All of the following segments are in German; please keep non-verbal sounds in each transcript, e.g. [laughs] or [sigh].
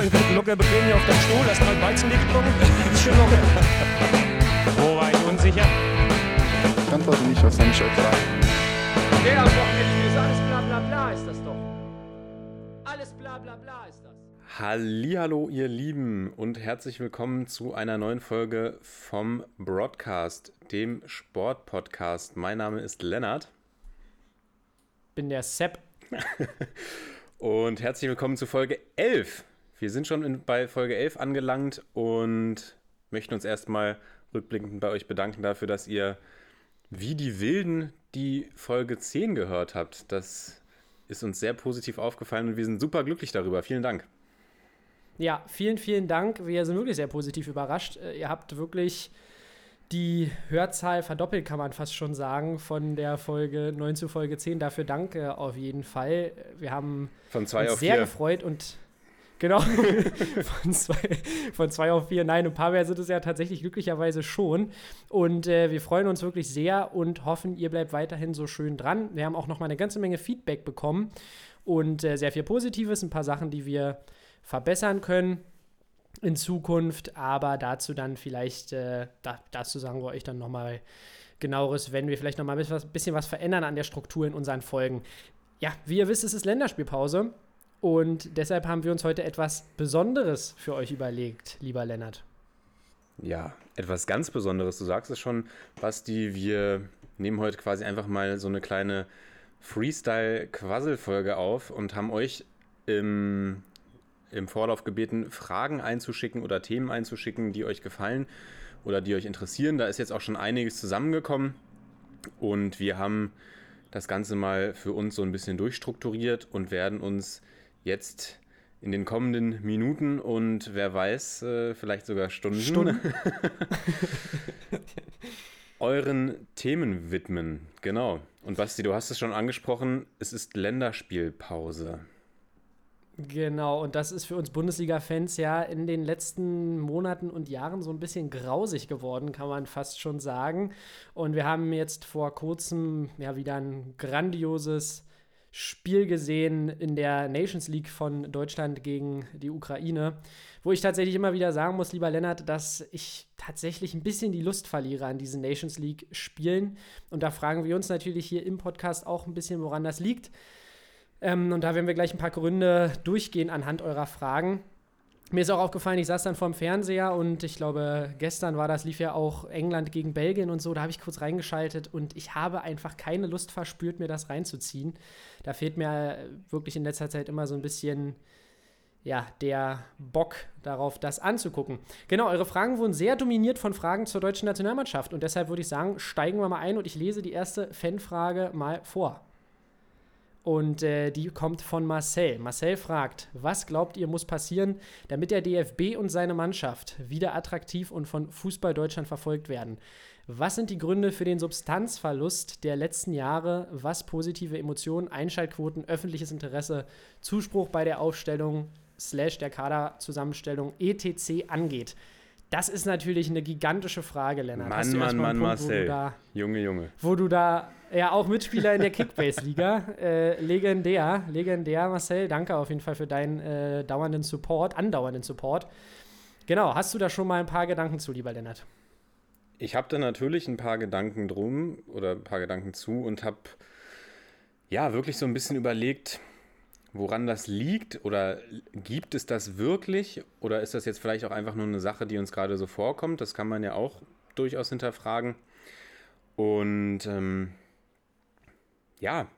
nicht. Hier locker bequem hier auf deinem Stuhl, hast mal Weizenlicht getrunken. Ist schön locker. Wo war ich unsicher? Ich antworte nicht, was soll ich euch sagen? Der am Wochenende ist alles bla bla bla ist das doch. Alles bla bla bla ist das. Hallihallo, ihr Lieben und herzlich willkommen zu einer neuen Folge vom Broadcast, dem Sportpodcast. Mein Name ist Lennart bin der Sepp. [laughs] und herzlich willkommen zu Folge 11. Wir sind schon in, bei Folge 11 angelangt und möchten uns erstmal rückblickend bei euch bedanken dafür, dass ihr wie die Wilden die Folge 10 gehört habt. Das ist uns sehr positiv aufgefallen und wir sind super glücklich darüber. Vielen Dank. Ja, vielen, vielen Dank. Wir sind wirklich sehr positiv überrascht. Äh, ihr habt wirklich die Hörzahl verdoppelt, kann man fast schon sagen, von der Folge 9 zu Folge 10. Dafür danke auf jeden Fall. Wir haben von zwei uns auf sehr vier. gefreut und genau [laughs] von, zwei, von zwei auf vier. Nein, ein paar mehr sind es ja tatsächlich glücklicherweise schon. Und äh, wir freuen uns wirklich sehr und hoffen, ihr bleibt weiterhin so schön dran. Wir haben auch noch mal eine ganze Menge Feedback bekommen und äh, sehr viel Positives, ein paar Sachen, die wir verbessern können in Zukunft, aber dazu dann vielleicht, äh, da, dazu sagen wir euch dann nochmal genaueres, wenn wir vielleicht nochmal ein bisschen was, bisschen was verändern an der Struktur in unseren Folgen. Ja, wie ihr wisst, es ist Länderspielpause und deshalb haben wir uns heute etwas Besonderes für euch überlegt, lieber Lennart. Ja, etwas ganz Besonderes, du sagst es schon, Basti, wir nehmen heute quasi einfach mal so eine kleine Freestyle-Quassel-Folge auf und haben euch im im Vorlauf gebeten, Fragen einzuschicken oder Themen einzuschicken, die euch gefallen oder die euch interessieren. Da ist jetzt auch schon einiges zusammengekommen und wir haben das Ganze mal für uns so ein bisschen durchstrukturiert und werden uns jetzt in den kommenden Minuten und wer weiß, äh, vielleicht sogar Stunden, Stunden. [laughs] euren Themen widmen. Genau. Und Basti, du hast es schon angesprochen, es ist Länderspielpause. Genau, und das ist für uns Bundesliga-Fans ja in den letzten Monaten und Jahren so ein bisschen grausig geworden, kann man fast schon sagen. Und wir haben jetzt vor kurzem ja wieder ein grandioses Spiel gesehen in der Nations League von Deutschland gegen die Ukraine, wo ich tatsächlich immer wieder sagen muss, lieber Lennart, dass ich tatsächlich ein bisschen die Lust verliere an diesen Nations League-Spielen. Und da fragen wir uns natürlich hier im Podcast auch ein bisschen, woran das liegt. Ähm, und da werden wir gleich ein paar Gründe durchgehen anhand eurer Fragen. Mir ist auch aufgefallen, ich saß dann vorm Fernseher und ich glaube, gestern war das, lief ja auch England gegen Belgien und so. Da habe ich kurz reingeschaltet und ich habe einfach keine Lust verspürt, mir das reinzuziehen. Da fehlt mir wirklich in letzter Zeit immer so ein bisschen, ja, der Bock darauf, das anzugucken. Genau, eure Fragen wurden sehr dominiert von Fragen zur deutschen Nationalmannschaft und deshalb würde ich sagen, steigen wir mal ein und ich lese die erste Fanfrage mal vor. Und äh, die kommt von Marcel. Marcel fragt, was glaubt ihr muss passieren, damit der DFB und seine Mannschaft wieder attraktiv und von Fußball Deutschland verfolgt werden? Was sind die Gründe für den Substanzverlust der letzten Jahre, was positive Emotionen, Einschaltquoten, öffentliches Interesse, Zuspruch bei der Aufstellung, slash der Kaderzusammenstellung, etc. angeht? Das ist natürlich eine gigantische Frage, Lennart. Mann, Mann, Mann, Punkt, Marcel. Da, Junge, Junge. Wo du da, ja, auch Mitspieler in der Kickbase-Liga. [laughs] äh, legendär, legendär, Marcel. Danke auf jeden Fall für deinen äh, dauernden Support, andauernden Support. Genau, hast du da schon mal ein paar Gedanken zu, lieber Lennart? Ich habe da natürlich ein paar Gedanken drum oder ein paar Gedanken zu und habe ja wirklich so ein bisschen überlegt, woran das liegt oder gibt es das wirklich oder ist das jetzt vielleicht auch einfach nur eine Sache, die uns gerade so vorkommt? Das kann man ja auch durchaus hinterfragen. Und ähm, ja,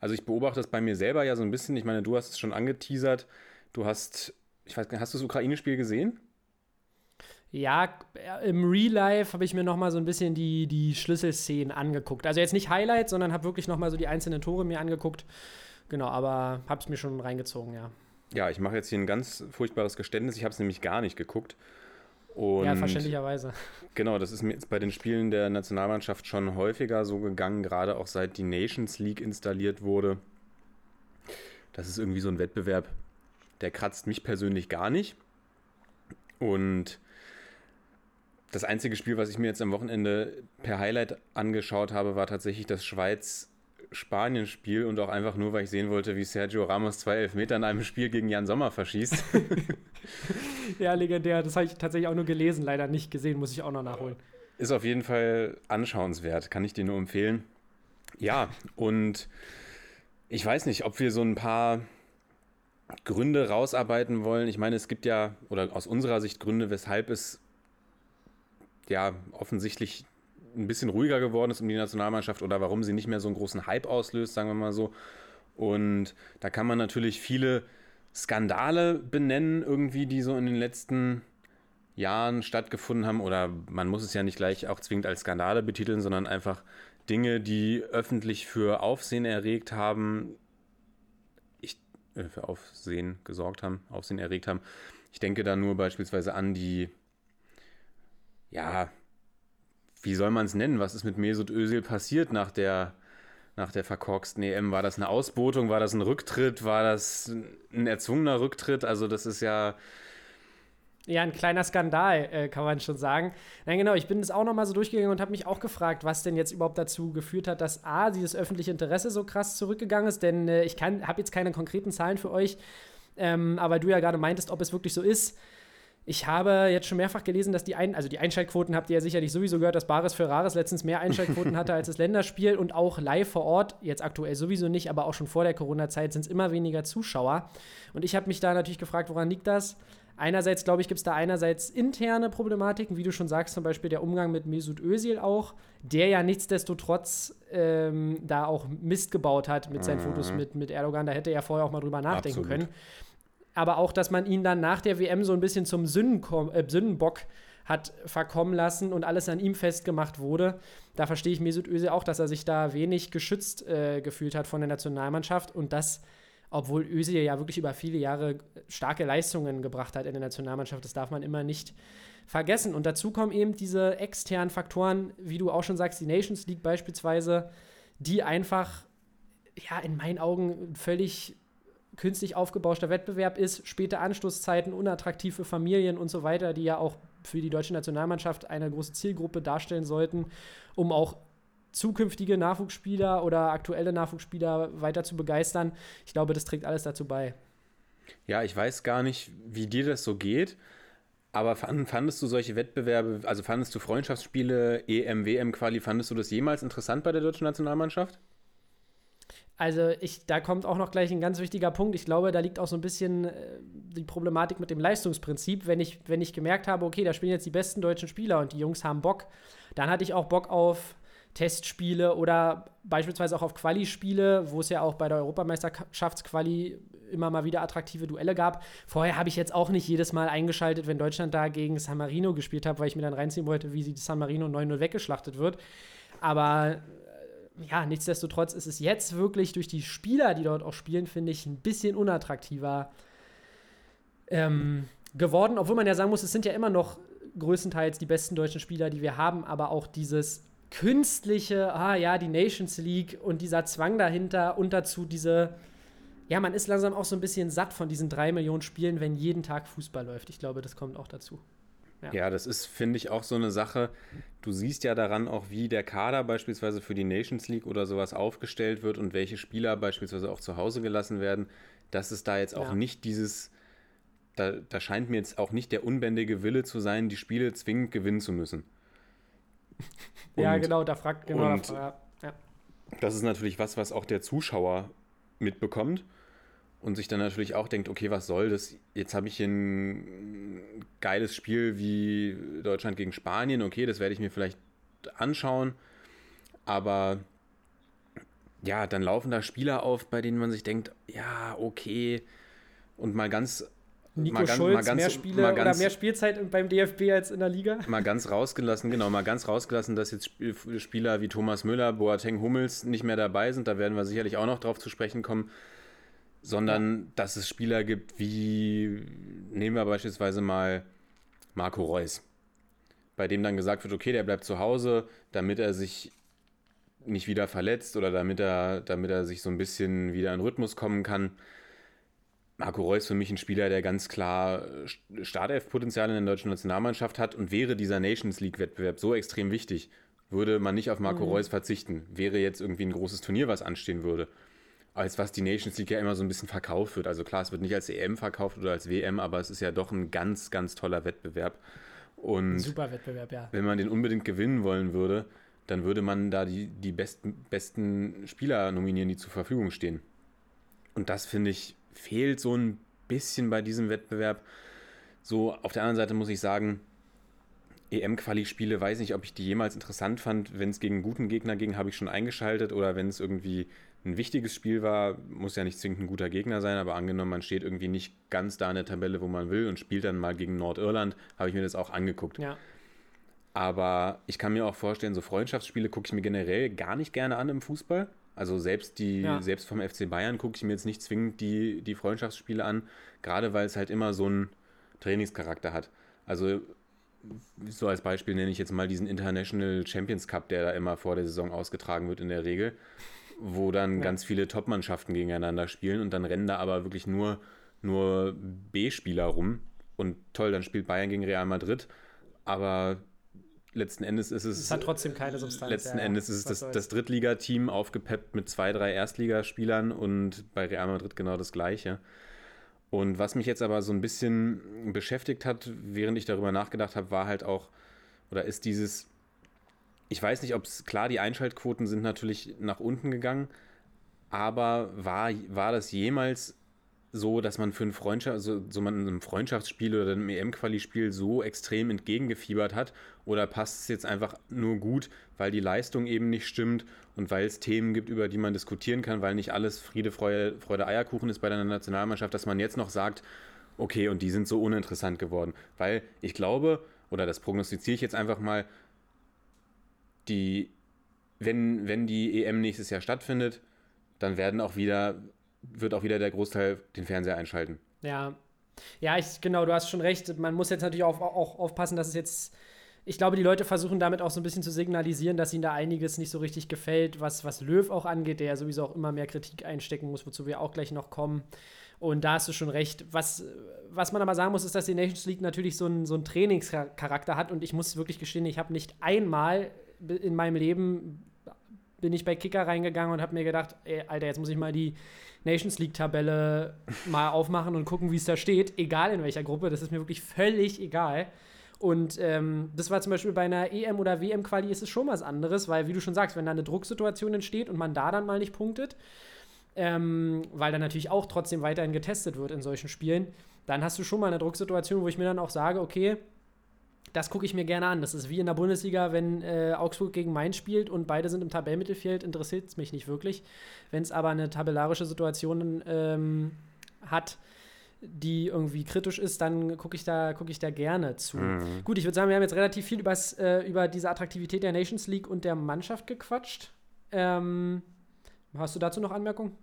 also ich beobachte das bei mir selber ja so ein bisschen. Ich meine, du hast es schon angeteasert. Du hast, ich weiß nicht, hast du das Ukraine-Spiel gesehen? Ja, im Real Life habe ich mir noch mal so ein bisschen die, die Schlüsselszenen angeguckt. Also jetzt nicht Highlights, sondern habe wirklich noch mal so die einzelnen Tore mir angeguckt. Genau, aber habe es mir schon reingezogen, ja. Ja, ich mache jetzt hier ein ganz furchtbares Geständnis. Ich habe es nämlich gar nicht geguckt. Und ja, verständlicherweise. Genau, das ist mir jetzt bei den Spielen der Nationalmannschaft schon häufiger so gegangen, gerade auch seit die Nations League installiert wurde. Das ist irgendwie so ein Wettbewerb, der kratzt mich persönlich gar nicht. Und das einzige Spiel, was ich mir jetzt am Wochenende per Highlight angeschaut habe, war tatsächlich das Schweiz Spanien-Spiel und auch einfach nur, weil ich sehen wollte, wie Sergio Ramos zwei Elfmeter in einem Spiel gegen Jan Sommer verschießt. [laughs] ja, legendär. Das habe ich tatsächlich auch nur gelesen, leider nicht gesehen, muss ich auch noch nachholen. Ist auf jeden Fall anschauenswert, kann ich dir nur empfehlen. Ja, und ich weiß nicht, ob wir so ein paar Gründe rausarbeiten wollen. Ich meine, es gibt ja, oder aus unserer Sicht Gründe, weshalb es ja offensichtlich ein bisschen ruhiger geworden ist um die Nationalmannschaft oder warum sie nicht mehr so einen großen Hype auslöst, sagen wir mal so. Und da kann man natürlich viele Skandale benennen, irgendwie, die so in den letzten Jahren stattgefunden haben. Oder man muss es ja nicht gleich auch zwingend als Skandale betiteln, sondern einfach Dinge, die öffentlich für Aufsehen erregt haben, ich, äh, für Aufsehen gesorgt haben, Aufsehen erregt haben. Ich denke da nur beispielsweise an die, ja, wie soll man es nennen? Was ist mit Mesut Özil passiert nach der, nach der verkorksten EM? War das eine Ausbotung? War das ein Rücktritt? War das ein erzwungener Rücktritt? Also das ist ja ja, ein kleiner Skandal, äh, kann man schon sagen. Nein, genau, ich bin es auch nochmal so durchgegangen und habe mich auch gefragt, was denn jetzt überhaupt dazu geführt hat, dass A, dieses öffentliche Interesse so krass zurückgegangen ist, denn äh, ich habe jetzt keine konkreten Zahlen für euch, ähm, aber du ja gerade meintest, ob es wirklich so ist. Ich habe jetzt schon mehrfach gelesen, dass die, Ein also die Einschaltquoten habt ihr ja sicherlich sowieso gehört, dass Baris Ferraris letztens mehr Einschaltquoten hatte als das Länderspiel und auch live vor Ort, jetzt aktuell sowieso nicht, aber auch schon vor der Corona-Zeit sind es immer weniger Zuschauer. Und ich habe mich da natürlich gefragt, woran liegt das? Einerseits, glaube ich, gibt es da einerseits interne Problematiken, wie du schon sagst, zum Beispiel der Umgang mit Mesut Özil auch, der ja nichtsdestotrotz ähm, da auch Mist gebaut hat mit seinen mhm. Fotos mit, mit Erdogan. Da hätte er ja vorher auch mal drüber nachdenken Absolut. können. Aber auch, dass man ihn dann nach der WM so ein bisschen zum äh, Sündenbock hat verkommen lassen und alles an ihm festgemacht wurde. Da verstehe ich Mesut Özil auch, dass er sich da wenig geschützt äh, gefühlt hat von der Nationalmannschaft und das obwohl Özil ja wirklich über viele Jahre starke Leistungen gebracht hat in der Nationalmannschaft. Das darf man immer nicht vergessen. Und dazu kommen eben diese externen Faktoren, wie du auch schon sagst, die Nations League beispielsweise, die einfach, ja, in meinen Augen völlig künstlich aufgebauschter Wettbewerb ist, späte Anstoßzeiten, unattraktiv für Familien und so weiter, die ja auch für die deutsche Nationalmannschaft eine große Zielgruppe darstellen sollten, um auch zukünftige Nachwuchsspieler oder aktuelle Nachwuchsspieler weiter zu begeistern. Ich glaube, das trägt alles dazu bei. Ja, ich weiß gar nicht, wie dir das so geht, aber fandest du solche Wettbewerbe, also fandest du Freundschaftsspiele, EM, WM-Quali, fandest du das jemals interessant bei der deutschen Nationalmannschaft? Also ich, da kommt auch noch gleich ein ganz wichtiger Punkt. Ich glaube, da liegt auch so ein bisschen äh, die Problematik mit dem Leistungsprinzip. Wenn ich, wenn ich gemerkt habe, okay, da spielen jetzt die besten deutschen Spieler und die Jungs haben Bock, dann hatte ich auch Bock auf Testspiele oder beispielsweise auch auf Quali-Spiele, wo es ja auch bei der Europameisterschaftsquali immer mal wieder attraktive Duelle gab. Vorher habe ich jetzt auch nicht jedes Mal eingeschaltet, wenn Deutschland da gegen San Marino gespielt hat, weil ich mir dann reinziehen wollte, wie San Marino 9-0 weggeschlachtet wird. Aber ja, nichtsdestotrotz ist es jetzt wirklich durch die Spieler, die dort auch spielen, finde ich, ein bisschen unattraktiver ähm, geworden. Obwohl man ja sagen muss, es sind ja immer noch größtenteils die besten deutschen Spieler, die wir haben, aber auch dieses künstliche, ah ja, die Nations League und dieser Zwang dahinter und dazu diese, ja, man ist langsam auch so ein bisschen satt von diesen drei Millionen Spielen, wenn jeden Tag Fußball läuft. Ich glaube, das kommt auch dazu. Ja. ja, das ist, finde ich, auch so eine Sache. Du siehst ja daran auch, wie der Kader beispielsweise für die Nations League oder sowas aufgestellt wird und welche Spieler beispielsweise auch zu Hause gelassen werden, dass es da jetzt auch ja. nicht dieses, da, da scheint mir jetzt auch nicht der unbändige Wille zu sein, die Spiele zwingend gewinnen zu müssen. [laughs] ja, genau, da fragt genau. Und ja. Das ist natürlich was, was auch der Zuschauer mitbekommt und sich dann natürlich auch denkt, okay, was soll das? Jetzt habe ich hier ein geiles Spiel wie Deutschland gegen Spanien, okay, das werde ich mir vielleicht anschauen, aber ja, dann laufen da Spieler auf, bei denen man sich denkt, ja, okay, und mal ganz Nico mal Schulz, mal ganz, mehr Spiele ganz, oder mehr Spielzeit beim DFB als in der Liga. Mal ganz rausgelassen, genau, mal ganz rausgelassen, dass jetzt Spieler wie Thomas Müller, Boateng, Hummels nicht mehr dabei sind, da werden wir sicherlich auch noch drauf zu sprechen kommen, sondern ja. dass es Spieler gibt wie, nehmen wir beispielsweise mal Marco Reus, bei dem dann gesagt wird, okay, der bleibt zu Hause, damit er sich nicht wieder verletzt oder damit er, damit er sich so ein bisschen wieder in Rhythmus kommen kann. Marco Reus für mich ein Spieler, der ganz klar Startelf-Potenzial in der deutschen Nationalmannschaft hat und wäre dieser Nations League-Wettbewerb so extrem wichtig, würde man nicht auf Marco Reus verzichten. Wäre jetzt irgendwie ein großes Turnier, was anstehen würde. Als was die Nations League ja immer so ein bisschen verkauft wird. Also klar, es wird nicht als EM verkauft oder als WM, aber es ist ja doch ein ganz, ganz toller Wettbewerb. Und Super Wettbewerb, ja. wenn man den unbedingt gewinnen wollen würde, dann würde man da die, die besten, besten Spieler nominieren, die zur Verfügung stehen. Und das, finde ich, fehlt so ein bisschen bei diesem Wettbewerb. So, auf der anderen Seite muss ich sagen, EM-Quali-Spiele, weiß nicht, ob ich die jemals interessant fand. Wenn es gegen einen guten Gegner ging, habe ich schon eingeschaltet. Oder wenn es irgendwie ein wichtiges Spiel war, muss ja nicht zwingend ein guter Gegner sein, aber angenommen, man steht irgendwie nicht ganz da in der Tabelle, wo man will und spielt dann mal gegen Nordirland, habe ich mir das auch angeguckt. Ja. Aber ich kann mir auch vorstellen, so Freundschaftsspiele gucke ich mir generell gar nicht gerne an im Fußball. Also selbst die, Ja. selbst vom FC Bayern gucke ich mir jetzt nicht zwingend die, die Freundschaftsspiele an, gerade weil es halt immer so einen Trainingscharakter hat. Also so als Beispiel nenne ich jetzt mal diesen International Champions Cup, der da immer vor der Saison ausgetragen wird in der Regel, wo dann Ja. ganz viele Top-Mannschaften gegeneinander spielen und dann rennen da aber wirklich nur, nur B-Spieler rum. Und toll, dann spielt Bayern gegen Real Madrid, aber letzten Endes ist es. Es hat trotzdem keine Substanz. Letzten ja. Endes ist es das, das Drittligateam aufgepeppt mit zwei, drei Erstligaspielern und bei Real Madrid genau das Gleiche. Und was mich jetzt aber so ein bisschen beschäftigt hat, während ich darüber nachgedacht habe, war halt auch, oder ist dieses, ich weiß nicht, ob es, klar, die Einschaltquoten sind natürlich nach unten gegangen, aber war, war das jemals so, dass man für ein Freundschaft, so, so man in einem Freundschaftsspiel oder einem EM-Quali-Spiel so extrem entgegengefiebert hat? Oder passt es jetzt einfach nur gut, weil die Leistung eben nicht stimmt und weil es Themen gibt, über die man diskutieren kann, weil nicht alles Friede, Freude, Freude Eierkuchen ist bei der Nationalmannschaft, dass man jetzt noch sagt, okay, und die sind so uninteressant geworden. Weil ich glaube, oder das prognostiziere ich jetzt einfach mal, die, wenn, wenn die EM nächstes Jahr stattfindet, dann werden auch wieder, wird auch wieder der Großteil den Fernseher einschalten. Ja. Ja, ich, genau, du hast schon recht. Man muss jetzt natürlich auch, auch aufpassen, dass es jetzt. Ich glaube, die Leute versuchen damit auch so ein bisschen zu signalisieren, dass ihnen da einiges nicht so richtig gefällt, was, was Löw auch angeht, der ja sowieso auch immer mehr Kritik einstecken muss, wozu wir auch gleich noch kommen. Und da hast du schon recht. Was, was man aber sagen muss, ist, dass die Nations League natürlich so einen, so einen Trainingscharakter hat. Und ich muss wirklich gestehen, ich habe nicht einmal in meinem Leben bin ich bei Kicker reingegangen und habe mir gedacht, ey, Alter, jetzt muss ich mal die Nations League-Tabelle mal aufmachen und gucken, wie es da steht. Egal in welcher Gruppe, das ist mir wirklich völlig egal. Und ähm, das war zum Beispiel bei einer EM- oder WM-Quali ist es schon was anderes, weil, wie du schon sagst, wenn da eine Drucksituation entsteht und man da dann mal nicht punktet, ähm, weil dann natürlich auch trotzdem weiterhin getestet wird in solchen Spielen, dann hast du schon mal eine Drucksituation, wo ich mir dann auch sage, okay, das gucke ich mir gerne an. Das ist wie in der Bundesliga, wenn äh, Augsburg gegen Mainz spielt und beide sind im Tabellmittelfeld, interessiert es mich nicht wirklich. Wenn es aber eine tabellarische Situation ähm, hat, die irgendwie kritisch ist, dann gucke ich, da, guck ich da gerne zu. Mhm. Gut, ich würde sagen, wir haben jetzt relativ viel übers, äh, über diese Attraktivität der Nations League und der Mannschaft gequatscht. Ähm, hast du dazu noch Anmerkungen?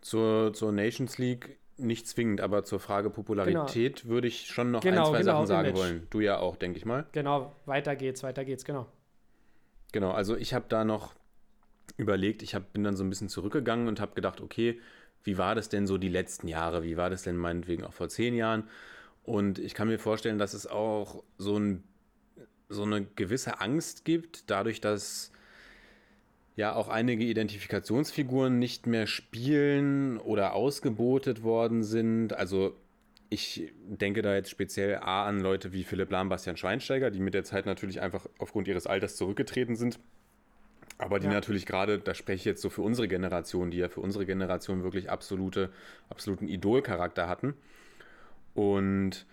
Zur, zur Nations League nicht zwingend, aber zur Frage Popularität würde ich schon noch Genau, ein, zwei genau, Sachen sagen Image. wollen. Du ja auch, denke ich mal. Genau, weiter geht's, weiter geht's, genau. Genau, also ich habe da noch überlegt, ich hab, bin dann so ein bisschen zurückgegangen und habe gedacht, okay, wie war das denn so die letzten Jahre? Wie war das denn meinetwegen auch vor zehn Jahren? Und ich kann mir vorstellen, dass es auch so, ein, so eine gewisse Angst gibt, dadurch, dass ja auch einige Identifikationsfiguren nicht mehr spielen oder ausgebotet worden sind. Also ich denke da jetzt speziell A an Leute wie Philipp Lahm, Bastian Schweinsteiger, die mit der Zeit natürlich einfach aufgrund ihres Alters zurückgetreten sind. Aber die Ja. natürlich gerade, da spreche ich jetzt so für unsere Generation, die ja für unsere Generation wirklich absolute, absoluten Idolcharakter hatten. Und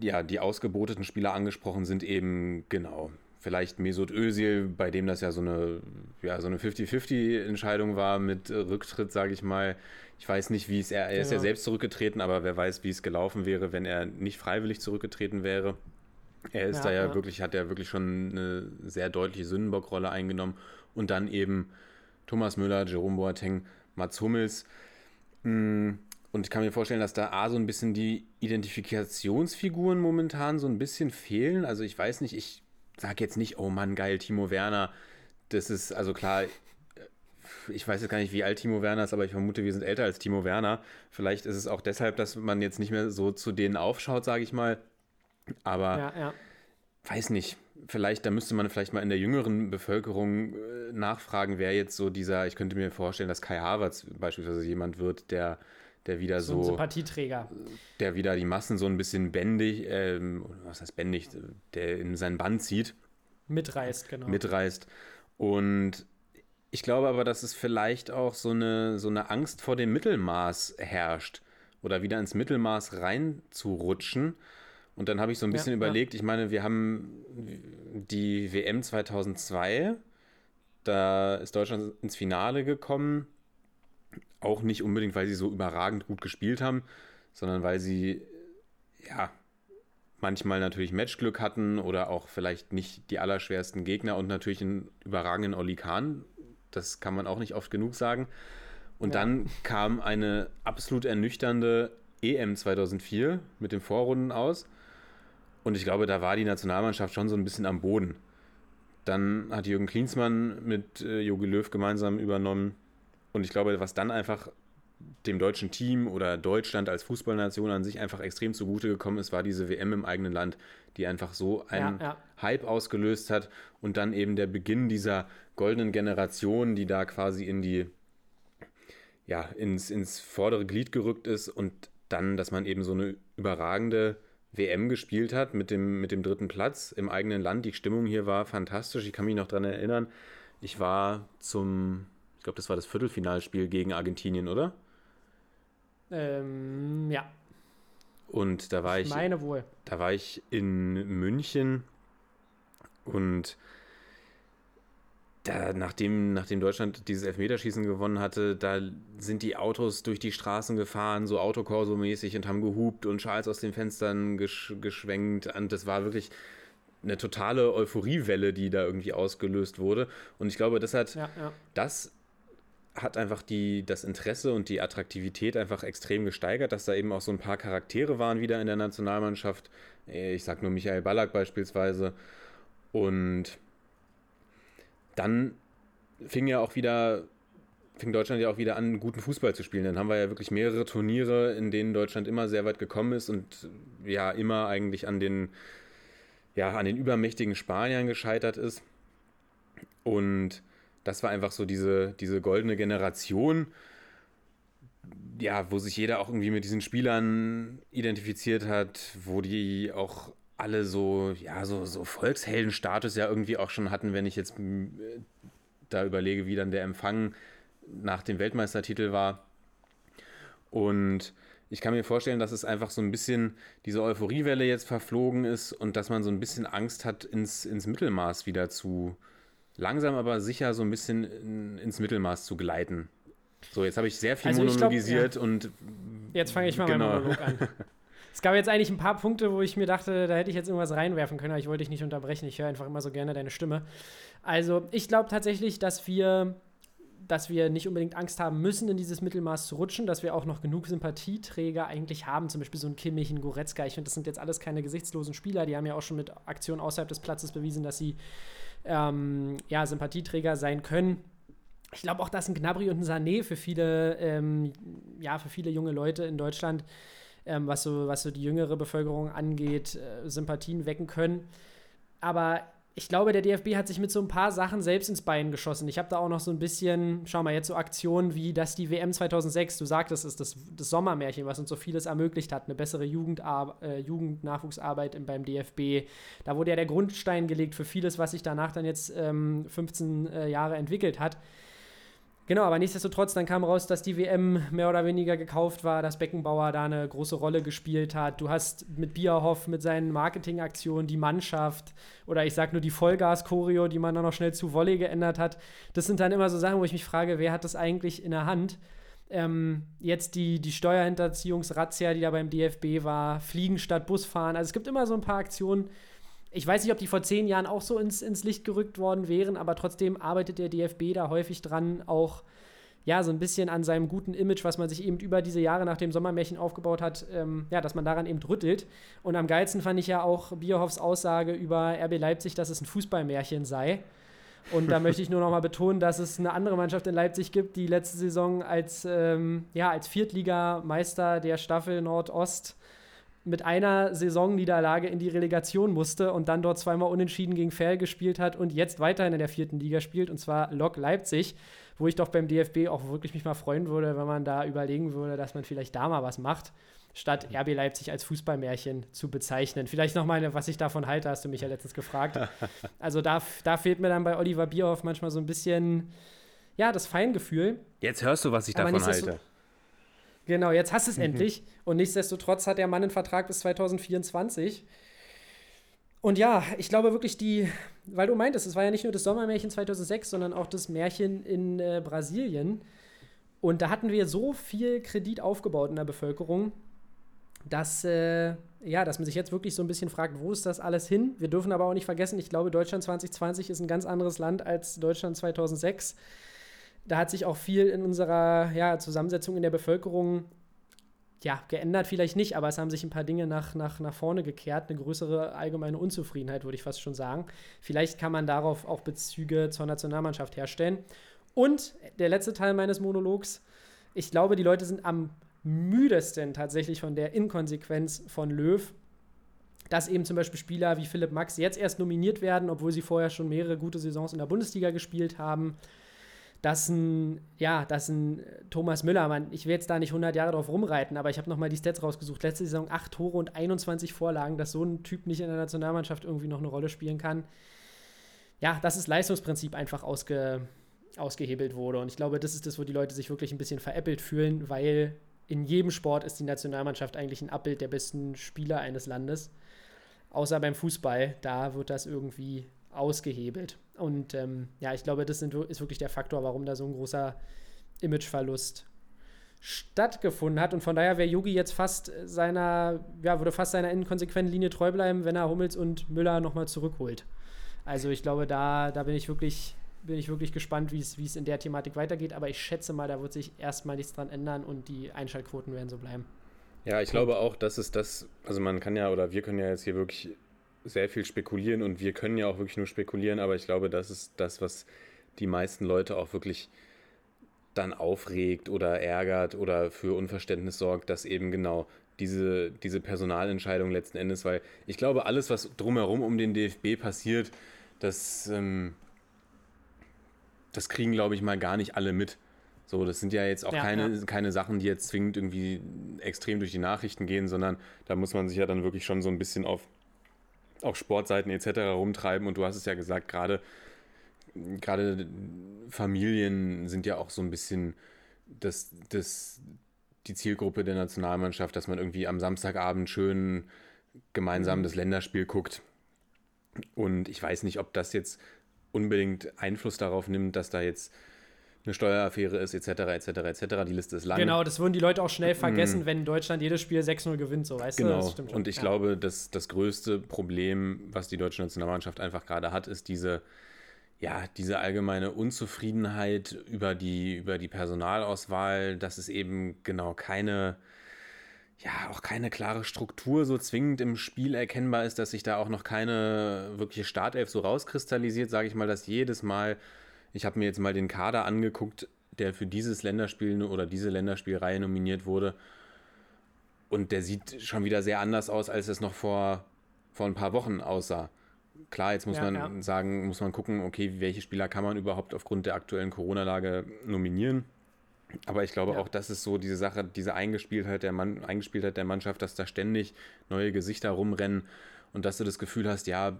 ja, die ausgeboteten Spieler angesprochen sind eben, genau, vielleicht Mesut Özil, bei dem das ja so eine, ja, so eine 50-50-Entscheidung war mit äh, Rücktritt, sage ich mal. Ich weiß nicht, wie es, er, er ist ja Genau. selbst zurückgetreten, aber wer weiß, wie es gelaufen wäre, wenn er nicht freiwillig zurückgetreten wäre. Er ist Ja, da ja, ja. wirklich, hat ja wirklich schon eine sehr deutliche Sündenbockrolle eingenommen. Und dann eben Thomas Müller, Jerome Boateng, Mats Hummels. Mm, Und ich kann mir vorstellen, dass da A so ein bisschen die Identifikationsfiguren momentan so ein bisschen fehlen. Also ich weiß nicht, ich sage jetzt nicht, oh Mann, geil, Timo Werner. Das ist, also klar, ich weiß jetzt gar nicht, wie alt Timo Werner ist, aber ich vermute, wir sind älter als Timo Werner. Vielleicht ist es auch deshalb, dass man jetzt nicht mehr so zu denen aufschaut, sage ich mal. Aber Ja, ja. weiß nicht, vielleicht, da müsste man vielleicht mal in der jüngeren Bevölkerung äh, nachfragen, wer jetzt so dieser, ich könnte mir vorstellen, dass Kai Havertz beispielsweise jemand wird, der, der wieder So so, Sympathieträger. der wieder die Massen so ein bisschen bändig, ähm, was heißt bändig, der in sein Band zieht, Mitreißt, genau. mitreißt. Und ich glaube aber, dass es vielleicht auch so eine, so eine Angst vor dem Mittelmaß herrscht oder wieder ins Mittelmaß reinzurutschen. Und dann habe ich so ein bisschen Ja, ja. überlegt, ich meine, wir haben die WM 2002, da ist Deutschland ins Finale gekommen. Auch nicht unbedingt, weil sie so überragend gut gespielt haben, sondern weil sie, ja, manchmal natürlich Matchglück hatten oder auch vielleicht nicht die allerschwersten Gegner und natürlich einen überragenden Oli Kahn. Das kann man auch nicht oft genug sagen. Und Ja. dann kam eine absolut ernüchternde EM 2004 mit den Vorrunden aus. Und ich glaube, da war die Nationalmannschaft schon so ein bisschen am Boden. Dann hat Jürgen Klinsmann mit äh, Jogi Löw gemeinsam übernommen. Und ich glaube, was dann einfach dem deutschen Team oder Deutschland als Fußballnation an sich einfach extrem zugute gekommen ist, war diese WM im eigenen Land, die einfach so einen Ja, ja. Hype ausgelöst hat und dann eben der Beginn dieser goldenen Generation, die da quasi in die ja, ins, ins vordere Glied gerückt ist und dann, dass man eben so eine überragende WM gespielt hat mit dem, mit dem dritten Platz im eigenen Land. Die Stimmung hier war fantastisch. Ich kann mich noch daran erinnern, ich war zum, glaube, das war das Viertelfinalspiel gegen Argentinien, oder? Ähm, ja, Und da war ich meine wohl. da war ich in München und da, nachdem, nachdem Deutschland dieses Elfmeterschießen gewonnen hatte, da sind die Autos durch die Straßen gefahren, so Autokorso-mäßig und haben gehupt und Schals aus den Fenstern gesch geschwenkt. Und das war wirklich eine totale Euphoriewelle, die da irgendwie ausgelöst wurde. Und ich glaube, das hat, Ja, ja. das hat einfach die, das Interesse und die Attraktivität einfach extrem gesteigert, dass da eben auch so ein paar Charaktere waren wieder in der Nationalmannschaft. Äh, Ich sag nur Michael Ballack beispielsweise. Und dann fing ja auch wieder, fing Deutschland ja auch wieder an, guten Fußball zu spielen. Dann haben wir ja wirklich mehrere Turniere, in denen Deutschland immer sehr weit gekommen ist und ja immer eigentlich an den, ja, an den übermächtigen Spaniern gescheitert ist. Und das war einfach so diese, diese goldene Generation, ja, wo sich jeder auch irgendwie mit diesen Spielern identifiziert hat, wo die auch alle so, ja, so, so Volksheldenstatus ja irgendwie auch schon hatten, wenn ich jetzt äh, da überlege, wie dann der Empfang nach dem Weltmeistertitel war. Und ich kann mir vorstellen, dass es einfach so ein bisschen diese Euphoriewelle jetzt verflogen ist und dass man so ein bisschen Angst hat, ins, ins Mittelmaß wieder zu, langsam aber sicher so ein bisschen in, ins Mittelmaß zu gleiten. So, jetzt habe ich sehr viel Also ich glaub, monologisiert und Jetzt fange ich mal Genau. meinen Monolog an. [laughs] Es gab jetzt eigentlich ein paar Punkte, wo ich mir dachte, da hätte ich jetzt irgendwas reinwerfen können, aber ich wollte dich nicht unterbrechen. Ich höre einfach immer so gerne deine Stimme. Also, ich glaube tatsächlich, dass wir, dass wir nicht unbedingt Angst haben müssen, in dieses Mittelmaß zu rutschen, dass wir auch noch genug Sympathieträger eigentlich haben, zum Beispiel so ein Kimmich, ein Goretzka. Ich finde, das sind jetzt alles keine gesichtslosen Spieler, die haben ja auch schon mit Aktionen außerhalb des Platzes bewiesen, dass sie ähm, ja, Sympathieträger sein können. Ich glaube auch, dass ein Gnabry und ein Sané für viele, ähm, ja, für viele junge Leute in Deutschland, ähm, was, so, was so die jüngere Bevölkerung angeht, äh, Sympathien wecken können. Aber ich glaube, der DFB hat sich mit so ein paar Sachen selbst ins Bein geschossen. Ich habe da auch noch so ein bisschen, schau mal, jetzt so Aktionen wie, dass die WM 2006, du sagtest es, das, das Sommermärchen, was uns so vieles ermöglicht hat, eine bessere Jugendar äh, Jugendnachwuchsarbeit im- beim DFB. Da wurde ja der Grundstein gelegt für vieles, was sich danach dann jetzt ähm, 15 äh, Jahre entwickelt hat. Genau, aber nichtsdestotrotz, dann kam raus, dass die WM mehr oder weniger gekauft war, dass Beckenbauer da eine große Rolle gespielt hat. Du hast mit Bierhoff, mit seinen Marketingaktionen, die Mannschaft oder ich sag nur die Vollgas-Choreo, die man dann noch schnell zu Volley geändert hat. Das sind dann immer so Sachen, wo ich mich frage, wer hat das eigentlich in der Hand? Ähm, jetzt die, die Steuerhinterziehungsrazzia, die da beim DFB war, Fliegen statt Busfahren. Also es gibt immer so ein paar Aktionen, ich weiß nicht, ob die vor zehn Jahren auch so ins, ins Licht gerückt worden wären, aber trotzdem arbeitet der DFB da häufig dran, auch ja, so ein bisschen an seinem guten Image, was man sich eben über diese Jahre nach dem Sommermärchen aufgebaut hat, ähm, ja, dass man daran eben rüttelt. Und am geilsten fand ich ja auch Bierhoffs Aussage über RB Leipzig, dass es ein Fußballmärchen sei. Und da möchte ich nur noch mal betonen, dass es eine andere Mannschaft in Leipzig gibt, die letzte Saison als, ähm, ja, als Viertligameister der Staffel Nordost mit einer Saisonniederlage in die Relegation musste und dann dort zweimal unentschieden gegen Ferl gespielt hat und jetzt weiterhin in der vierten Liga spielt, und zwar Lok Leipzig, wo ich doch beim DFB auch wirklich mich mal freuen würde, wenn man da überlegen würde, dass man vielleicht da mal was macht, statt RB Leipzig als Fußballmärchen zu bezeichnen. Vielleicht nochmal, was ich davon halte, hast du mich ja letztens gefragt. [laughs] Also da, da fehlt mir dann bei Oliver Bierhoff manchmal so ein bisschen, ja, das Feingefühl. Jetzt hörst du, was ich Aber davon halte. Genau, jetzt hast du es endlich. Und nichtsdestotrotz hat der Mann einen Vertrag bis 2024. Und ja, ich glaube wirklich, die, weil du meintest, es war ja nicht nur das Sommermärchen 2006, sondern auch das Märchen in äh, Brasilien. Und da hatten wir so viel Kredit aufgebaut in der Bevölkerung, dass, äh, ja, dass man sich jetzt wirklich so ein bisschen fragt, wo ist das alles hin? Wir dürfen aber auch nicht vergessen, ich glaube, Deutschland 2020 ist ein ganz anderes Land als Deutschland 2006 da hat sich auch viel in unserer ja, Zusammensetzung in der Bevölkerung ja, geändert, vielleicht nicht, aber es haben sich ein paar Dinge nach, nach, nach vorne gekehrt, eine größere allgemeine Unzufriedenheit, würde ich fast schon sagen. Vielleicht kann man darauf auch Bezüge zur Nationalmannschaft herstellen. Und der letzte Teil meines Monologs, ich glaube, die Leute sind am müdesten tatsächlich von der Inkonsequenz von Löw, dass eben zum Beispiel Spieler wie Philipp Max jetzt erst nominiert werden, obwohl sie vorher schon mehrere gute Saisons in der Bundesliga gespielt haben dass ein, ja, dass ein Thomas Müller, man, ich will jetzt da nicht 100 Jahre drauf rumreiten, aber ich habe nochmal die Stats rausgesucht. Letzte Saison 8 Tore und 21 Vorlagen, dass so ein Typ nicht in der Nationalmannschaft irgendwie noch eine Rolle spielen kann. Ja, dass das Leistungsprinzip einfach ausge, ausgehebelt wurde. Und ich glaube, das ist das, wo die Leute sich wirklich ein bisschen veräppelt fühlen, weil in jedem Sport ist die Nationalmannschaft eigentlich ein Abbild der besten Spieler eines Landes. Außer beim Fußball, da wird das irgendwie ausgehebelt. Und ähm, ja, ich glaube, das sind, ist wirklich der Faktor, warum da so ein großer Imageverlust stattgefunden hat. Und von daher wäre Yogi jetzt fast seiner, ja, würde fast seiner inkonsequenten Linie treu bleiben, wenn er Hummels und Müller nochmal zurückholt. Also ich glaube, da, da bin ich wirklich, bin ich wirklich gespannt, wie es in der Thematik weitergeht. Aber ich schätze mal, da wird sich erstmal nichts dran ändern und die Einschaltquoten werden so bleiben. Ja, ich glaube auch, dass es das, also man kann ja, oder wir können ja jetzt hier wirklich sehr viel spekulieren und wir können ja auch wirklich nur spekulieren, aber ich glaube, das ist das, was die meisten Leute auch wirklich dann aufregt oder ärgert oder für Unverständnis sorgt, dass eben genau diese, diese Personalentscheidung letzten Endes, weil ich glaube, alles, was drumherum um den DFB passiert, das, ähm, das kriegen, glaube ich, mal gar nicht alle mit. So, das sind ja jetzt auch Ja, keine, ja. keine Sachen, die jetzt zwingend irgendwie extrem durch die Nachrichten gehen, sondern da muss man sich ja dann wirklich schon so ein bisschen auf, auf Sportseiten etc. rumtreiben. Und du hast es ja gesagt, gerade gerade Familien sind ja auch so ein bisschen das, das, die Zielgruppe der Nationalmannschaft, dass man irgendwie am Samstagabend schön gemeinsam das Länderspiel guckt. Und ich weiß nicht, ob das jetzt unbedingt Einfluss darauf nimmt, dass da jetzt eine Steueraffäre ist, etc., etc., etc. Die Liste ist lang. Genau, das würden die Leute auch schnell vergessen, wenn Deutschland jedes Spiel 6-0 gewinnt, so weißt du? Genau. Das stimmt schon. Und ich Ja. glaube, dass das größte Problem, was die deutsche Nationalmannschaft einfach gerade hat, ist diese, ja, diese allgemeine Unzufriedenheit über die, über die Personalauswahl, dass es eben genau keine, ja, auch keine klare Struktur so zwingend im Spiel erkennbar ist, dass sich da auch noch keine wirkliche Startelf so rauskristallisiert, sage ich mal, dass jedes Mal, ich habe mir jetzt mal den Kader angeguckt, der für dieses Länderspiel oder diese Länderspielreihe nominiert wurde. Und der sieht schon wieder sehr anders aus, als es noch vor, vor ein paar Wochen aussah. Klar, jetzt muss Ja, man ja. sagen, muss man gucken, okay, welche Spieler kann man überhaupt aufgrund der aktuellen Corona-Lage nominieren. Aber ich glaube Ja. auch, das ist so diese Sache, diese Eingespieltheit der, Mann, Eingespieltheit der Mannschaft, dass da ständig neue Gesichter rumrennen und dass du das Gefühl hast, ja,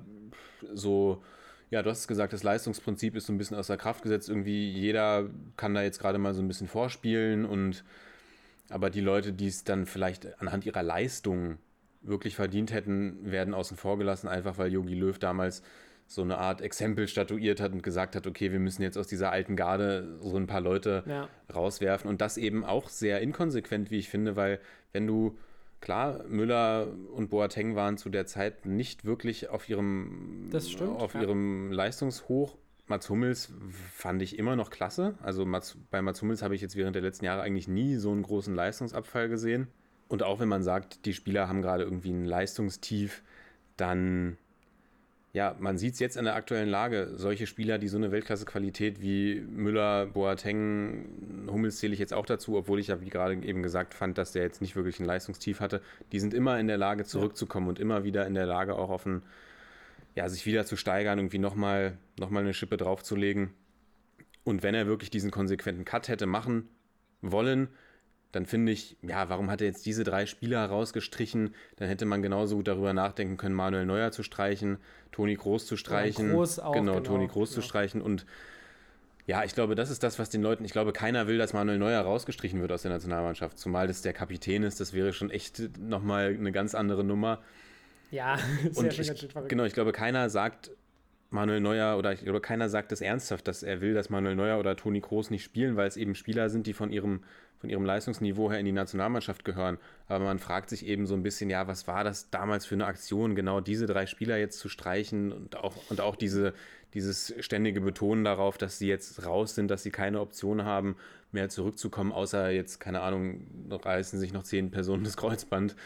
so, ja, du hast es gesagt, das Leistungsprinzip ist so ein bisschen außer Kraft gesetzt. Irgendwie jeder kann da jetzt gerade mal so ein bisschen vorspielen und aber die Leute, die es dann vielleicht anhand ihrer Leistung wirklich verdient hätten, werden außen vor gelassen, einfach weil Jogi Löw damals so eine Art Exempel statuiert hat und gesagt hat, okay, wir müssen jetzt aus dieser alten Garde so ein paar Leute Ja. rauswerfen. Und das eben auch sehr inkonsequent, wie ich finde, weil wenn du, klar, Müller und Boateng waren zu der Zeit nicht wirklich auf ihrem, stimmt, auf ja. ihrem Leistungshoch. Mats Hummels fand ich immer noch klasse. Also Mats, bei Mats Hummels habe ich jetzt während der letzten Jahre eigentlich nie so einen großen Leistungsabfall gesehen. Und auch wenn man sagt, die Spieler haben gerade irgendwie ein Leistungstief, dann ja, man sieht es jetzt in der aktuellen Lage. Solche Spieler, die so eine Weltklasse-Qualität wie Müller, Boateng, Hummels zähle ich jetzt auch dazu, obwohl ich ja, wie gerade eben gesagt, fand, dass der jetzt nicht wirklich ein Leistungstief hatte. Die sind immer in der Lage, zurückzukommen ja. und immer wieder in der Lage, auch auf ein, ja, sich wieder zu steigern, irgendwie nochmal noch mal eine Schippe draufzulegen. Und wenn er wirklich diesen konsequenten Cut hätte machen wollen, dann finde ich, ja, warum hat er jetzt diese drei Spieler rausgestrichen? Dann hätte man genauso gut darüber nachdenken können, Manuel Neuer zu streichen, Toni Groß zu streichen. Groß auch, genau, genau, Toni Groß genau. zu streichen. Und ja, ich glaube, das ist das, was den Leuten, ich glaube, keiner will, dass Manuel Neuer rausgestrichen wird aus der Nationalmannschaft. Zumal das der Kapitän ist, das wäre schon echt nochmal eine ganz andere Nummer. Ja, [laughs] und ich, genau, ich glaube, keiner sagt, Manuel Neuer oder ich glaube, keiner sagt es ernsthaft, dass er will, dass Manuel Neuer oder Toni Kroos nicht spielen, weil es eben Spieler sind, die von ihrem von ihrem Leistungsniveau her in die Nationalmannschaft gehören. Aber man fragt sich eben so ein bisschen, ja, was war das damals für eine Aktion, genau diese drei Spieler jetzt zu streichen und auch, und auch diese, dieses ständige Betonen darauf, dass sie jetzt raus sind, dass sie keine Option haben, mehr zurückzukommen, außer jetzt, keine Ahnung, reißen sich noch zehn Personen das Kreuzband.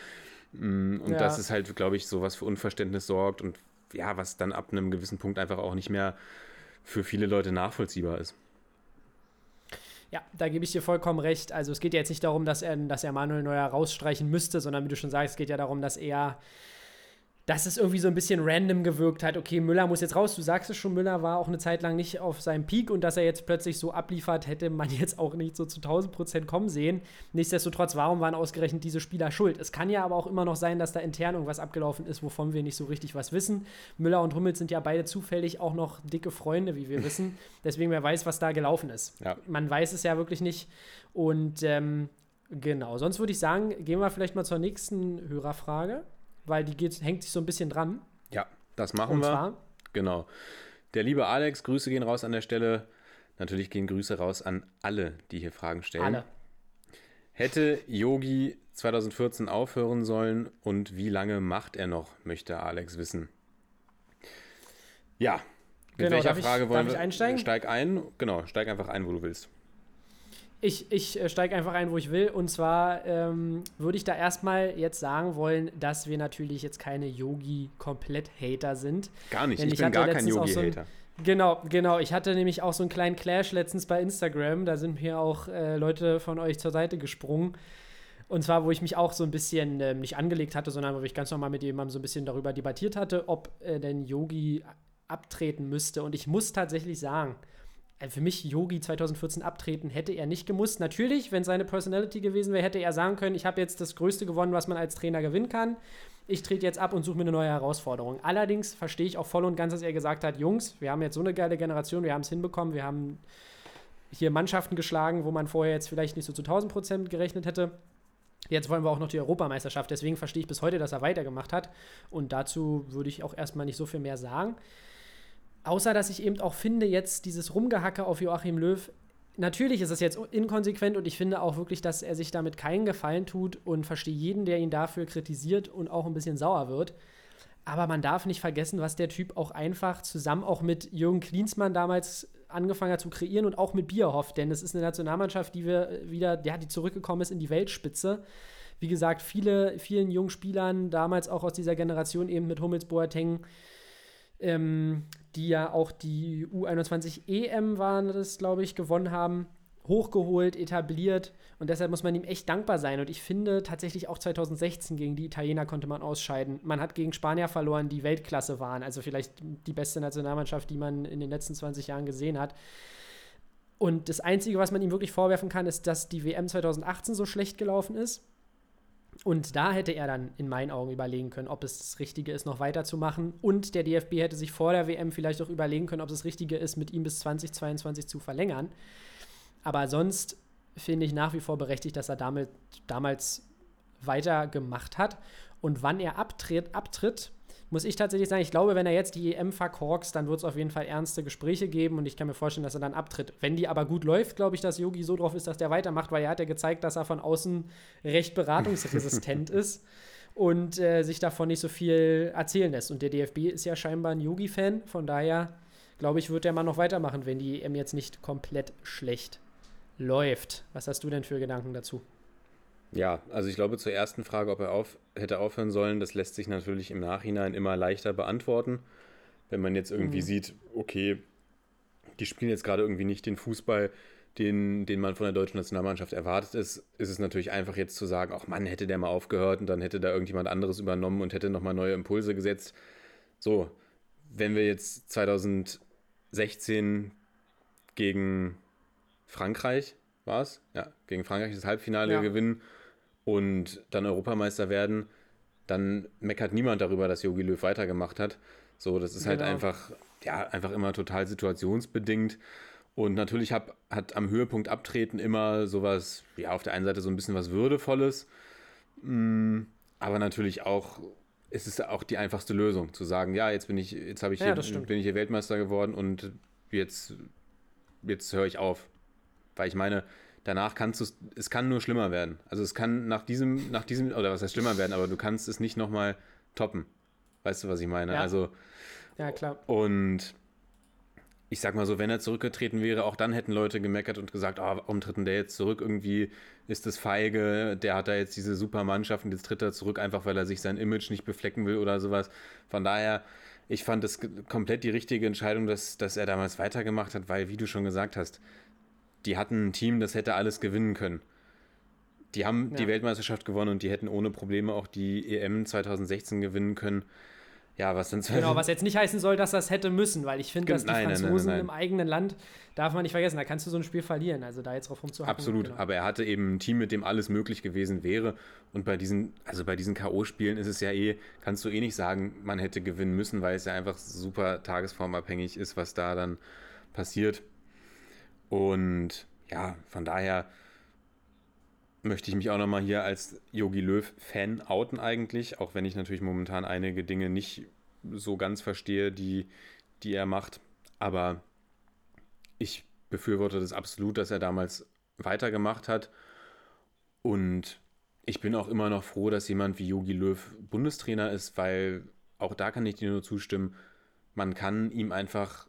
Mm, und ja. das ist halt, glaube ich, so was für Unverständnis sorgt und ja, was dann ab einem gewissen Punkt einfach auch nicht mehr für viele Leute nachvollziehbar ist. Ja, da gebe ich dir vollkommen recht. Also es geht ja jetzt nicht darum, dass er, dass er Manuel Neuer rausstreichen müsste, sondern wie du schon sagst, es geht ja darum, dass er dass es irgendwie so ein bisschen random gewirkt hat. Okay, Müller muss jetzt raus. Du sagst es schon, Müller war auch eine Zeit lang nicht auf seinem Peak und dass er jetzt plötzlich so abliefert, hätte man [laughs] jetzt auch nicht so zu 1000 Prozent kommen sehen. Nichtsdestotrotz, warum waren ausgerechnet diese Spieler schuld? Es kann ja aber auch immer noch sein, dass da intern irgendwas abgelaufen ist, wovon wir nicht so richtig was wissen. Müller und Hummels sind ja beide zufällig auch noch dicke Freunde, wie wir [laughs] wissen. Deswegen, wer weiß, was da gelaufen ist. Ja. Man weiß es ja wirklich nicht. Und ähm, genau, sonst würde ich sagen, gehen wir vielleicht mal zur nächsten Hörerfrage weil die geht, hängt sich so ein bisschen dran. Ja, das machen Und wir. Zwar, genau. Der liebe Alex, Grüße gehen raus an der Stelle. Natürlich gehen Grüße raus an alle, die hier Fragen stellen. Alle. Hätte Yogi 2014 aufhören sollen und wie lange macht er noch, möchte Alex wissen. Ja, mit genau, welcher Frage ich, wollen wir? einsteigen? Steig ein, genau, steig einfach ein, wo du willst. Ich, ich äh, steige einfach ein, wo ich will. Und zwar ähm, würde ich da erstmal jetzt sagen wollen, dass wir natürlich jetzt keine Yogi-Komplett-Hater sind. Gar nicht, ich, ich bin gar kein Yogi-Hater. So genau, genau. Ich hatte nämlich auch so einen kleinen Clash letztens bei Instagram. Da sind mir auch äh, Leute von euch zur Seite gesprungen. Und zwar, wo ich mich auch so ein bisschen äh, nicht angelegt hatte, sondern wo ich ganz normal mit jemandem so ein bisschen darüber debattiert hatte, ob äh, denn Yogi abtreten müsste. Und ich muss tatsächlich sagen, äh, für mich Yogi 2014 abtreten hätte er nicht gemusst. Natürlich, wenn seine Personality gewesen wäre, hätte er sagen können, ich habe jetzt das Größte gewonnen, was man als Trainer gewinnen kann. Ich trete jetzt ab und suche mir eine neue Herausforderung. Allerdings verstehe ich auch voll und ganz, dass er gesagt hat, Jungs, wir haben jetzt so eine geile Generation, wir haben es hinbekommen, wir haben hier Mannschaften geschlagen, wo man vorher jetzt vielleicht nicht so zu 1000 Prozent gerechnet hätte. Jetzt wollen wir auch noch die Europameisterschaft. Deswegen verstehe ich bis heute, dass er weitergemacht hat. Und dazu würde ich auch erstmal nicht so viel mehr sagen. Außer, dass ich eben auch finde, jetzt dieses Rumgehacke auf Joachim Löw, natürlich ist es jetzt inkonsequent und ich finde auch wirklich, dass er sich damit keinen Gefallen tut und verstehe jeden, der ihn dafür kritisiert und auch ein bisschen sauer wird. Aber man darf nicht vergessen, was der Typ auch einfach zusammen auch mit Jürgen Klinsmann damals angefangen hat zu kreieren und auch mit Bierhoff, denn es ist eine Nationalmannschaft, die wir wieder, ja, die zurückgekommen ist in die Weltspitze. Wie gesagt, viele, vielen jungen Spielern, damals auch aus dieser Generation eben mit Hummels, Boateng, ähm, die ja auch die U21 EM waren das, glaube ich, gewonnen haben, hochgeholt, etabliert und deshalb muss man ihm echt dankbar sein und ich finde tatsächlich auch 2016 gegen die Italiener konnte man ausscheiden. Man hat gegen Spanier verloren, die Weltklasse waren, also vielleicht die beste Nationalmannschaft, die man in den letzten 20 Jahren gesehen hat. Und das Einzige, was man ihm wirklich vorwerfen kann, ist, dass die WM 2018 so schlecht gelaufen ist und da hätte er dann in meinen Augen überlegen können, ob es das Richtige ist, noch weiterzumachen. Und der DFB hätte sich vor der WM vielleicht auch überlegen können, ob es das Richtige ist, mit ihm bis 2022 zu verlängern. Aber sonst finde ich nach wie vor berechtigt, dass er damit damals weitergemacht hat. Und wann er abtritt, abtritt muss ich tatsächlich sagen, ich glaube, wenn er jetzt die EM verkorkst, dann wird es auf jeden Fall ernste Gespräche geben und ich kann mir vorstellen, dass er dann abtritt. Wenn die aber gut läuft, glaube ich, dass Yogi so drauf ist, dass der weitermacht, weil er hat ja gezeigt, dass er von außen recht beratungsresistent [laughs] ist und äh, sich davon nicht so viel erzählen lässt. Und der DFB ist ja scheinbar ein Yogi-Fan, von daher glaube ich, wird der Mann noch weitermachen, wenn die EM jetzt nicht komplett schlecht läuft. Was hast du denn für Gedanken dazu? Ja, also ich glaube zur ersten Frage, ob er auf, hätte aufhören sollen, das lässt sich natürlich im Nachhinein immer leichter beantworten. wenn man jetzt irgendwie Mhm. sieht, okay, die spielen jetzt gerade irgendwie nicht den Fußball, den, den man von der deutschen Nationalmannschaft erwartet ist, ist es natürlich einfach jetzt zu sagen, ach Mann, hätte der mal aufgehört und dann hätte da irgendjemand anderes übernommen und hätte nochmal neue Impulse gesetzt. So, wenn wir jetzt 2016 gegen Frankreich, war es? Ja, gegen Frankreich das Halbfinale Ja. gewinnen und dann Europameister werden, dann meckert niemand darüber, dass Jogi Löw weitergemacht hat. So, das ist halt Genau. einfach, ja, einfach immer total situationsbedingt. Und natürlich hab, hat am Höhepunkt Abtreten immer sowas, ja, auf der einen Seite so ein bisschen was Würdevolles, mm, aber natürlich auch, es ist auch die einfachste Lösung, zu sagen, ja, jetzt bin ich, jetzt habe ich Ja, hier, bin ich hier Weltmeister geworden und jetzt, jetzt höre ich auf. Weil ich meine, danach kannst du es, kann nur schlimmer werden. Also es kann nach diesem, nach diesem, oder was heißt schlimmer werden, aber du kannst es nicht nochmal toppen. Weißt du, was ich meine? Ja. Also, Ja, klar. und ich sag mal so, wenn er zurückgetreten wäre, auch dann hätten Leute gemeckert und gesagt, ah, warum tritt denn der jetzt zurück? Irgendwie ist das feige, der hat da jetzt diese super Mannschaft und jetzt tritt er zurück, einfach weil er sich sein Image nicht beflecken will oder sowas. Von daher, ich fand es ge- komplett die richtige Entscheidung, dass, dass er damals weitergemacht hat, weil, wie du schon gesagt hast, die hatten ein Team, das hätte alles gewinnen können. Die haben die Ja. Weltmeisterschaft gewonnen und die hätten ohne Probleme auch die EM 2016 gewinnen können. Ja, was dann Genau, was jetzt nicht heißen soll, dass das hätte müssen, weil ich finde, dass die nein, Franzosen nein, nein. im eigenen Land, darf man nicht vergessen, da kannst du so ein Spiel verlieren. Also da jetzt drauf rumzuhacken. Absolut, Genau. aber er hatte eben ein Team, mit dem alles möglich gewesen wäre. Und bei diesen, also bei diesen K.O.-Spielen ist es ja eh, kannst du eh nicht sagen, man hätte gewinnen müssen, weil es ja einfach super tagesformabhängig ist, was da dann passiert. Und ja, von daher möchte ich mich auch nochmal hier als Yogi Löw-Fan outen eigentlich, auch wenn ich natürlich momentan einige Dinge nicht so ganz verstehe, die, die er macht. Aber ich befürworte das absolut, dass er damals weitergemacht hat. Und ich bin auch immer noch froh, dass jemand wie Yogi Löw Bundestrainer ist, weil auch da kann ich dir nur zustimmen, man kann ihm einfach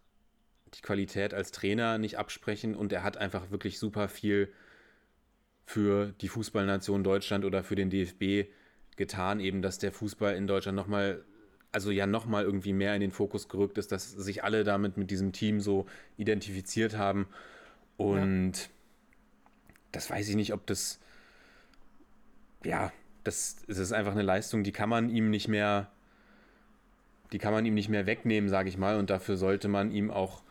die Qualität als Trainer nicht absprechen und er hat einfach wirklich super viel für die Fußballnation Deutschland oder für den DFB getan, eben dass der Fußball in Deutschland nochmal, also ja nochmal irgendwie mehr in den Fokus gerückt ist, dass sich alle damit mit diesem Team so identifiziert haben. Und das weiß ich nicht, ob das, ja, das, das ist einfach eine Leistung, die kann man ihm nicht mehr, die kann man ihm nicht mehr wegnehmen, sage ich mal. Und dafür sollte man ihm auch,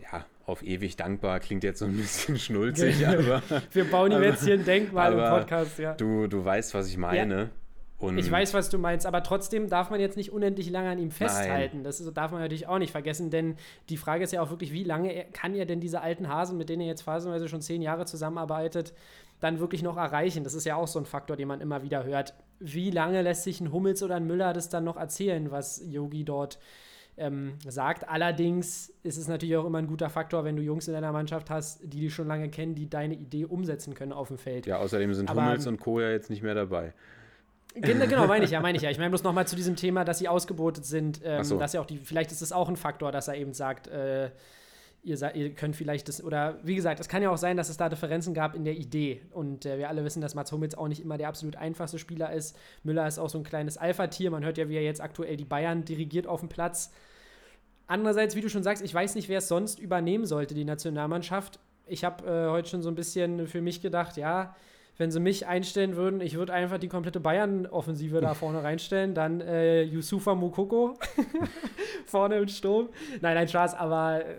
ja, auf ewig dankbar, klingt jetzt so ein bisschen schnulzig, aber Wir bauen ihm jetzt hier ein Denkmal im Podcast, ja. du, du weißt, was ich meine. Und Ich weiß, was du meinst, aber trotzdem darf man jetzt nicht unendlich lange an ihm festhalten. Das ist, darf man natürlich auch nicht vergessen, denn die Frage ist ja auch wirklich, wie lange er, kann er denn diese alten Hasen, mit denen er jetzt phasenweise schon zehn Jahre zusammenarbeitet, dann wirklich noch erreichen? Das ist ja auch so ein Faktor, den man immer wieder hört. Wie lange lässt sich ein Hummels oder ein Müller das dann noch erzählen, was Yogi dort ähm, sagt? Allerdings ist es natürlich auch immer ein guter Faktor, wenn du Jungs in deiner Mannschaft hast, die dich schon lange kennen, die deine Idee umsetzen können auf dem Feld. ja, außerdem sind Aber- Hummels und Co. ja jetzt nicht mehr dabei. Gen- Genau, meine ich ja, [laughs] meine ich ja. Ich meine bloß nochmal zu diesem Thema, dass sie ausgebotet sind, ähm, so. dass ja auch die, vielleicht ist es auch ein Faktor, dass er eben sagt, äh, ihr, ihr könnt vielleicht das, oder wie gesagt, es kann ja auch sein, dass es da Differenzen gab in der Idee. Und äh, wir alle wissen, dass Mats Hummels auch nicht immer der absolut einfachste Spieler ist. Müller ist auch so ein kleines Alpha-Tier. Man hört ja, wie er jetzt aktuell die Bayern dirigiert auf dem Platz. Andererseits, wie du schon sagst, ich weiß nicht, wer es sonst übernehmen sollte, die Nationalmannschaft. Ich habe äh, heute schon so ein bisschen für mich gedacht, ja, wenn sie mich einstellen würden, ich würde einfach die komplette Bayern-Offensive da vorne reinstellen, dann äh, Yusufa Mukoko [laughs] vorne im Sturm. Nein, nein, Spaß, aber äh,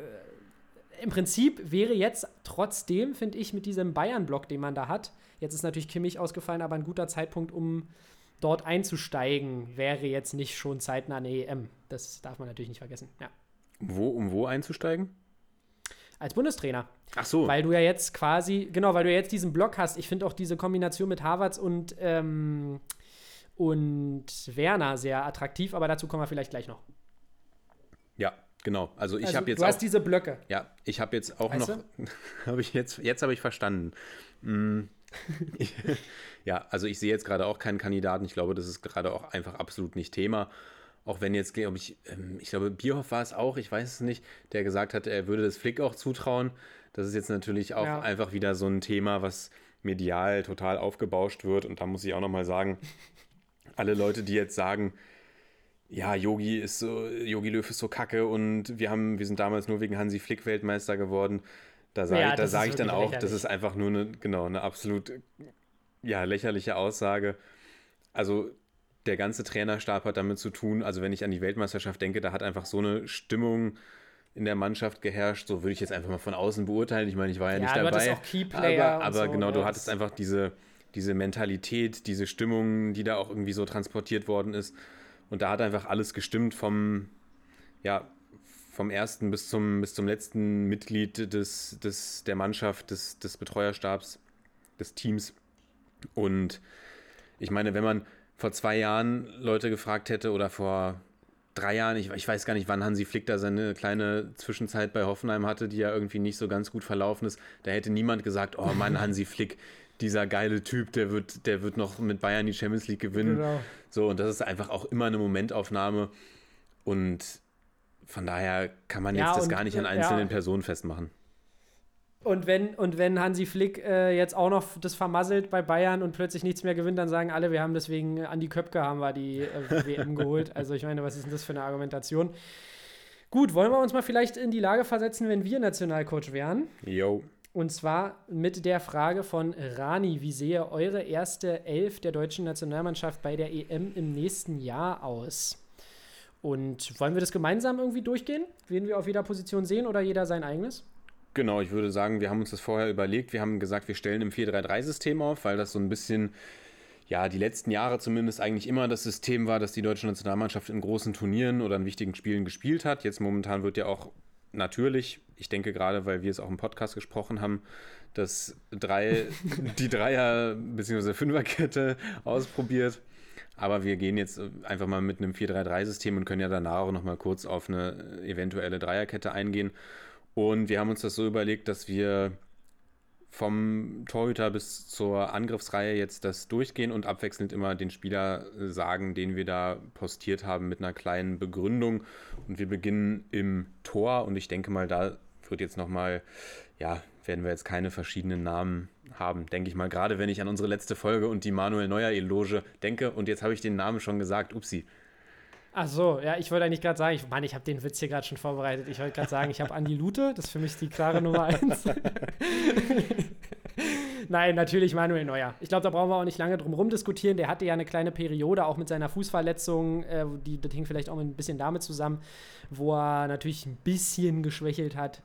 im Prinzip wäre jetzt trotzdem, finde ich, mit diesem Bayern-Block, den man da hat, jetzt ist natürlich Kimmich ausgefallen, aber ein guter Zeitpunkt, um dort einzusteigen, wäre jetzt nicht schon zeitnah eine EM. Das darf man natürlich nicht vergessen. Ja. Wo, um wo einzusteigen? Als Bundestrainer. Ach so, Weil du ja jetzt quasi, genau, weil du ja jetzt diesen Block hast. Ich finde auch diese Kombination mit Harvards und, ähm, und Werner sehr attraktiv, aber dazu kommen wir vielleicht gleich noch. ja, genau. Also ich Also, habe jetzt du auch, hast diese Blöcke. ja, ich habe jetzt auch Weißt noch, [laughs] habe ich jetzt, jetzt habe ich verstanden. Mm. Ich- [laughs] ja, also ich sehe jetzt gerade auch keinen Kandidaten. Ich glaube, das ist gerade auch einfach absolut nicht Thema. Auch wenn jetzt, glaube ich, ähm, ich glaube, Bierhoff war es auch, ich weiß es nicht, der gesagt hat, er würde das Flick auch zutrauen. Das ist jetzt natürlich auch Ja. einfach wieder so ein Thema, was medial total aufgebauscht wird. Und da muss ich auch nochmal sagen, alle Leute, die jetzt sagen, ja, Yogi ist so, Yogi Löw ist so kacke und wir haben, wir sind damals nur wegen Hansi Flick Weltmeister geworden. Da sage Ja, ich, da das sag ich dann auch, das lächerlich. ist einfach nur eine, genau, eine absolut ja, lächerliche Aussage. Also der ganze Trainerstab hat damit zu tun, also wenn ich an die Weltmeisterschaft denke, da hat einfach so eine Stimmung in der Mannschaft geherrscht, so würde ich jetzt einfach mal von außen beurteilen. Ich meine, ich war ja, Ja, nicht du dabei. auch Keyplayer aber aber so, genau, du ne? hattest Das- einfach diese, diese Mentalität, diese Stimmung, die da auch irgendwie so transportiert worden ist. Und da hat einfach alles gestimmt vom, ja, vom ersten bis zum, bis zum letzten Mitglied des, des, der Mannschaft, des, des Betreuerstabs, des Teams. Und ich meine, wenn man vor zwei Jahren Leute gefragt hätte oder vor drei Jahren, ich, ich weiß gar nicht, wann Hansi Flick da seine kleine Zwischenzeit bei Hoffenheim hatte, die ja irgendwie nicht so ganz gut verlaufen ist, da hätte niemand gesagt, oh Mann, Hansi Flick, dieser geile Typ, der wird, der wird noch mit Bayern die Champions League gewinnen. Genau. So, und das ist einfach auch immer eine Momentaufnahme. Und von daher kann man Ja, jetzt das und, gar nicht an äh, einzelnen ja. Personen festmachen. Und wenn, und wenn Hansi Flick äh, jetzt auch noch das vermasselt bei Bayern und plötzlich nichts mehr gewinnt, dann sagen alle, wir haben deswegen Andi Köpke haben wir die äh, WM geholt. Also ich meine, was ist denn das für eine Argumentation? Gut, wollen wir uns mal vielleicht in die Lage versetzen, wenn wir Nationalcoach wären? Yo. Und zwar mit der Frage von Rani, wie sehe eure erste Elf der deutschen Nationalmannschaft bei der EM im nächsten Jahr aus? Und wollen wir das gemeinsam irgendwie durchgehen? Wen wir auf jeder Position sehen oder jeder sein eigenes? Genau, ich würde sagen, wir haben uns das vorher überlegt. Wir haben gesagt, wir stellen im 4-3-3-System auf, weil das so ein bisschen, ja, die letzten Jahre zumindest eigentlich immer das System war, das die deutsche Nationalmannschaft in großen Turnieren oder in wichtigen Spielen gespielt hat. Jetzt momentan wird ja auch natürlich, ich denke gerade, weil wir es auch im Podcast gesprochen haben, dass drei, [laughs] die Dreier- bzw. Fünferkette ausprobiert. Aber wir gehen jetzt einfach mal mit einem 4-3-3-System und können ja danach auch nochmal kurz auf eine eventuelle Dreierkette eingehen. Und wir haben uns das so überlegt, dass wir vom Torhüter bis zur Angriffsreihe jetzt das durchgehen und abwechselnd immer den Spieler sagen, den wir da postiert haben, mit einer kleinen Begründung. Und wir beginnen im Tor und ich denke mal, da wird jetzt nochmal, ja, werden wir jetzt keine verschiedenen Namen haben, denke ich mal. Gerade wenn ich an unsere letzte Folge und die Manuel Neuer-Eloge denke und jetzt habe ich den Namen schon gesagt, upsi. Ach so, ja, ich wollte eigentlich gerade sagen, ich, Mann, ich habe den Witz hier gerade schon vorbereitet. Ich wollte gerade sagen, ich habe Andi Lute, das ist für mich die klare Nummer eins. [laughs] Nein, natürlich Manuel Neuer. Ich glaube, da brauchen wir auch nicht lange drum rumdiskutieren. Der hatte ja eine kleine Periode, auch mit seiner Fußverletzung, äh, die, das hing vielleicht auch ein bisschen damit zusammen, wo er natürlich ein bisschen geschwächelt hat.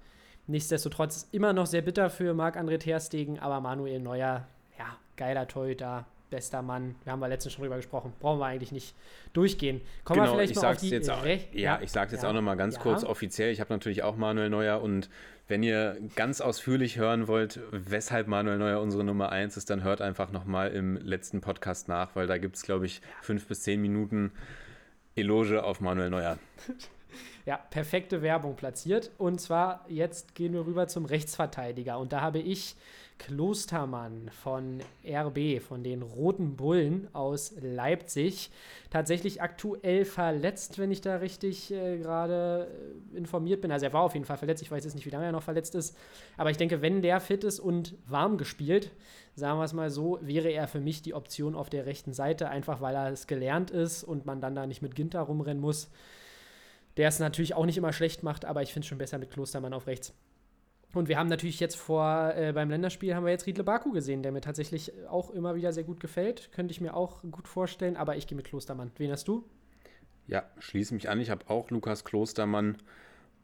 Nichtsdestotrotz immer noch sehr bitter für Marc-André Terstegen, aber Manuel Neuer, ja, geiler Torhüter, bester Mann. Wir haben wir letztens schon drüber gesprochen. Brauchen wir eigentlich nicht durchgehen. Kommen wir Genau, vielleicht ich mal auf die jetzt auch, Re- ja, ich sag's jetzt ja, auch noch mal ganz ja. kurz offiziell. Ich habe natürlich auch Manuel Neuer und wenn ihr ganz ausführlich hören wollt, weshalb Manuel Neuer unsere Nummer 1 ist, dann hört einfach noch mal im letzten Podcast nach, weil da gibt es, glaube ich, fünf bis zehn Minuten Eloge auf Manuel Neuer. [laughs] Ja, perfekte Werbung platziert. Und zwar jetzt gehen wir rüber zum Rechtsverteidiger. Und da habe ich Klostermann von RB, von den Roten Bullen aus Leipzig, tatsächlich aktuell verletzt, wenn ich da richtig äh, gerade äh, informiert bin. Also er war auf jeden Fall verletzt. Ich weiß jetzt nicht, wie lange er noch verletzt ist. Aber ich denke, wenn der fit ist und warm gespielt, sagen wir es mal so, wäre er für mich die Option auf der rechten Seite, einfach weil er es gelernt ist und man dann da nicht mit Ginter rumrennen muss der es natürlich auch nicht immer schlecht macht, aber ich finde es schon besser mit Klostermann auf rechts. Und wir haben natürlich jetzt vor, äh, beim Länderspiel haben wir jetzt Riedle Baku gesehen, der mir tatsächlich auch immer wieder sehr gut gefällt. Könnte ich mir auch gut vorstellen, aber ich gehe mit Klostermann. Wen hast du? Ja, schließe mich an. Ich habe auch Lukas Klostermann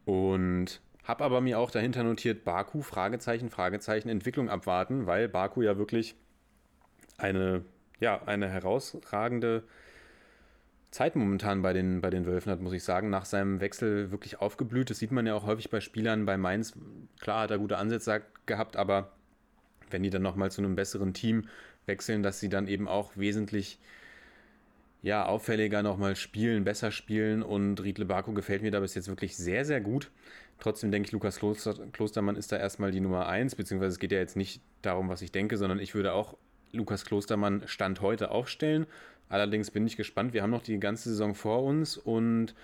und habe aber mir auch dahinter notiert, Baku, Fragezeichen, Fragezeichen, Entwicklung abwarten, weil Baku ja wirklich eine, ja, eine herausragende Zeit momentan bei den, bei den Wölfen hat, muss ich sagen. Nach seinem Wechsel wirklich aufgeblüht. Das sieht man ja auch häufig bei Spielern bei Mainz. Klar hat er gute Ansätze gehabt, aber wenn die dann nochmal zu einem besseren Team wechseln, dass sie dann eben auch wesentlich ja, auffälliger nochmal spielen, besser spielen und Riedle Baku gefällt mir da bis jetzt wirklich sehr, sehr gut. Trotzdem denke ich, Lukas Kloster, Klostermann ist da erstmal die Nummer eins, beziehungsweise es geht ja jetzt nicht darum, was ich denke, sondern ich würde auch Lukas Klostermann Stand heute aufstellen. Allerdings bin ich gespannt, wir haben noch die ganze Saison vor uns und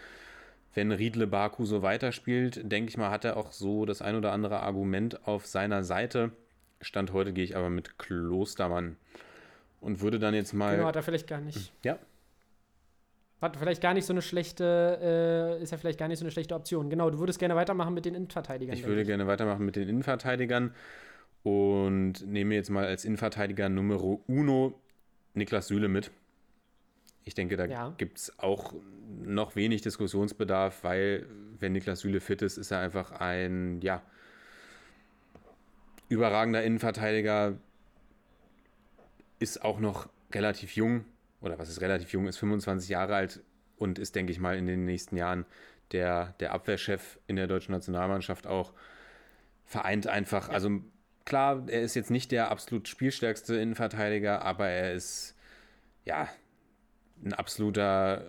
wenn Riedle Baku so weiterspielt, denke ich mal, hat er auch so das ein oder andere Argument auf seiner Seite. Stand heute gehe ich aber mit Klostermann und würde dann jetzt mal. Genau, hat er vielleicht gar nicht. Ja, Hat vielleicht gar nicht so eine schlechte, äh, ist ja vielleicht gar nicht so eine schlechte Option. Genau, du würdest gerne weitermachen mit den Innenverteidigern. Ich würde gerne weitermachen mit den Innenverteidigern und nehme jetzt mal als Innenverteidiger Numero uno Niklas Süle mit. Ich denke, da Ja. gibt es auch noch wenig Diskussionsbedarf, weil wenn Niklas Süle fit ist, ist er einfach ein, ja, überragender Innenverteidiger, ist auch noch relativ jung, oder was ist relativ jung, ist 25 Jahre alt und ist, denke ich mal, in den nächsten Jahren der, der Abwehrchef in der deutschen Nationalmannschaft auch. Vereint einfach, also klar, er ist jetzt nicht der absolut spielstärkste Innenverteidiger, aber er ist ja ein absoluter,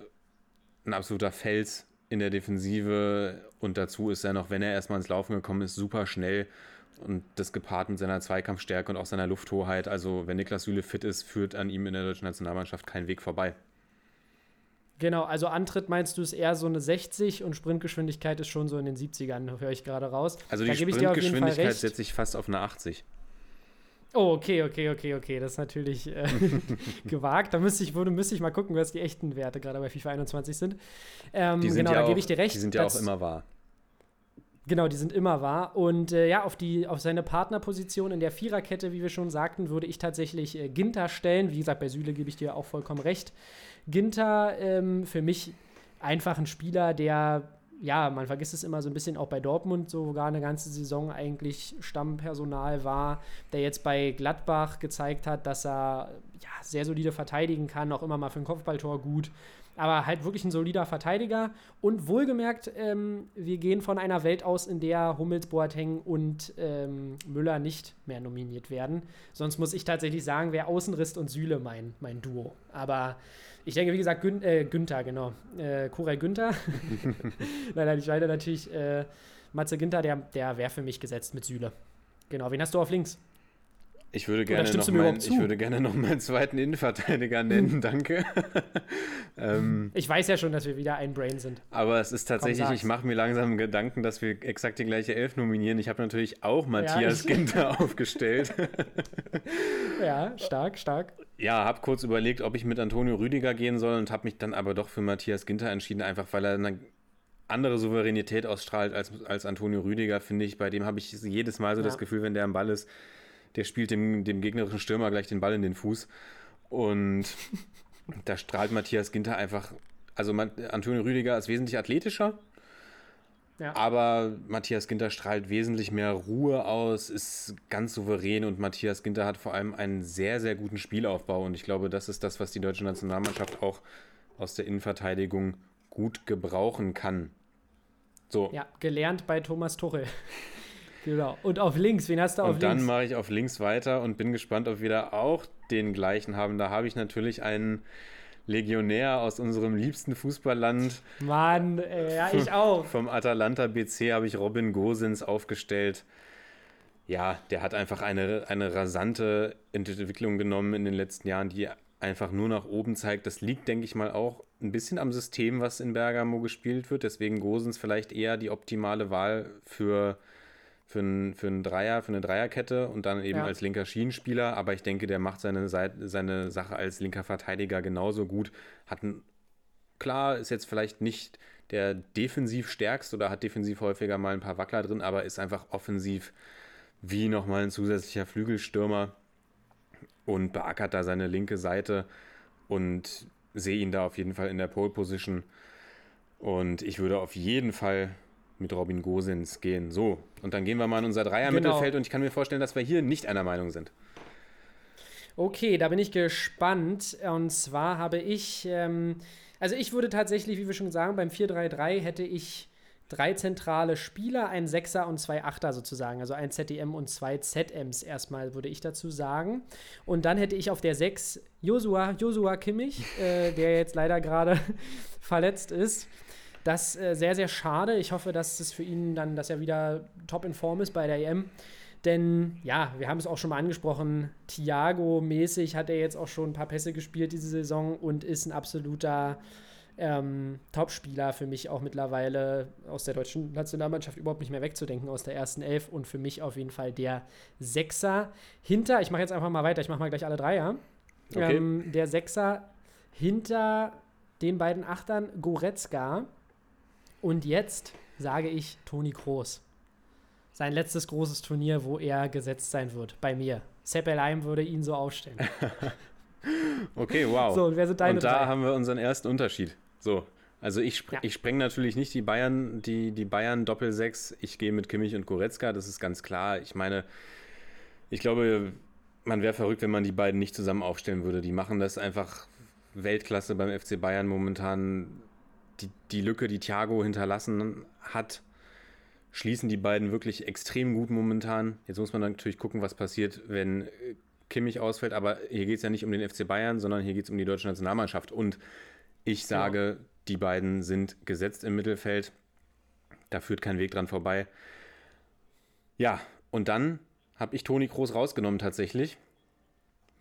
ein absoluter Fels in der Defensive und dazu ist er noch, wenn er erstmal ins Laufen gekommen ist, super schnell und das gepaart mit seiner Zweikampfstärke und auch seiner Lufthoheit. Also, wenn Niklas Süle fit ist, führt an ihm in der deutschen Nationalmannschaft kein Weg vorbei. Genau, also Antritt meinst du ist eher so eine 60 und Sprintgeschwindigkeit ist schon so in den 70ern, höre ich gerade raus. Also, die Sprintgeschwindigkeit setze ich fast auf eine 80. Oh, okay, okay, okay, okay. Das ist natürlich äh, [laughs] gewagt. Da müsste ich, würde, müsste ich mal gucken, was die echten Werte gerade bei FIFA 21 sind. Ähm, Die sind, genau, ja, da gebe ich dir recht. die sind ja auch immer wahr. Genau, die sind immer wahr. Und äh, ja, auf, die, auf seine Partnerposition in der Viererkette, wie wir schon sagten, würde ich tatsächlich äh, Ginter stellen. Wie gesagt, bei Süle gebe ich dir auch vollkommen recht. Ginter ähm, für mich einfach ein Spieler, der, ja, man vergisst es immer so ein bisschen, auch bei Dortmund sogar eine ganze Saison eigentlich Stammpersonal war, der jetzt bei Gladbach gezeigt hat, dass er ja, sehr solide verteidigen kann, auch immer mal für ein Kopfballtor gut. Aber halt wirklich ein solider Verteidiger. Und wohlgemerkt, ähm, wir gehen von einer Welt aus, in der Hummels, Boateng und ähm, Müller nicht mehr nominiert werden. Sonst muss ich tatsächlich sagen, wäre Außenrist und Süle mein, mein Duo. Aber ich denke, wie gesagt, Gün äh, Günther, genau. Äh, Korel Günther. [laughs] nein, nein, ich meine natürlich, äh, Matze Günther, der, der wäre für mich gesetzt mit Süle. Genau, wen hast du auf links? Ich würde, gerne noch überhaupt ich würde gerne noch meinen zweiten Innenverteidiger nennen, danke. [laughs] ähm, Ich weiß ja schon, dass wir wieder ein Brain sind. aber es ist tatsächlich, sag's. ich mache mir langsam Gedanken, dass wir exakt die gleiche Elf nominieren. Ich habe natürlich auch Matthias ich- Ginter [laughs] aufgestellt. [laughs] Ja, stark, stark. Ja, habe kurz überlegt, ob ich mit Antonio Rüdiger gehen soll und habe mich dann aber doch für Matthias Ginter entschieden, einfach weil er eine andere Souveränität ausstrahlt als, als Antonio Rüdiger, finde ich. Bei dem habe ich jedes Mal so Ja. das Gefühl, wenn der am Ball ist, der spielt dem, dem gegnerischen Stürmer gleich den Ball in den Fuß. Und [laughs] da strahlt Matthias Ginter einfach. Also Ma- Antonio Rüdiger ist wesentlich athletischer, Ja. aber Matthias Ginter strahlt wesentlich mehr Ruhe aus, ist ganz souverän und Matthias Ginter hat vor allem einen sehr, sehr guten Spielaufbau und ich glaube, das ist das, was die deutsche Nationalmannschaft auch aus der Innenverteidigung gut gebrauchen kann. So, Ja, gelernt bei Thomas Tuchel. Genau. Und auf links, wen hast du auf und dann links? mache ich auf links weiter und bin gespannt, ob wir da auch den gleichen haben. Da habe ich natürlich einen Legionär aus unserem liebsten Fußballland. Mann, äh, ja, ich auch. Vom Atalanta BC habe ich Robin Gosens aufgestellt. Ja, der hat einfach eine, eine rasante Entwicklung genommen in den letzten Jahren, die einfach nur nach oben zeigt. Das liegt, denke ich mal, auch ein bisschen am System, was in Bergamo gespielt wird. Deswegen Gosens vielleicht eher die optimale Wahl für, für, einen, für einen Dreier, für eine Dreierkette und dann eben Ja. als linker Schienenspieler. Aber ich denke, der macht seine, seine Sache als linker Verteidiger genauso gut. Hat ein klar, ist jetzt vielleicht nicht der defensiv stärkste oder hat defensiv häufiger mal ein paar Wackler drin, aber ist einfach offensiv wie nochmal ein zusätzlicher Flügelstürmer und beackert da seine linke Seite und sehe ihn da auf jeden Fall in der Pole Position. Und ich würde auf jeden Fall mit Robin Gosens gehen. So, und dann gehen wir mal in unser Dreier-Mittelfeld Genau. und ich kann mir vorstellen, dass wir hier nicht einer Meinung sind. Okay, da bin ich gespannt. Und zwar habe ich, ähm, also ich würde tatsächlich, wie wir schon sagen, beim 4-3-3 hätte ich drei zentrale Spieler, ein Sechser und zwei Achter sozusagen. Also ein ZDM und zwei ZMs erstmal, würde ich dazu sagen. Und dann hätte ich auf der 6 Josua, Josua Kimmich, äh, der jetzt leider gerade [laughs] verletzt ist. Das äh, sehr, sehr schade. Ich hoffe, dass es für ihn dann, dass er wieder top in Form ist bei der EM. Denn ja, wir haben es auch schon mal angesprochen, Thiago-mäßig hat er jetzt auch schon ein paar Pässe gespielt diese Saison und ist ein absoluter ähm, Topspieler für mich auch mittlerweile aus der deutschen Nationalmannschaft überhaupt nicht mehr wegzudenken aus der ersten Elf und für mich auf jeden Fall der Sechser hinter, ich mache jetzt einfach mal weiter, ich mache mal gleich alle drei, ja. Okay. Ähm, der Sechser hinter den beiden Achtern Goretzka und jetzt sage ich Toni Kroos. Sein letztes großes Turnier, wo er gesetzt sein wird, bei mir. Sepp Elheim würde ihn so aufstellen. [laughs] Okay, wow. So, und wer sind deine Und da drei? haben wir unseren ersten Unterschied. So, also ich, spr Ja. ich spreng natürlich nicht die Bayern, die, die Bayern Doppel-6. Ich gehe mit Kimmich und Goretzka, das ist ganz klar. Ich meine, ich glaube, man wäre verrückt, wenn man die beiden nicht zusammen aufstellen würde. Die machen das einfach Weltklasse beim FC Bayern momentan. Die, die Lücke, die Thiago hinterlassen hat, schließen die beiden wirklich extrem gut momentan. Jetzt muss man natürlich gucken, was passiert, wenn äh, Kimmich ausfällt. Aber hier geht es ja nicht um den FC Bayern, sondern hier geht es um die deutsche Nationalmannschaft. Und ich sage, die beiden sind gesetzt im Mittelfeld. Da führt kein Weg dran vorbei. Ja, und dann habe ich Toni Kroos rausgenommen tatsächlich.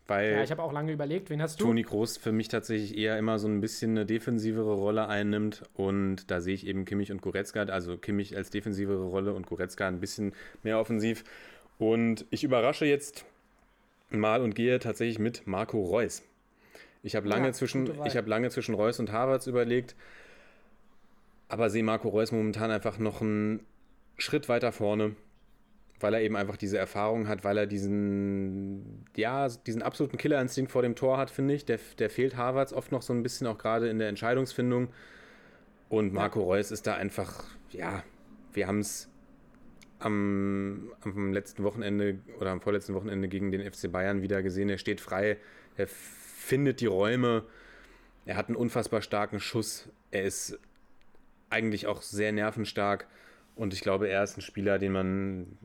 Weil Ja, ich habe auch lange überlegt, wen hast du? Toni Kroos für mich tatsächlich eher immer so ein bisschen eine defensivere Rolle einnimmt und da sehe ich eben Kimmich und Goretzka, also Kimmich als defensivere Rolle und Goretzka ein bisschen mehr offensiv und ich überrasche jetzt mal und gehe tatsächlich mit Marco Reus. Ich habe lange, Ja, zwischen, ich habe lange zwischen Reus und Havertz überlegt, aber sehe Marco Reus momentan einfach noch einen Schritt weiter vorne, weil er eben einfach diese Erfahrung hat, weil er diesen, ja, diesen absoluten Killerinstinkt vor dem Tor hat, finde ich. Der, der fehlt Harvards oft noch so ein bisschen, auch gerade in der Entscheidungsfindung. Und Marco Reus ist da einfach, ja, wir haben es am, am letzten Wochenende oder am vorletzten Wochenende gegen den FC Bayern wieder gesehen. Er steht frei, er findet die Räume, er hat einen unfassbar starken Schuss, er ist eigentlich auch sehr nervenstark und ich glaube, er ist ein Spieler, den man,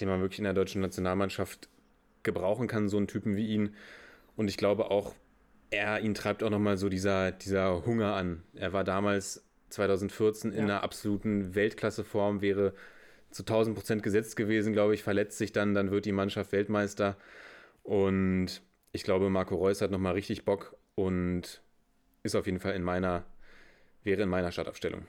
den man wirklich in der deutschen Nationalmannschaft gebrauchen kann, so einen Typen wie ihn. Und ich glaube auch, er, ihn treibt auch nochmal so dieser, dieser Hunger an. Er war damals 2014 in Ja. einer absoluten Weltklasseform, wäre zu 1000 Prozent gesetzt gewesen, glaube ich, verletzt sich dann, dann wird die Mannschaft Weltmeister. Und ich glaube, Marco Reus hat nochmal richtig Bock und ist auf jeden Fall in meiner, wäre in meiner Startaufstellung.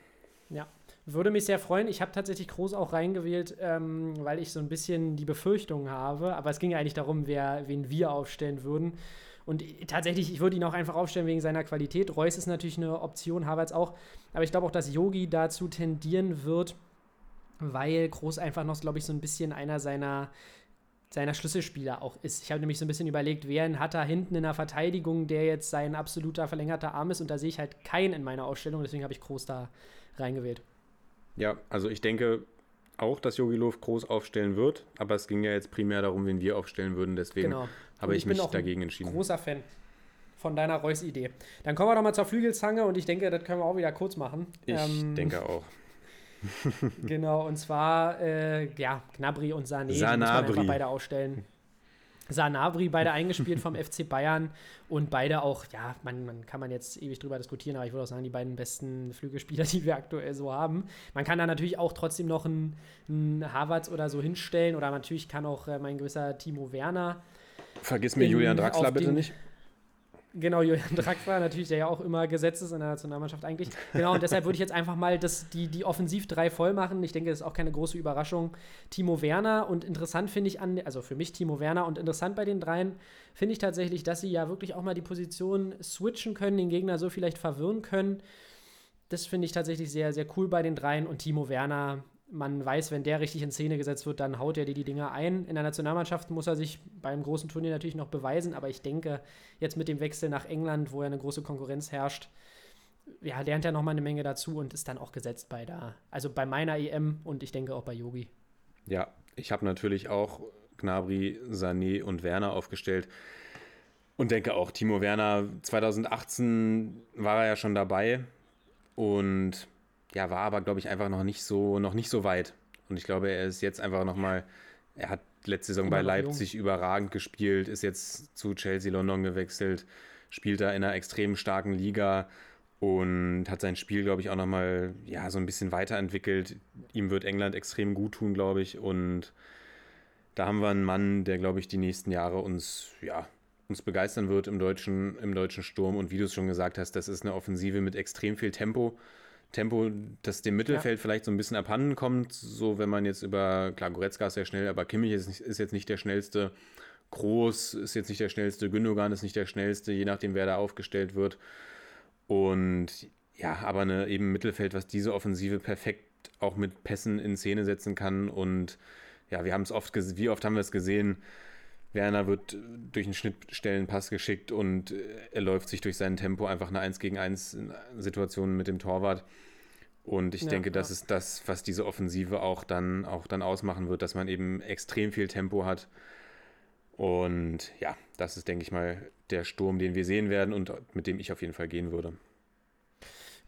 Ja, würde mich sehr freuen. Ich habe tatsächlich Groß auch reingewählt, ähm, weil ich so ein bisschen die Befürchtung habe. Aber es ging ja eigentlich darum, wer, wen wir aufstellen würden. Und tatsächlich, ich würde ihn auch einfach aufstellen wegen seiner Qualität. Reus ist natürlich eine Option, Havertz auch. Aber ich glaube auch, dass Yogi dazu tendieren wird, weil Groß einfach noch, glaube ich, so ein bisschen einer seiner, seiner Schlüsselspieler auch ist. Ich habe nämlich so ein bisschen überlegt, wen hat er hinten in der Verteidigung, der jetzt sein absoluter verlängerter Arm ist. Und da sehe ich halt keinen in meiner Ausstellung. Deswegen habe ich Groß da reingewählt. Ja, also ich denke auch, dass Jogi Löw groß aufstellen wird, aber es ging ja jetzt primär darum, wen wir aufstellen würden, deswegen Genau. habe ich bin mich dagegen entschieden. Großer Fan von deiner Reus-Idee. Dann kommen wir doch mal zur Flügelzange und ich denke, das können wir auch wieder kurz machen. Ich Ähm, denke auch. [laughs] Genau, und zwar, äh, ja, Gnabry und Sané, die muss man beide ausstellen. Sanabri, beide eingespielt vom [laughs] FC Bayern und beide auch, ja, man, man kann man jetzt ewig drüber diskutieren, aber ich würde auch sagen, die beiden besten Flügelspieler, [laughs] die wir aktuell so haben. Man kann da natürlich auch trotzdem noch einen, einen Havertz oder so hinstellen oder natürlich kann auch äh, mein gewisser Timo Werner Vergiss mir in- Julian Draxler bitte den- nicht. Genau, Julian [laughs] Draxler natürlich, der ja auch immer gesetzt ist in der Nationalmannschaft eigentlich. Genau, und deshalb würde ich jetzt einfach mal das, die, die Offensiv drei voll machen. Ich denke, das ist auch keine große Überraschung. Timo Werner und interessant finde ich an, also für mich Timo Werner und interessant bei den dreien finde ich tatsächlich, dass sie ja wirklich auch mal die Position switchen können, den Gegner so vielleicht verwirren können. Das finde ich tatsächlich sehr, sehr cool bei den dreien und Timo Werner. Man weiß, wenn der richtig in Szene gesetzt wird, dann haut er dir die Dinger ein. In der Nationalmannschaft muss er sich beim großen Turnier natürlich noch beweisen, aber ich denke, jetzt mit dem Wechsel nach England, wo ja eine große Konkurrenz herrscht, ja, lernt er nochmal eine Menge dazu und ist dann auch gesetzt bei der, also bei meiner EM und ich denke auch bei Yogi. Ja, ich habe natürlich auch Gnabry, Sané und Werner aufgestellt und denke auch, Timo Werner 2018 war er ja schon dabei und ja, war aber, glaube ich, einfach noch nicht so, noch nicht so weit. Und ich glaube, er ist jetzt einfach nochmal, er hat letzte Saison bei Leipzig überragend gespielt, ist jetzt zu Chelsea London gewechselt, spielt da in einer extrem starken Liga und hat sein Spiel, glaube ich, auch nochmal ja, so ein bisschen weiterentwickelt. Ihm wird England extrem gut tun, glaube ich. Und da haben wir einen Mann, der, glaube ich, die nächsten Jahre uns, ja, uns begeistern wird im deutschen, im deutschen Sturm. Und wie du es schon gesagt hast, das ist eine Offensive mit extrem viel Tempo. Tempo, das dem Mittelfeld vielleicht so ein bisschen abhanden kommt. So, wenn man jetzt über, klar, Goretzka ist sehr schnell, aber Kimmich ist, nicht, ist jetzt nicht der schnellste. Groß ist jetzt nicht der schnellste. Gündogan ist nicht der schnellste, je nachdem, wer da aufgestellt wird. Und ja, aber eine, eben Mittelfeld, was diese Offensive perfekt auch mit Pässen in Szene setzen kann. Und ja, wir haben es oft, wie oft haben wir es gesehen, Werner wird durch einen Schnittstellenpass geschickt und äh, er läuft sich durch sein Tempo einfach eine 1 gegen 1 Situation mit dem Torwart. Und ich ja, denke, das ja. ist das, was diese Offensive auch dann, auch dann ausmachen wird, dass man eben extrem viel Tempo hat. Und ja, das ist, denke ich mal, der Sturm, den wir sehen werden und mit dem ich auf jeden Fall gehen würde.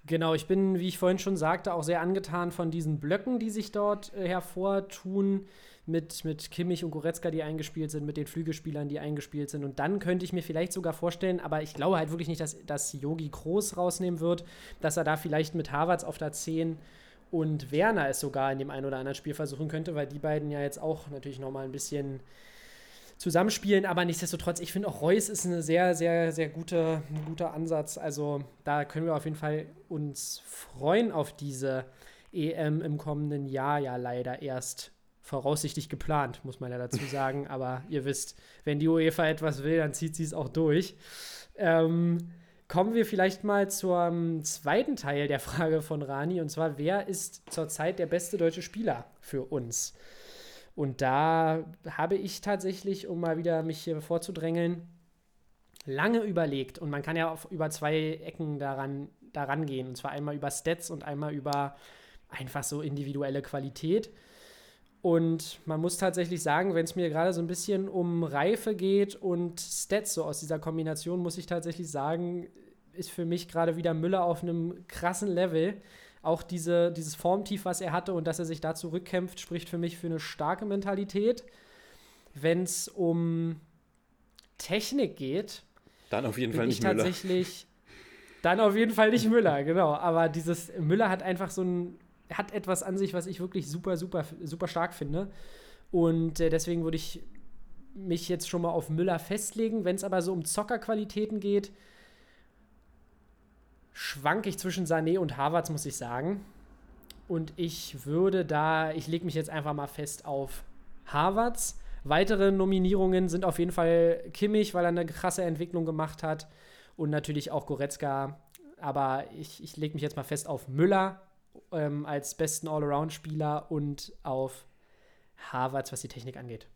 Genau, ich bin, wie ich vorhin schon sagte, auch sehr angetan von diesen Blöcken, die sich dort äh, hervortun, mit, mit Kimmich und Goretzka, die eingespielt sind, mit den Flügelspielern, die eingespielt sind. Und dann könnte ich mir vielleicht sogar vorstellen, aber ich glaube halt wirklich nicht, dass, dass Yogi Groß rausnehmen wird, dass er da vielleicht mit Harvards auf der 10 und Werner es sogar in dem einen oder anderen Spiel versuchen könnte, weil die beiden ja jetzt auch natürlich nochmal ein bisschen zusammenspielen, aber nichtsdestotrotz, ich finde auch Reus ist eine sehr, sehr, sehr gute, ein guter Ansatz. Also da können wir auf jeden Fall uns freuen auf diese EM im kommenden Jahr ja leider erst voraussichtlich geplant, muss man ja dazu sagen. Aber ihr wisst, wenn die UEFA etwas will, dann zieht sie es auch durch. Ähm, kommen wir vielleicht mal zum zweiten Teil der Frage von Rani, und zwar, wer ist zurzeit der beste deutsche Spieler für uns? Und da habe ich tatsächlich, um mal wieder mich hier vorzudrängeln, lange überlegt. Und man kann ja auf, über zwei Ecken daran, daran gehen. Und zwar einmal über Stats und einmal über einfach so individuelle Qualität. Und man muss tatsächlich sagen, wenn es mir gerade so ein bisschen um Reife geht und Stats, so aus dieser Kombination, muss ich tatsächlich sagen, ist für mich gerade wieder Müller auf einem krassen Level auch diese, dieses Formtief, was er hatte und dass er sich da zurückkämpft, spricht für mich für eine starke Mentalität. Wenn es um Technik geht, dann auf jeden Fall nicht Müller. tatsächlich dann auf jeden Fall nicht Müller, [laughs] genau. Aber dieses Müller hat einfach so ein, hat etwas an sich, was ich wirklich super, super, super stark finde. Und äh, deswegen würde ich mich jetzt schon mal auf Müller festlegen. Wenn es aber so um Zockerqualitäten geht, schwanke ich zwischen Sané und Havertz, muss ich sagen. Und ich würde da, ich lege mich jetzt einfach mal fest auf Havertz. Weitere Nominierungen sind auf jeden Fall Kimmich, weil er eine krasse Entwicklung gemacht hat. Und natürlich auch Goretzka. Aber ich, ich lege mich jetzt mal fest auf Müller ähm, als besten Allround-Spieler und auf Havertz, was die Technik angeht.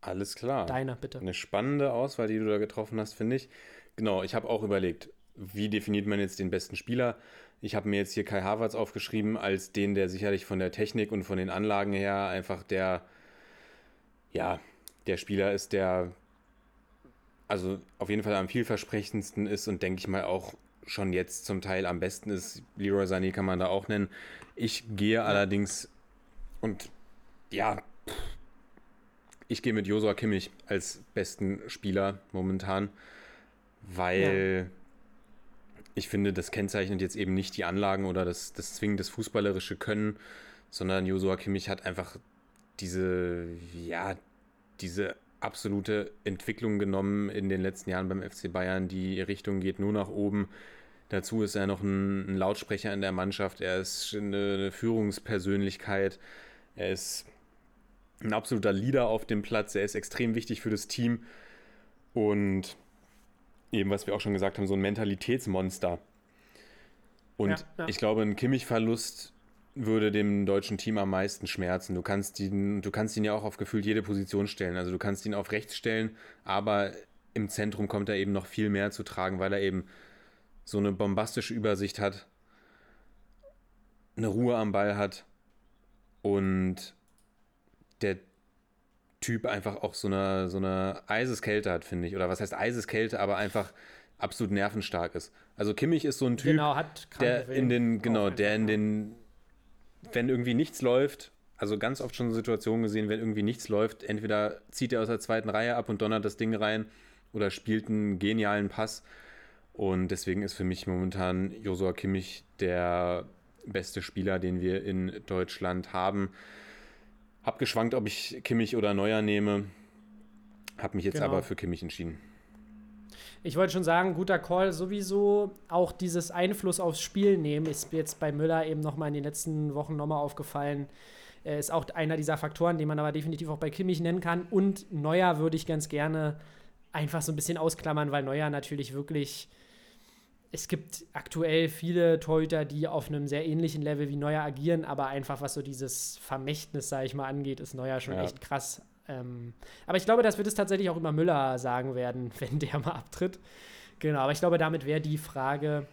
Alles klar. Deiner, bitte. Eine spannende Auswahl, die du da getroffen hast, finde ich. Genau, ich habe auch überlegt, wie definiert man jetzt den besten Spieler? Ich habe mir jetzt hier Kai Havertz aufgeschrieben als den, der sicherlich von der Technik und von den Anlagen her einfach der, ja, der Spieler ist, der also auf jeden Fall am vielversprechendsten ist und denke ich mal auch schon jetzt zum Teil am besten ist. Leroy Sané kann man da auch nennen. Ich gehe allerdings und ja, ich gehe mit Josua Kimmich als besten Spieler momentan, weil ja ich finde, das kennzeichnet jetzt eben nicht die Anlagen oder das, das zwingend das fußballerische Können, sondern Josua Kimmich hat einfach diese, ja, diese absolute Entwicklung genommen in den letzten Jahren beim FC Bayern. Die Richtung geht nur nach oben. Dazu ist er noch ein, ein Lautsprecher in der Mannschaft. Er ist eine, eine Führungspersönlichkeit. Er ist ein absoluter Leader auf dem Platz. Er ist extrem wichtig für das Team. Und eben, was wir auch schon gesagt haben, so ein Mentalitätsmonster. Und ja, ja. ich glaube, ein Kimmich-Verlust würde dem deutschen Team am meisten schmerzen. Du kannst ihn, du kannst ihn ja auch auf gefühlt jede Position stellen. Also du kannst ihn auf rechts stellen, aber im Zentrum kommt er eben noch viel mehr zu tragen, weil er eben so eine bombastische Übersicht hat, eine Ruhe am Ball hat und der Typ einfach auch so eine, so eine Eiseskälte hat, finde ich. Oder was heißt Eiseskälte, aber einfach absolut nervenstark ist. Also Kimmich ist so ein Typ, genau, der in den, genau, der in den, wenn irgendwie nichts läuft, also ganz oft schon Situationen gesehen, wenn irgendwie nichts läuft, entweder zieht er aus der zweiten Reihe ab und donnert das Ding rein oder spielt einen genialen Pass. Und deswegen ist für mich momentan Josua Kimmich der beste Spieler, den wir in Deutschland haben. Hab geschwankt, ob ich Kimmich oder Neuer nehme. Hab mich jetzt genau. aber für Kimmich entschieden. Ich wollte schon sagen, guter Call sowieso. Auch dieses Einfluss aufs Spiel nehmen ist jetzt bei Müller eben nochmal in den letzten Wochen nochmal aufgefallen. Ist auch einer dieser Faktoren, den man aber definitiv auch bei Kimmich nennen kann. Und Neuer würde ich ganz gerne einfach so ein bisschen ausklammern, weil Neuer natürlich wirklich es gibt aktuell viele Torhüter, die auf einem sehr ähnlichen Level wie Neuer agieren, aber einfach was so dieses Vermächtnis, sage ich mal, angeht, ist Neuer schon Ja. echt krass. Ähm, aber ich glaube, dass wir das tatsächlich auch über Müller sagen werden, [laughs] wenn der mal abtritt. Genau, aber ich glaube, damit wäre die Frage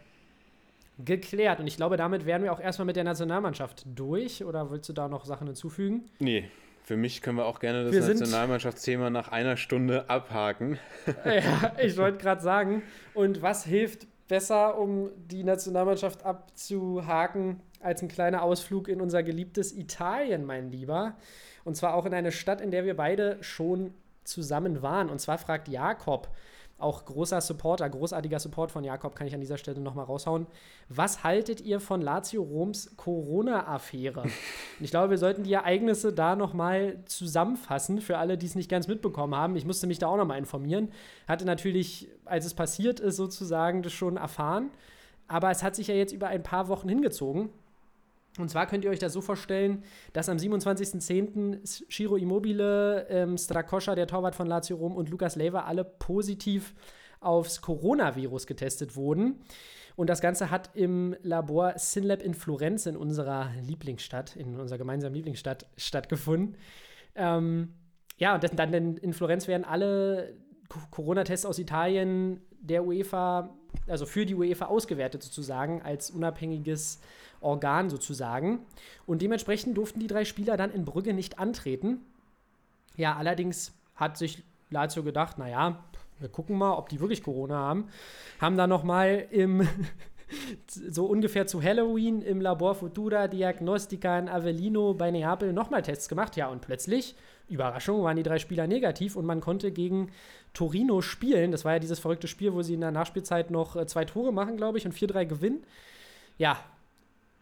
geklärt. Und ich glaube, damit wären wir auch erstmal mit der Nationalmannschaft durch. Oder willst du da noch Sachen hinzufügen? Nee, für mich können wir auch gerne das Nationalmannschaftsthema nach einer Stunde abhaken. [laughs] ja, ich wollte gerade sagen. Und was hilft besser, um die Nationalmannschaft abzuhaken, als ein kleiner Ausflug in unser geliebtes Italien, mein Lieber? Und zwar auch in eine Stadt, in der wir beide schon zusammen waren. Und zwar fragt Jakob, auch großer Supporter, großartiger Support von Jakob, kann ich an dieser Stelle nochmal raushauen. Was haltet ihr von Lazio Roms Corona-Affäre? [laughs] Ich glaube, wir sollten die Ereignisse da nochmal zusammenfassen, für alle, die es nicht ganz mitbekommen haben. Ich musste mich da auch nochmal informieren. Hatte natürlich, als es passiert ist, sozusagen das schon erfahren. Aber es hat sich ja jetzt über ein paar Wochen hingezogen. Und zwar könnt ihr euch das so vorstellen, dass am 27.10. Ciro Immobile, ähm, Strakoscha, der Torwart von Lazio Rom und Lukas Leiva alle positiv aufs Coronavirus getestet wurden. Und das Ganze hat im Labor Synlab in Florenz, in unserer Lieblingsstadt, in unserer gemeinsamen Lieblingsstadt, stattgefunden. Ähm, ja, und dann in, Florenz werden alle Co- Corona-Tests aus Italien der UEFA, also für die UEFA ausgewertet sozusagen, als unabhängiges Organ sozusagen. Und dementsprechend durften die drei Spieler dann in Brügge nicht antreten. Ja, allerdings hat sich Lazio gedacht, naja, wir gucken mal, ob die wirklich Corona haben. Haben dann nochmal im, [laughs] so ungefähr zu Halloween im Labor Futura Diagnostica in Avellino bei Neapel nochmal Tests gemacht. Ja, und plötzlich, Überraschung, waren die drei Spieler negativ und man konnte gegen Torino spielen. Das war ja dieses verrückte Spiel, wo sie in der Nachspielzeit noch äh, zwei Tore machen, glaube ich, und 4-3 gewinnen. Ja,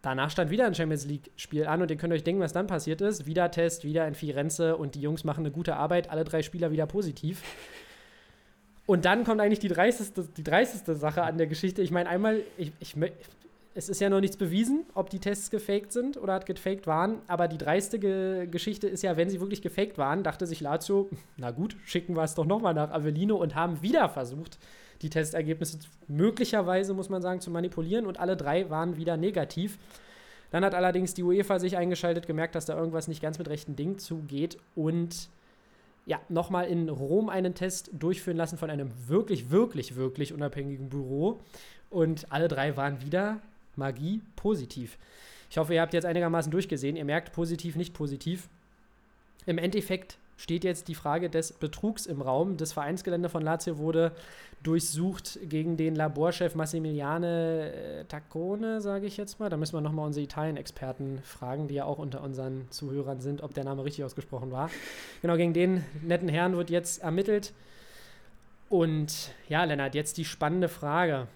Danach stand wieder ein Champions League-Spiel an und ihr könnt euch denken, was dann passiert ist. Wieder Test, wieder in Firenze und die Jungs machen eine gute Arbeit, alle drei Spieler wieder positiv. Und dann kommt eigentlich die dreisteste, die dreisteste Sache an der Geschichte. Ich meine, einmal, ich, ich, es ist ja noch nichts bewiesen, ob die Tests gefaked sind oder gefaked waren, aber die dreiste Ge Geschichte ist ja, wenn sie wirklich gefaked waren, dachte sich Lazio, na gut, schicken wir es doch nochmal nach Avellino und haben wieder versucht, die Testergebnisse möglicherweise, muss man sagen, zu manipulieren und alle drei waren wieder negativ. Dann hat allerdings die UEFA sich eingeschaltet, gemerkt, dass da irgendwas nicht ganz mit rechten Dingen zugeht und ja, nochmal in Rom einen Test durchführen lassen von einem wirklich, wirklich, wirklich unabhängigen Büro und alle drei waren wieder Magie positiv. Ich hoffe, ihr habt jetzt einigermaßen durchgesehen. Ihr merkt positiv, nicht positiv. Im Endeffekt steht jetzt die Frage des Betrugs im Raum. Das Vereinsgelände von Lazio wurde durchsucht gegen den Laborchef Massimiliane äh, Taccone, sage ich jetzt mal. Da müssen wir nochmal unsere Italien-Experten fragen, die ja auch unter unseren Zuhörern sind, ob der Name richtig ausgesprochen war. Genau, gegen den netten Herrn wird jetzt ermittelt. Und ja, Lennart, jetzt die spannende Frage.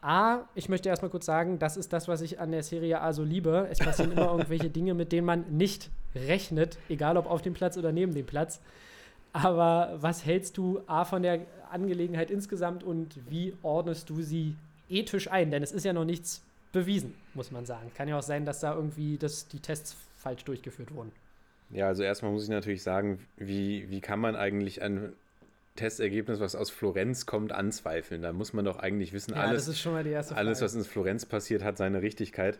A, ich möchte erstmal kurz sagen, das ist das, was ich an der Serie A so liebe. Es passieren immer [laughs] irgendwelche Dinge, mit denen man nicht rechnet, egal ob auf dem Platz oder neben dem Platz. Aber was hältst du A von der Angelegenheit insgesamt und wie ordnest du sie ethisch ein? Denn es ist ja noch nichts bewiesen, muss man sagen. Kann ja auch sein, dass da irgendwie das, die Tests falsch durchgeführt wurden. Ja, also erstmal muss ich natürlich sagen, wie, wie kann man eigentlich ein Testergebnis, was aus Florenz kommt, anzweifeln? Da muss man doch eigentlich wissen, Ja, alles, das ist schon mal die erste Frage. alles, was in Florenz passiert, hat seine Richtigkeit.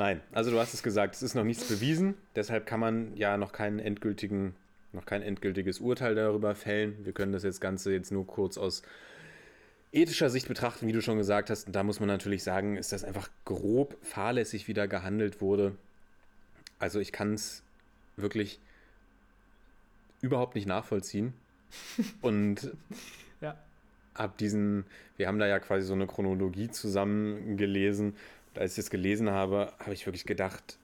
Nein, also du hast es gesagt, es ist noch nichts bewiesen, deshalb kann man ja noch keinen endgültigen, noch kein endgültiges Urteil darüber fällen. Wir können das jetzt Ganze jetzt nur kurz aus ethischer Sicht betrachten, wie du schon gesagt hast. Und da muss man natürlich sagen, ist das einfach grob fahrlässig wieder gehandelt wurde. Also ich kann es wirklich überhaupt nicht nachvollziehen. [laughs] Und Ja. ab diesen, wir haben da ja quasi so eine Chronologie zusammen gelesen. Und als ich das gelesen habe, habe ich wirklich gedacht,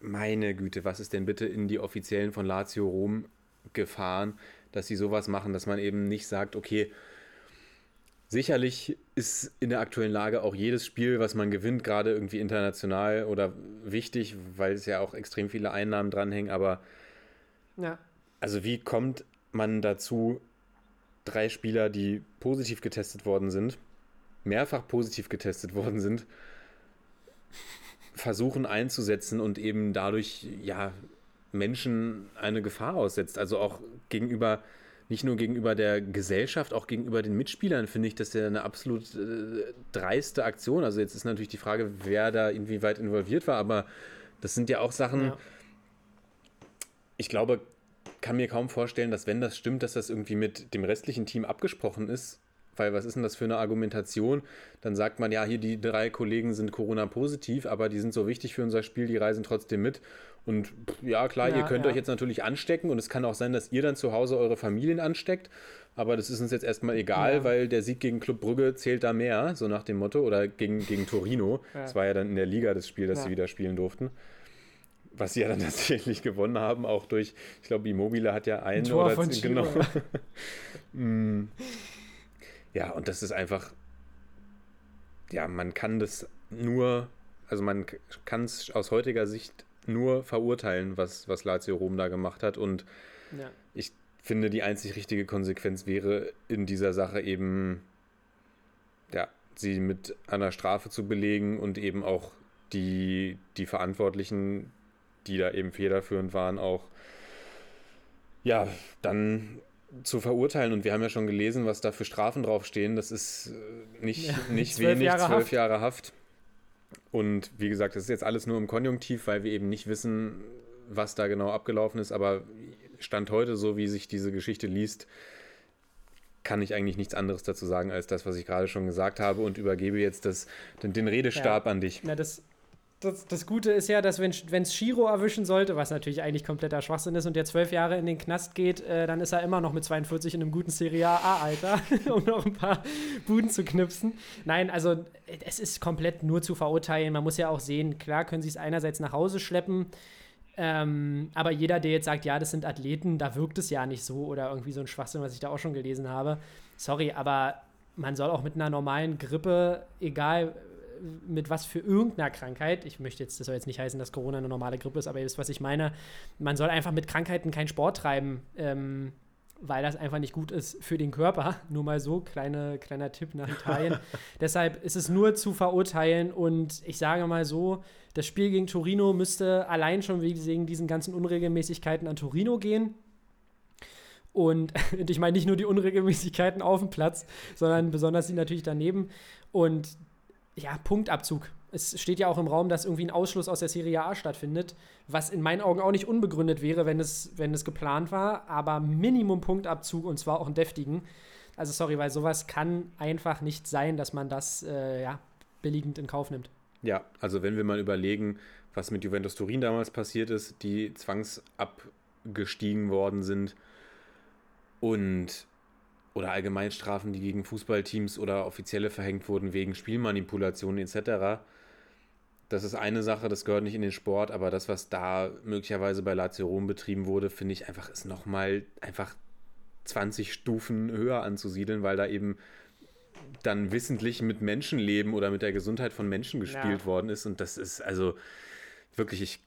meine Güte, was ist denn bitte in die Offiziellen von Lazio Rom gefahren, dass sie sowas machen, dass man eben nicht sagt, okay, sicherlich ist in der aktuellen Lage auch jedes Spiel, was man gewinnt, gerade irgendwie international oder wichtig, weil es ja auch extrem viele Einnahmen dranhängen, aber ja. also wie kommt man dazu, drei Spieler, die positiv getestet worden sind, mehrfach positiv getestet worden sind, versuchen einzusetzen und eben dadurch ja Menschen eine Gefahr aussetzt, also auch gegenüber nicht nur gegenüber der Gesellschaft, auch gegenüber den Mitspielern finde ich das ja eine absolut äh, dreiste Aktion. Also jetzt ist natürlich die Frage, wer da inwieweit involviert war, aber das sind ja auch Sachen, Ja. ich glaube, kann mir kaum vorstellen, dass wenn das stimmt, dass das irgendwie mit dem restlichen Team abgesprochen ist. Weil was ist denn das für eine Argumentation? Dann sagt man, ja, hier die drei Kollegen sind Corona-positiv, aber die sind so wichtig für unser Spiel, die reisen trotzdem mit. Und ja, klar, ihr Ja, könnt ja. euch jetzt natürlich anstecken und es kann auch sein, dass ihr dann zu Hause eure Familien ansteckt. Aber das ist uns jetzt erstmal egal, Ja. weil der Sieg gegen Club Brügge zählt da mehr, so nach dem Motto. Oder gegen, gegen Torino. [laughs] Das war ja dann in der Liga das Spiel, das sie wieder spielen durften was sie ja dann [laughs] tatsächlich gewonnen haben, auch durch, ich glaube, Immobile hat ja einen Tor oder von genau. [laughs] Ja, und das ist einfach, ja, man kann das nur, also man kann es aus heutiger Sicht nur verurteilen, was, was Lazio Rom da gemacht hat. Und Ja. ich finde, die einzig richtige Konsequenz wäre in dieser Sache eben, ja, sie mit einer Strafe zu belegen und eben auch die, die Verantwortlichen, die da eben federführend waren, auch ja, dann zu verurteilen. Und wir haben ja schon gelesen, was da für Strafen draufstehen. Das ist äh, nicht, Ja, [laughs] nicht zwölf wenig, Jahre zwölf Haft. Jahre Haft. Und wie gesagt, das ist jetzt alles nur im Konjunktiv, weil wir eben nicht wissen, was da genau abgelaufen ist. Aber Stand heute, so wie sich diese Geschichte liest, kann ich eigentlich nichts anderes dazu sagen, als das, was ich gerade schon gesagt habe und übergebe jetzt das, den, den Redestab an dich. Na, das, das, das Gute ist ja, dass wenn es Shiro erwischen sollte, was natürlich eigentlich kompletter Schwachsinn ist und der zwölf Jahre in den Knast geht, äh, dann ist er immer noch mit 42 in einem guten Serie A-Alter, [laughs] um noch ein paar Buden zu knipsen. Nein, also es ist komplett nur zu verurteilen. Man muss ja auch sehen, klar können sie es einerseits nach Hause schleppen, ähm, aber jeder, der jetzt sagt, ja, das sind Athleten, da wirkt es ja nicht so oder irgendwie so ein Schwachsinn, was ich da auch schon gelesen habe. Sorry, aber man soll auch mit einer normalen Grippe, egal mit was für irgendeiner Krankheit, ich möchte jetzt, das soll jetzt nicht heißen, dass Corona eine normale Grippe ist, aber ihr wisst, was ich meine, man soll einfach mit Krankheiten keinen Sport treiben, ähm, weil das einfach nicht gut ist für den Körper. [laughs] Nur mal so, kleine, kleiner Tipp nach Italien. [laughs] Deshalb ist es nur zu verurteilen und ich sage mal so, das Spiel gegen Torino müsste allein schon wegen diesen ganzen Unregelmäßigkeiten an Torino gehen. Und [laughs] ich meine nicht nur die Unregelmäßigkeiten auf dem Platz, sondern besonders die natürlich daneben. Und ja, Punktabzug. Es steht ja auch im Raum, dass irgendwie ein Ausschluss aus der Serie A stattfindet, was in meinen Augen auch nicht unbegründet wäre, wenn es, wenn es geplant war, aber Minimum Punktabzug und zwar auch einen deftigen. Also sorry, weil sowas kann einfach nicht sein, dass man das äh, ja, billigend in Kauf nimmt. Ja, also wenn wir mal überlegen, was mit Juventus Turin damals passiert ist, die zwangsabgestiegen worden sind und oder allgemein Strafen, die gegen Fußballteams oder Offizielle verhängt wurden wegen Spielmanipulationen etc. Das ist eine Sache, das gehört nicht in den Sport, aber das, was da möglicherweise bei Lazio Rom betrieben wurde, finde ich einfach, ist nochmal einfach 20 Stufen höher anzusiedeln, weil da eben dann wissentlich mit Menschenleben oder mit der Gesundheit von Menschen gespielt Ja. worden ist. Und das ist also wirklich, ich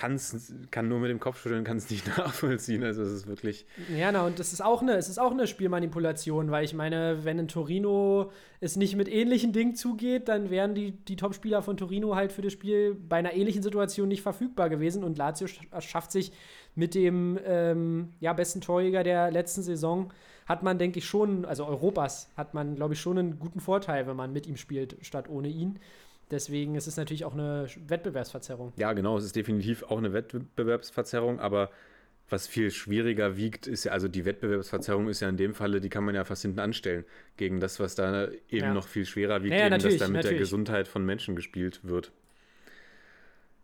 kann's, kann nur mit dem Kopf schütteln, kann es nicht [laughs] nachvollziehen. Also es ist wirklich, Ja, na, und das ist auch eine, es ist auch eine Spielmanipulation, weil ich meine, wenn in Torino es nicht mit ähnlichen Dingen zugeht, dann wären die, die Topspieler von Torino halt für das Spiel bei einer ähnlichen Situation nicht verfügbar gewesen und Lazio sch- schafft sich mit dem ähm, ja, besten Torjäger der letzten Saison, hat man, denke ich, schon, also Europas, hat man, glaube ich, schon einen guten Vorteil, wenn man mit ihm spielt, statt ohne ihn. Deswegen ist es natürlich auch eine Wettbewerbsverzerrung. ja genau, es ist definitiv auch eine Wettbewerbsverzerrung, aber was viel schwieriger wiegt, ist ja, also die Wettbewerbsverzerrung ist ja in dem Falle, die kann man ja fast hinten anstellen, gegen das, was da eben Ja. noch viel schwerer wiegt, Ja, ja, eben, dass da mit der natürlich. Gesundheit von Menschen gespielt wird.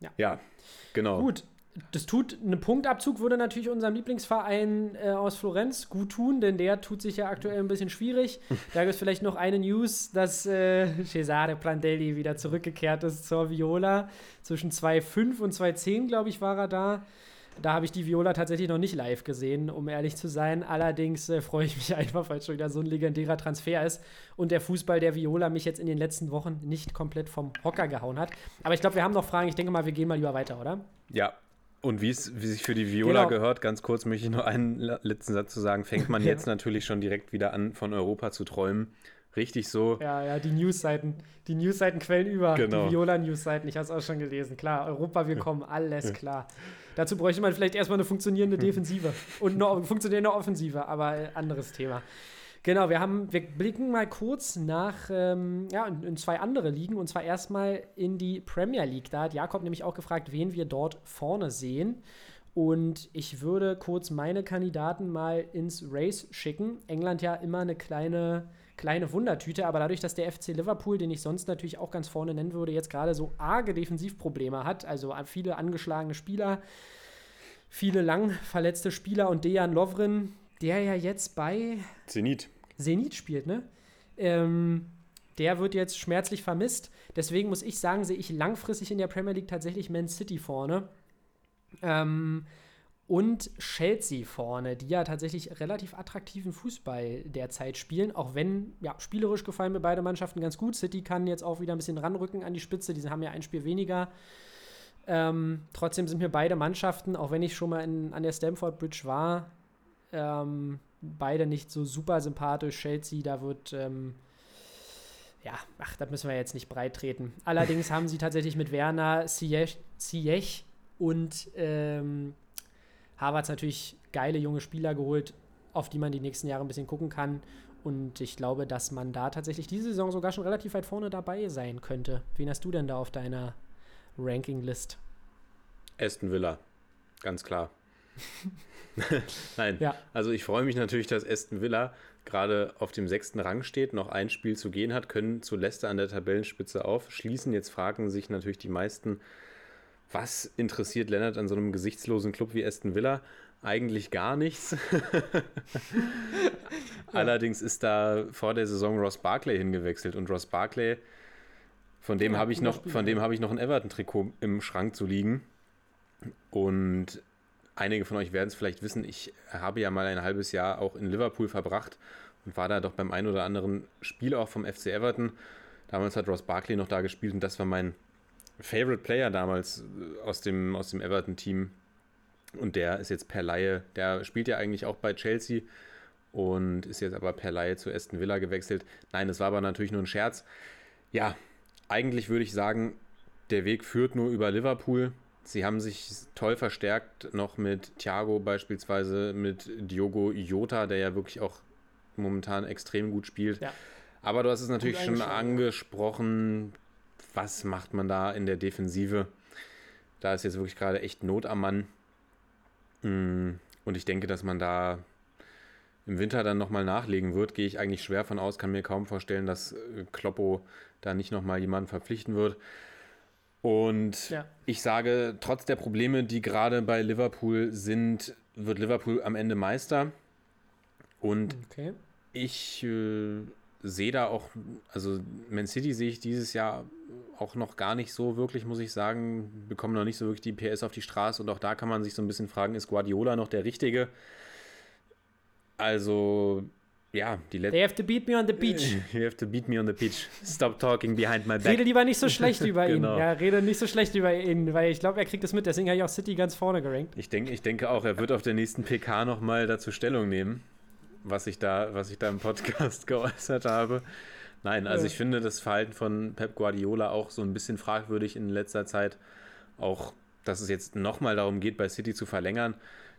Ja. ja genau. Gut, das tut, ein Punktabzug würde natürlich unserem Lieblingsverein äh, aus Florenz gut tun, denn der tut sich ja aktuell ein bisschen schwierig. [laughs] Da gibt es vielleicht noch eine News, dass äh, Cesare Plandelli wieder zurückgekehrt ist zur Viola. Zwischen 2,5 und 2,10, glaube ich, war er da. Da habe ich die Viola tatsächlich noch nicht live gesehen, um ehrlich zu sein. Allerdings äh, freue ich mich [laughs] einfach, weil es schon wieder so ein legendärer Transfer ist und der Fußball der Viola mich jetzt in den letzten Wochen nicht komplett vom Hocker gehauen hat. Aber ich glaube, wir haben noch Fragen. Ich denke mal, wir gehen mal lieber weiter, oder? Ja. Und wie es wie sich für die Viola Genau. gehört, ganz kurz möchte ich noch einen letzten Satz zu sagen, fängt man [laughs] jetzt natürlich schon direkt wieder an, von Europa zu träumen. Richtig so. Ja, ja, die Newsseiten. Die Newsseiten quellen über. Genau. Die Viola-Newsseiten. Ich habe es auch schon gelesen. Klar, Europa, wir kommen. Alles klar. Dazu bräuchte man vielleicht erstmal eine funktionierende Defensive und eine funktionierende Offensive, aber äh, anderes Thema. Genau, wir haben, wir blicken mal kurz nach, ähm, ja, in, in, zwei andere Ligen und zwar erstmal in die Premier League. Da hat Jakob nämlich auch gefragt, wen wir dort vorne sehen. Und ich würde kurz meine Kandidaten mal ins Race schicken. England ja immer eine kleine, kleine Wundertüte, aber dadurch, dass der FC Liverpool, den ich sonst natürlich auch ganz vorne nennen würde, jetzt gerade so arge Defensivprobleme hat, also viele angeschlagene Spieler, viele lang verletzte Spieler und Dejan Lovren, der ja jetzt bei Zenit, Zenit spielt, ne? Ähm, der wird jetzt schmerzlich vermisst. Deswegen muss ich sagen, sehe ich langfristig in der Premier League tatsächlich Man City vorne. Ähm, und Chelsea vorne, die ja tatsächlich relativ attraktiven Fußball derzeit spielen, auch wenn, ja, spielerisch gefallen mir beide Mannschaften ganz gut. City kann jetzt auch wieder ein bisschen ranrücken an die Spitze, die haben ja ein Spiel weniger. Ähm, trotzdem sind mir beide Mannschaften, auch wenn ich schon mal in, an der Stamford Bridge war, ähm, beide nicht so super sympathisch. Chelsea, da wird, ähm, ja, ach, da müssen wir jetzt nicht breit treten. Allerdings haben sie tatsächlich mit Werner, Ziyech und ähm, Harvards natürlich geile junge Spieler geholt, auf die man die nächsten Jahre ein bisschen gucken kann. Und ich glaube, dass man da tatsächlich diese Saison sogar schon relativ weit vorne dabei sein könnte. Wen hast du denn da auf deiner Ranking-List? Aston Villa, ganz klar. [laughs] Nein, ja. also ich freue mich natürlich, dass Aston Villa gerade auf dem sechsten Rang steht, noch ein Spiel zu gehen hat, können zu Leicester an der Tabellenspitze aufschließen. Jetzt fragen sich natürlich die meisten, was interessiert Lennart an so einem gesichtslosen Club wie Aston Villa? Eigentlich gar nichts. [laughs] Allerdings ist da vor der Saison Ross Barclay hingewechselt und Ross Barclay, von dem ja, habe ich noch, von dem habe ich noch ein Everton-Trikot im Schrank zu liegen. Und einige von euch werden es vielleicht wissen, ich habe ja mal ein halbes Jahr auch in Liverpool verbracht und war da doch beim einen oder anderen Spiel auch vom FC Everton. Damals hat Ross Barkley noch da gespielt und das war mein Favorite Player damals äh, aus dem, aus dem Everton-Team. Und der ist jetzt per Laie, der spielt ja eigentlich auch bei Chelsea und ist jetzt aber per Laie zu Aston Villa gewechselt. Nein, das war aber natürlich nur ein Scherz. Ja, eigentlich würde ich sagen, der Weg führt nur über Liverpool. Sie haben sich toll verstärkt, noch mit Thiago beispielsweise, mit Diogo Jota, der ja wirklich auch momentan extrem gut spielt. Ja. Aber du hast es natürlich schon angesprochen, was macht man da in der Defensive? Da ist jetzt wirklich gerade echt Not am Mann. Mm, und ich denke, dass man da im Winter dann nochmal nachlegen wird, gehe ich eigentlich schwer von aus, kann mir kaum vorstellen, dass Kloppo da nicht nochmal jemanden verpflichten wird. Und ja. ich sage, trotz der Probleme, die gerade bei Liverpool sind, wird Liverpool am Ende Meister. Und okay. ich äh, sehe da auch, also Man City sehe ich dieses Jahr auch noch gar nicht so wirklich, muss ich sagen, bekommen noch nicht so wirklich die PS auf die Straße und auch da kann man sich so ein bisschen fragen, ist Guardiola noch der Richtige? Also, ja, die letzte. They have to beat me on the beach. [laughs] you have to beat me on the beach. Stop talking behind my back. Rede lieber nicht so schlecht über genau. ihn. Ja, rede nicht so schlecht über ihn, weil ich glaube, er kriegt das mit. Deswegen habe ich auch City ganz vorne gerankt. Ich, denk, ich denke auch, er wird auf der nächsten PK nochmal dazu Stellung nehmen, was ich da, was ich da im Podcast [laughs] geäußert habe. Nein, also ich finde das Verhalten von Pep Guardiola auch so ein bisschen fragwürdig in letzter Zeit. Auch, dass es jetzt nochmal darum geht, bei City zu verlängern.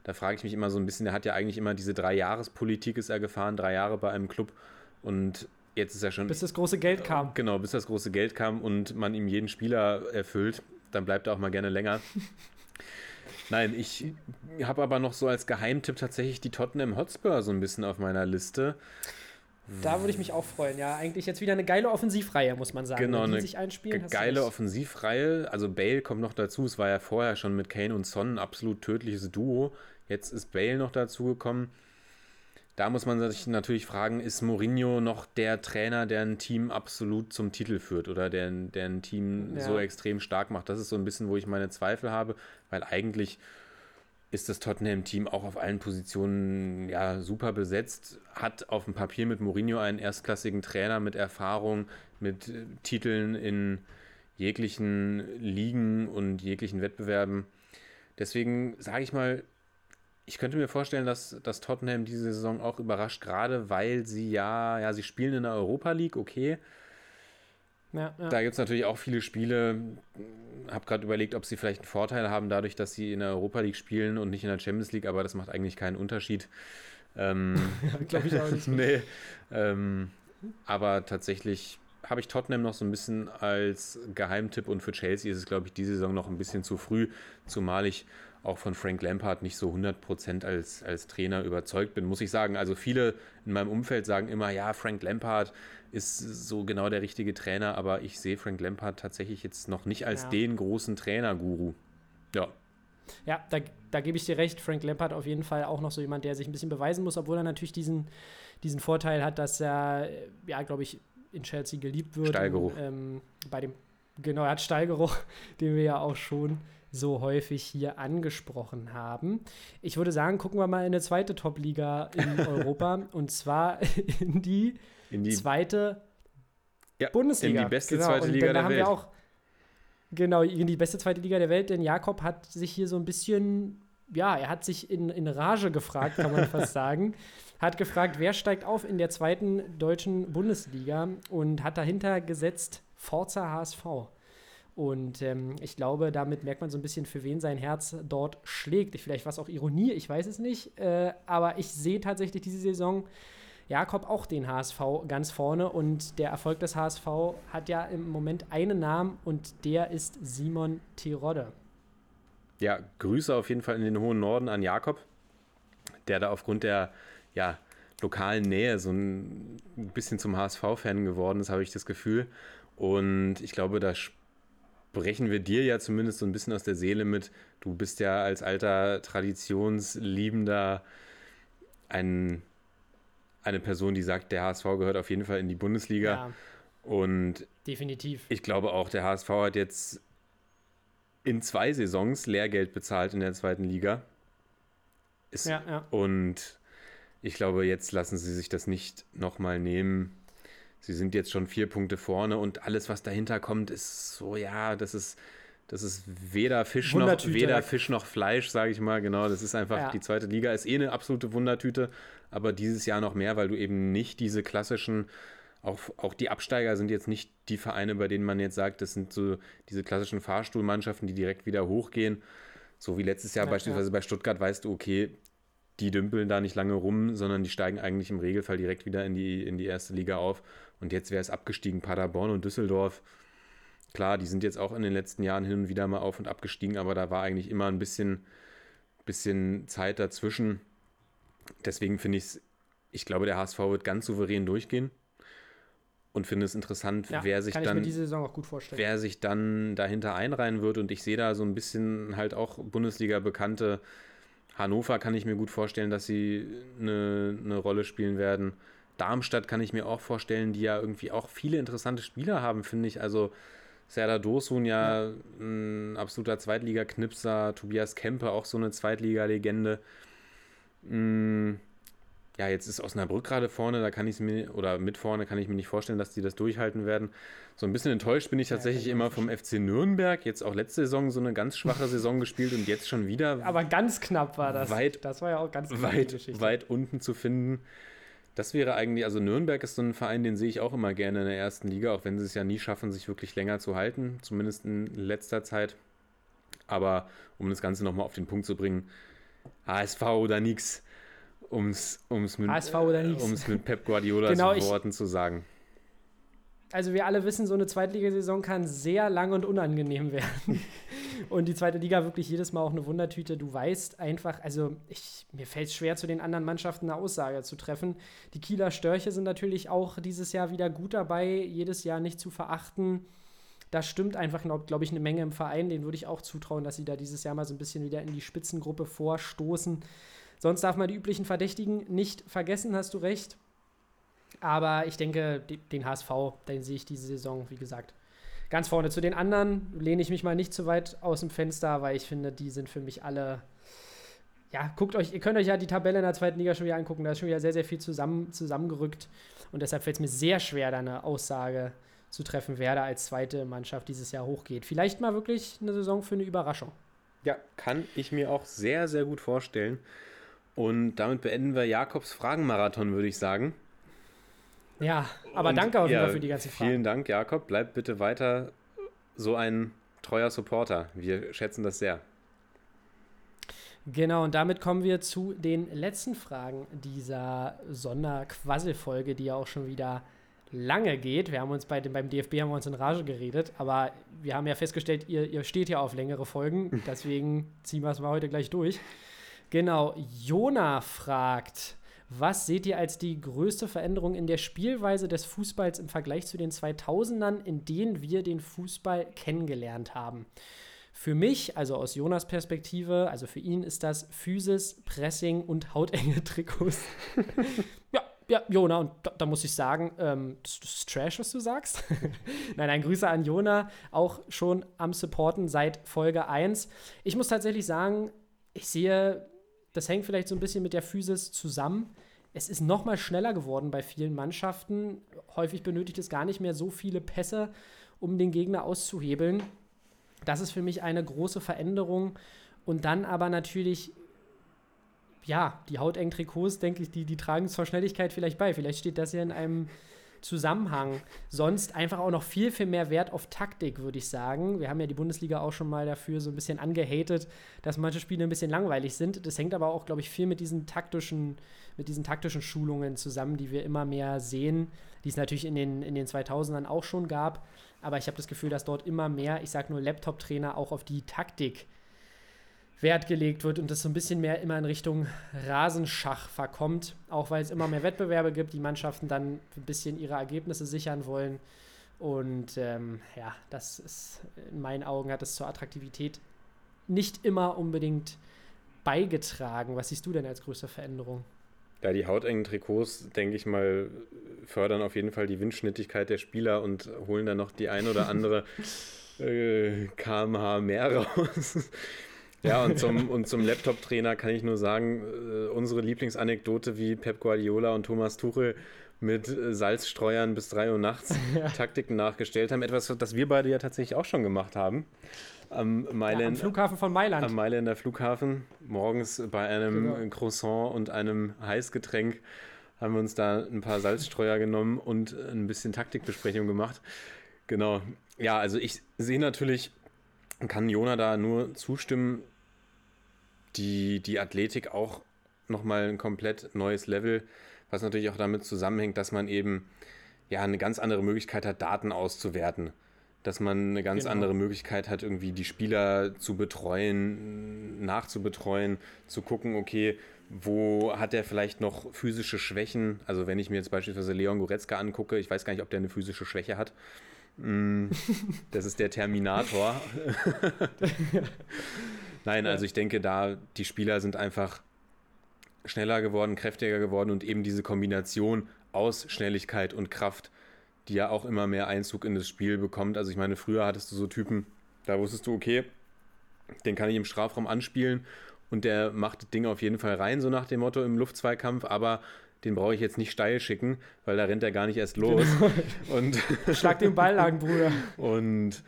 Da frage ich mich immer so ein bisschen, der hat ja eigentlich immer diese Drei-Jahres-Politik ist er gefahren, drei Jahre bei einem Club und jetzt ist er schon. Bis das große Geld kam. Genau, bis das große Geld kam und man ihm jeden Spieler erfüllt, dann bleibt er auch mal gerne länger. [laughs] Nein, ich habe aber noch so als Geheimtipp tatsächlich die Tottenham Hotspur so ein bisschen auf meiner Liste. Da würde ich mich auch freuen. Ja, eigentlich jetzt wieder eine geile Offensivreihe, muss man sagen. Genau, eine geile Offensivreihe. Also Bale kommt noch dazu. Es war ja vorher schon mit Kane und Son ein absolut tödliches Duo. Jetzt ist Bale noch dazu gekommen. Da muss man sich natürlich fragen, ist Mourinho noch der Trainer, der ein Team absolut zum Titel führt oder der, der ein Team ja. so extrem stark macht? Das ist so ein bisschen, wo ich meine Zweifel habe, weil eigentlich ist das Tottenham-Team auch auf allen Positionen ja, super besetzt, hat auf dem Papier mit Mourinho einen erstklassigen Trainer mit Erfahrung, mit äh, Titeln in jeglichen Ligen und jeglichen Wettbewerben. Deswegen sage ich mal, ich könnte mir vorstellen, dass, dass Tottenham diese Saison auch überrascht, gerade weil sie ja, ja, sie spielen in der Europa League, okay. Ja, ja. Da gibt es natürlich auch viele Spiele. Habe gerade überlegt, ob sie vielleicht einen Vorteil haben, dadurch, dass sie in der Europa League spielen und nicht in der Champions League, aber das macht eigentlich keinen Unterschied. Ähm, [laughs] Glaube ich auch nicht. [laughs] nee. Ähm, aber tatsächlich habe ich Tottenham noch so ein bisschen als Geheimtipp und für Chelsea ist es, glaube ich, diese Saison noch ein bisschen zu früh, zumal ich auch von Frank Lampard nicht so 100% als, als Trainer überzeugt bin, muss ich sagen. Also viele in meinem Umfeld sagen immer, ja, Frank Lampard ist so genau der richtige Trainer, aber ich sehe Frank Lampard tatsächlich jetzt noch nicht als Ja. den großen Trainerguru. Ja, Ja, da, da gebe ich dir recht. Frank Lampard auf jeden Fall auch noch so jemand, der sich ein bisschen beweisen muss, obwohl er natürlich diesen, diesen Vorteil hat, dass er, äh, ja, glaube ich, in Chelsea geliebt wird. Stallgeruch. Und, ähm, bei dem, genau, er hat Stallgeruch, [laughs] den wir ja auch schon so häufig hier angesprochen haben. Ich würde sagen, gucken wir mal in eine zweite Top-Liga in [laughs] Europa und zwar [laughs] in die, in die zweite ja, Bundesliga. in die beste Genau, zweite Liga da der haben Welt. Wir auch, genau, in die beste zweite Liga der Welt, denn Jakob hat sich hier so ein bisschen, ja, er hat sich in, in Rage gefragt, kann man [laughs] fast sagen. Hat gefragt, wer steigt auf in der zweiten deutschen Bundesliga und hat dahinter gesetzt Forza HSV. Und ähm, ich glaube, damit merkt man so ein bisschen, für wen sein Herz dort schlägt. Vielleicht war es auch Ironie, ich weiß es nicht. Äh, aber ich sehe tatsächlich diese Saison Jakob auch den HSV ganz vorne. Und der Erfolg des HSV hat ja im Moment einen Namen und der ist Simon Terodde. Ja, Grüße auf jeden Fall in den hohen Norden an Jakob, der da aufgrund der ja, lokalen Nähe so ein bisschen zum HSV-Fan geworden ist, habe ich das Gefühl. Und ich glaube, da sprechen wir dir ja zumindest so ein bisschen aus der Seele mit. Du bist ja als alter Traditionsliebender ein, eine Person, die sagt, der HSV gehört auf jeden Fall in die Bundesliga. Ja, Und definitiv. ich glaube auch, der HSV hat jetzt in zwei Saisons Lehrgeld bezahlt in der zweiten Liga. Ist, Ja, ja. Und ich glaube, jetzt lassen sie sich das nicht nochmal nehmen. Sie sind jetzt schon vier Punkte vorne und alles, was dahinter kommt, ist so, ja, das ist, das ist weder Fisch noch, weder Fisch noch Fleisch, sage ich mal. Genau, das ist einfach, Ja. die zweite Liga ist eh eine absolute Wundertüte, aber dieses Jahr noch mehr, weil du eben nicht diese klassischen, auch, auch die Absteiger sind jetzt nicht die Vereine, bei denen man jetzt sagt, das sind so diese klassischen Fahrstuhlmannschaften, die direkt wieder hochgehen. So wie letztes Jahr Ja, beispielsweise bei Stuttgart weißt du, okay, die dümpeln da nicht lange rum, sondern die steigen eigentlich im Regelfall direkt wieder in die, in die erste Liga auf. Und jetzt wäre es abgestiegen, Paderborn und Düsseldorf. Klar, die sind jetzt auch in den letzten Jahren hin und wieder mal auf und abgestiegen, aber da war eigentlich immer ein bisschen, bisschen Zeit dazwischen. Deswegen finde ich es, ich glaube, der HSV wird ganz souverän durchgehen und finde es interessant, Ja, wer sich dann wer sich dann dahinter einreihen wird. Und ich sehe da so ein bisschen halt auch Bundesliga-Bekannte. Hannover kann ich mir gut vorstellen, dass sie eine, eine Rolle spielen werden. Darmstadt kann ich mir auch vorstellen, die ja irgendwie auch viele interessante Spieler haben, finde ich. Also Serdar Dursun ja, ein absoluter Zweitliga-Knipser, Tobias Kempe auch so eine Zweitliga-Legende. Mm, Ja, jetzt ist Osnabrück gerade vorne, da kann ich es mir, oder mit vorne kann ich mir nicht vorstellen, dass die das durchhalten werden. So ein bisschen enttäuscht bin ich tatsächlich ich immer vom FC Nürnberg. Jetzt auch letzte Saison so eine ganz schwache Saison [laughs] gespielt und jetzt schon wieder Aber ganz knapp war das. Weit- das war ja auch ganz knapp, weit, weit unten zu finden. Das wäre eigentlich, also Nürnberg ist so ein Verein, den sehe ich auch immer gerne in der ersten Liga, auch wenn sie es ja nie schaffen, sich wirklich länger zu halten, zumindest in letzter Zeit. Aber um das Ganze nochmal auf den Punkt zu bringen, HSV oder nix, um es mit, um's mit Pep Guardiolas [laughs] Genau, ich- Worten zu sagen. Also wir alle wissen, so eine Zweitligasaison kann sehr lang und unangenehm werden. [laughs] und die zweite Liga wirklich jedes Mal auch eine Wundertüte. Du weißt einfach, also ich, mir fällt es schwer, zu den anderen Mannschaften eine Aussage zu treffen. Die Kieler Störche sind natürlich auch dieses Jahr wieder gut dabei, jedes Jahr nicht zu verachten. Da stimmt einfach, glaube glaub ich, eine Menge im Verein. Den würde ich auch zutrauen, dass sie da dieses Jahr mal so ein bisschen wieder in die Spitzengruppe vorstoßen. Sonst darf man die üblichen Verdächtigen nicht vergessen, hast du recht. Aber ich denke, de- den HSV, den sehe ich diese Saison, wie gesagt, ganz vorne. Zu den anderen lehne ich mich mal nicht zu weit aus dem Fenster, weil ich finde, die sind für mich alle. Ja, guckt euch, ihr könnt euch ja die Tabelle in der zweiten Liga schon wieder angucken. Da ist schon wieder sehr, sehr viel zusammen, zusammengerückt. Und deshalb fällt es mir sehr schwer, da eine Aussage zu treffen, wer da als zweite Mannschaft dieses Jahr hochgeht. Vielleicht mal wirklich eine Saison für eine Überraschung. Ja, kann ich mir auch sehr, sehr gut vorstellen. Und damit beenden wir Jakobs Fragenmarathon, würde ich sagen. Ja, aber Und danke auf jeden ja, für die ganzen Fragen. Vielen Dank, Jakob. Bleib bitte weiter so ein treuer Supporter. Wir schätzen das sehr. Genau, und damit kommen wir zu den letzten Fragen dieser Sonderquasselfolge, die ja auch schon wieder lange geht. Wir haben uns bei dem, beim DFB haben wir uns in Rage geredet, aber wir haben ja festgestellt, ihr, ihr steht ja auf längere Folgen, [laughs] deswegen ziehen wir es mal heute gleich durch. Genau, Jona fragt, was seht ihr als die größte Veränderung in der Spielweise des Fußballs im Vergleich zu den 2000ern, in denen wir den Fußball kennengelernt haben? Für mich, also aus Jonas Perspektive, also für ihn ist das Physis, Pressing und hautenge Trikots. [laughs] ja, ja, Jona, und da, da muss ich sagen, ähm, das, das ist Trash, was du sagst. [laughs] Nein, ein Grüße an Jona, auch schon am Supporten seit Folge 1. Ich muss tatsächlich sagen, ich sehe, das hängt vielleicht so ein bisschen mit der Physis zusammen. Es ist noch mal schneller geworden bei vielen Mannschaften. Häufig benötigt es gar nicht mehr so viele Pässe, um den Gegner auszuhebeln. Das ist für mich eine große Veränderung. Und dann aber natürlich, ja, die hautengen Trikots, denke ich, die, die tragen zur Schnelligkeit vielleicht bei. Vielleicht steht das ja in einem Zusammenhang. Sonst einfach auch noch viel, viel mehr Wert auf Taktik, würde ich sagen. Wir haben ja die Bundesliga auch schon mal dafür so ein bisschen angehatet, dass manche Spiele ein bisschen langweilig sind. Das hängt aber auch, glaube ich, viel mit diesen taktischen, mit diesen taktischen Schulungen zusammen, die wir immer mehr sehen, die es natürlich in den, in den 2000ern auch schon gab. Aber ich habe das Gefühl, dass dort immer mehr, ich sage nur Laptop-Trainer, auch auf die Taktik Wert gelegt wird und das so ein bisschen mehr immer in Richtung Rasenschach verkommt, auch weil es immer mehr Wettbewerbe gibt, die Mannschaften dann ein bisschen ihre Ergebnisse sichern wollen. Und ähm, ja, das ist in meinen Augen hat es zur Attraktivität nicht immer unbedingt beigetragen. Was siehst du denn als größte Veränderung? Ja, die hautengen Trikots, denke ich mal, fördern auf jeden Fall die Windschnittigkeit der Spieler und holen dann noch die ein oder andere [laughs] äh, kmh mehr raus. Ja, und zum, und zum Laptop-Trainer kann ich nur sagen, äh, unsere Lieblingsanekdote, wie Pep Guardiola und Thomas Tuchel mit äh, Salzstreuern bis 3 Uhr nachts [laughs] Ja. Taktiken nachgestellt haben. Etwas, das wir beide ja tatsächlich auch schon gemacht haben. Am Ja, am Flughafen von Mailand. am Mailänder Flughafen, morgens bei einem Genau. Croissant und einem Heißgetränk haben wir uns da ein paar Salzstreuer genommen und ein bisschen Taktikbesprechung gemacht. Genau. Ja, also ich sehe natürlich, kann Jona da nur zustimmen, die, die Athletik auch nochmal ein komplett neues Level, was natürlich auch damit zusammenhängt, dass man eben ja eine ganz andere Möglichkeit hat, Daten auszuwerten. Dass man eine ganz Genau. andere Möglichkeit hat, irgendwie die Spieler zu betreuen, nachzubetreuen, zu gucken, okay, wo hat er vielleicht noch physische Schwächen? Also wenn ich mir jetzt beispielsweise Leon Goretzka angucke, ich weiß gar nicht, ob der eine physische Schwäche hat. Mm, Das ist der Terminator. [laughs] Nein, also ich denke, da die Spieler sind einfach schneller geworden, kräftiger geworden und eben diese Kombination aus Schnelligkeit und Kraft, die ja auch immer mehr Einzug in das Spiel bekommt. Also ich meine, früher hattest du so Typen, da wusstest du, okay, den kann ich im Strafraum anspielen und der macht das Ding auf jeden Fall rein, so nach dem Motto im Luftzweikampf, aber den brauche ich jetzt nicht steil schicken, weil da rennt er gar nicht erst los. [laughs] Und [laughs] Schlag den Ball lang, Bruder. und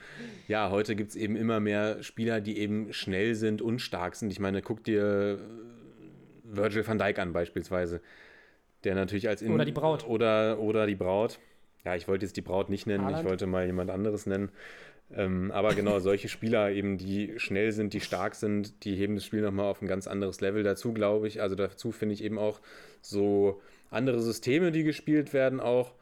ja, heute gibt es eben immer mehr Spieler, die eben schnell sind und stark sind. Ich meine, guck dir äh, Virgil van Dijk an beispielsweise, der natürlich als... In Oder die Braut. Oder, oder die Braut. Ja, ich wollte jetzt die Braut nicht nennen, Haaland. ich wollte mal jemand anderes nennen. Ähm, aber genau, solche Spieler eben, die schnell sind, die stark sind, die heben das Spiel nochmal auf ein ganz anderes Level dazu, glaube ich. Also dazu finde ich eben auch so andere Systeme, die gespielt werden auch.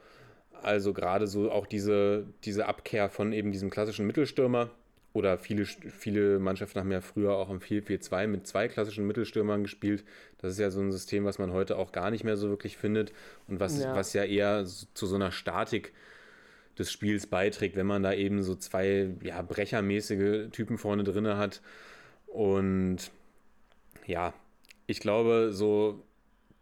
Also gerade so auch diese, diese Abkehr von eben diesem klassischen Mittelstürmer. Oder viele, viele Mannschaften haben ja früher auch im 4-4-2 mit zwei klassischen Mittelstürmern gespielt. Das ist ja so ein System, was man heute auch gar nicht mehr so wirklich findet und was Ja. was ja eher zu so einer Statik des Spiels beiträgt, wenn man da eben so zwei ja, brechermäßige Typen vorne drin hat. Und ja, ich glaube, so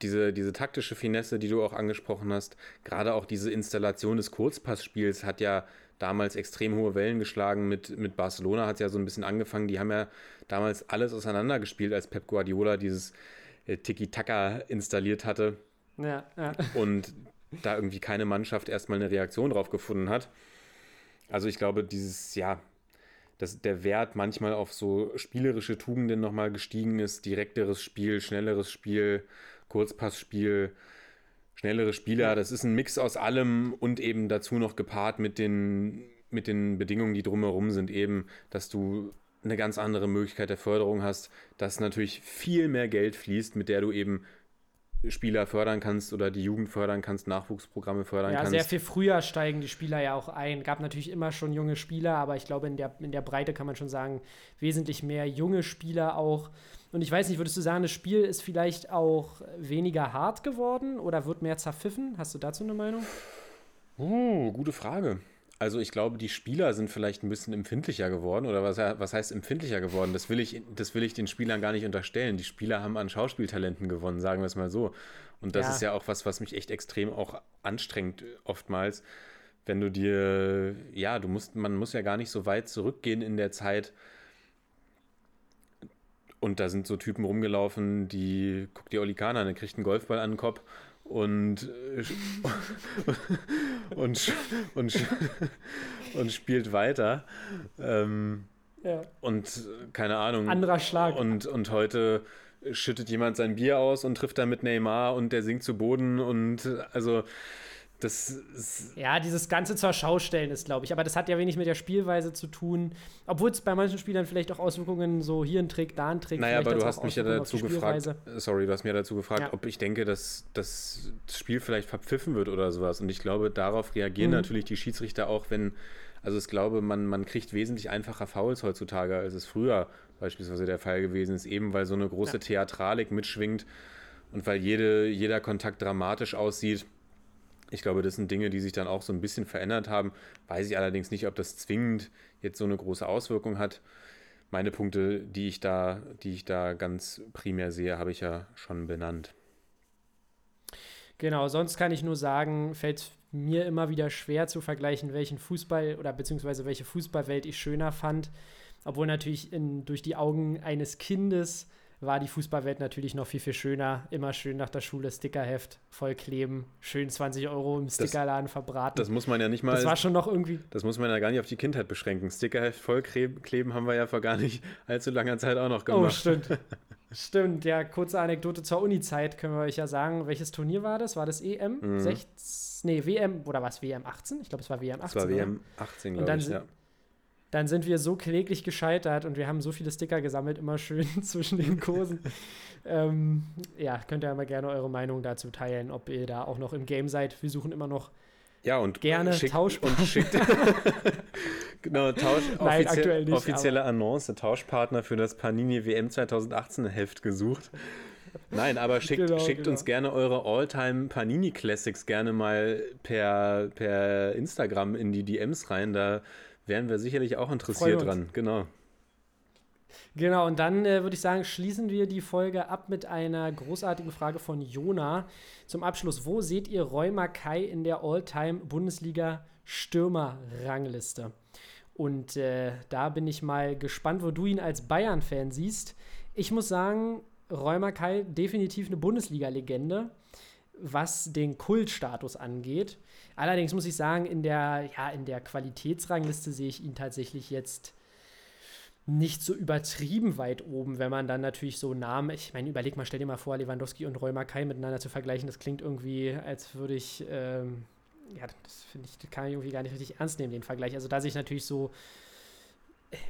diese, diese taktische Finesse, die du auch angesprochen hast, gerade auch diese Installation des Kurzpassspiels hat ja damals extrem hohe Wellen geschlagen. Mit, mit Barcelona hat es ja so ein bisschen angefangen. Die haben ja damals alles auseinandergespielt, als Pep Guardiola dieses äh, Tiki-Taka installiert hatte Ja, ja. und da irgendwie keine Mannschaft erstmal eine Reaktion drauf gefunden hat. Also ich glaube, dieses, ja, dass der Wert manchmal auf so spielerische Tugenden nochmal gestiegen ist, direkteres Spiel, schnelleres Spiel, Kurzpassspiel schnellere Spieler. Das ist ein Mix aus allem und eben dazu noch gepaart mit den, mit den Bedingungen, die drumherum sind, eben, dass du eine ganz andere Möglichkeit der Förderung hast, dass natürlich viel mehr Geld fließt, mit der du eben Spieler fördern kannst oder die Jugend fördern kannst, Nachwuchsprogramme fördern ja, kannst. sehr viel früher steigen die Spieler ja auch ein. Gab natürlich immer schon junge Spieler, aber ich glaube, in der, in der Breite kann man schon sagen, wesentlich mehr junge Spieler auch. Und ich weiß nicht, würdest du sagen, das Spiel ist vielleicht auch weniger hart geworden oder wird mehr zerpfiffen? Hast du dazu eine Meinung? Uh, gute Frage. Also ich glaube, die Spieler sind vielleicht ein bisschen empfindlicher geworden. Oder was, was heißt empfindlicher geworden? Das will, ich, das will ich den Spielern gar nicht unterstellen. Die Spieler haben an Schauspieltalenten gewonnen, sagen wir es mal so. Und das Ja. ist ja auch was, was mich echt extrem auch anstrengt oftmals. Wenn du dir, ja, du musst, man muss ja gar nicht so weit zurückgehen in der Zeit. Und da sind so Typen rumgelaufen, die, guck dir Oli Kahn an, der kriegt einen Golfball an den Kopf und, äh, [laughs] und, und, und spielt weiter. Ähm, und keine Ahnung. Anderer Schlag. Und, und heute schüttet jemand sein Bier aus und trifft dann mit Neymar und der sinkt zu Boden und also das Ja, dieses ganze zur Schaustellen ist, glaube ich. Aber das hat ja wenig mit der Spielweise zu tun. Obwohl es bei manchen Spielern vielleicht auch Auswirkungen, so hier ein Trick, da ein Trick. Naja, aber du hast mich ja dazu gefragt, sorry, du hast mir dazu gefragt, Ja. ob ich denke, dass das Spiel vielleicht verpfiffen wird oder sowas. Und ich glaube, darauf reagieren Mhm. natürlich die Schiedsrichter auch, wenn, also ich glaube, man, man kriegt wesentlich einfacher Fouls heutzutage, als es früher beispielsweise der Fall gewesen ist, eben weil so eine große Ja. Theatralik mitschwingt und weil jede, jeder Kontakt dramatisch aussieht. Ich glaube, das sind Dinge, die sich dann auch so ein bisschen verändert haben. Weiß ich allerdings nicht, ob das zwingend jetzt so eine große Auswirkung hat. Meine Punkte, die ich da, die ich da ganz primär sehe, habe ich ja schon benannt. Genau, sonst kann ich nur sagen, fällt mir immer wieder schwer zu vergleichen, welchen Fußball oder beziehungsweise welche Fußballwelt ich schöner fand. Obwohl natürlich in, durch die Augen eines Kindes war die Fußballwelt natürlich noch viel, viel schöner. Immer schön nach der Schule Stickerheft vollkleben, schön 20 Euro im Stickerladen verbraten. Das muss man ja nicht mal, das war schon noch irgendwie. das muss man ja gar nicht auf die Kindheit beschränken. Stickerheft vollkleben haben wir ja vor gar nicht allzu langer Zeit auch noch Oh, gemacht. stimmt. Stimmt, ja, kurze Anekdote zur Uni-Zeit können wir euch ja sagen. Welches Turnier war das? War das EM? Mhm. 16? Nee, WM, oder was? WM 18? Ich glaube, es war WM 18. das war? WM 18, Und glaube dann ich, ja. Dann sind wir so kläglich gescheitert und wir haben so viele Sticker gesammelt, immer schön [laughs] zwischen den Kursen. ähm, ja, könnt ihr mal gerne eure Meinung dazu teilen, ob ihr da auch noch im Game seid. Wir suchen immer noch. Ja, und Gerne schickt, Tauschpartner. und schickt [laughs] genau, Tausch, Nein, offizie aktuell nicht, offizielle Annonce, Tauschpartner für das Panini WM 2018 Heft gesucht. Nein, aber schickt, Genau, schickt genau. uns gerne eure All-Time Panini Classics gerne mal per, per Instagram in die DMs rein. Da wären wir sicherlich auch interessiert dran. Genau. Genau, und dann äh, würde ich sagen, schließen wir die Folge ab mit einer großartigen Frage von Jona. Zum Abschluss, wo seht ihr Roy Mackay in der All-Time-Bundesliga-Stürmer-Rangliste? Und äh, da bin ich mal gespannt, wo du ihn als Bayern-Fan siehst. Ich muss sagen, Roy Mackay definitiv eine Bundesliga-Legende, was den Kultstatus angeht. Allerdings muss ich sagen, in der, ja, in der Qualitätsrangliste sehe ich ihn tatsächlich jetzt nicht so übertrieben weit oben, wenn man dann natürlich so Namen, ich meine, überleg mal, stell dir mal vor, Lewandowski und Roy Mackay miteinander zu vergleichen, das klingt irgendwie, als würde ich, ähm, ja, das finde ich, kann ich irgendwie gar nicht richtig ernst nehmen, den Vergleich. Also da sehe ich natürlich so,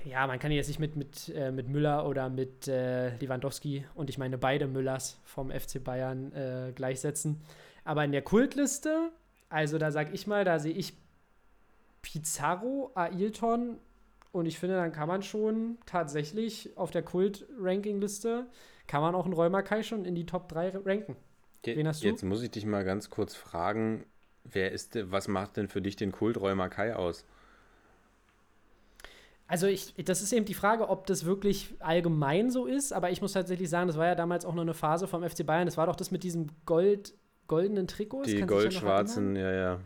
ja, man kann jetzt nicht mit, mit, äh, mit Müller oder mit äh, Lewandowski und ich meine beide Müllers vom FC Bayern äh, gleichsetzen. Aber in der Kultliste, also da sage ich mal, da sehe ich Pizarro, Ailton und ich finde, dann kann man schon tatsächlich auf der Kult-Ranking-Liste, kann man auch einen Mackay schon in die Top 3 ranken. Je- Wen hast du? Jetzt muss ich dich mal ganz kurz fragen, wer ist, was macht denn für dich den Kult Mackay aus? Also ich, das ist eben die Frage, ob das wirklich allgemein so ist, aber ich muss tatsächlich sagen, das war ja damals auch noch eine Phase vom FC Bayern, das war doch das mit diesem Gold, goldenen Trikots. Die goldschwarzen, ja, ja.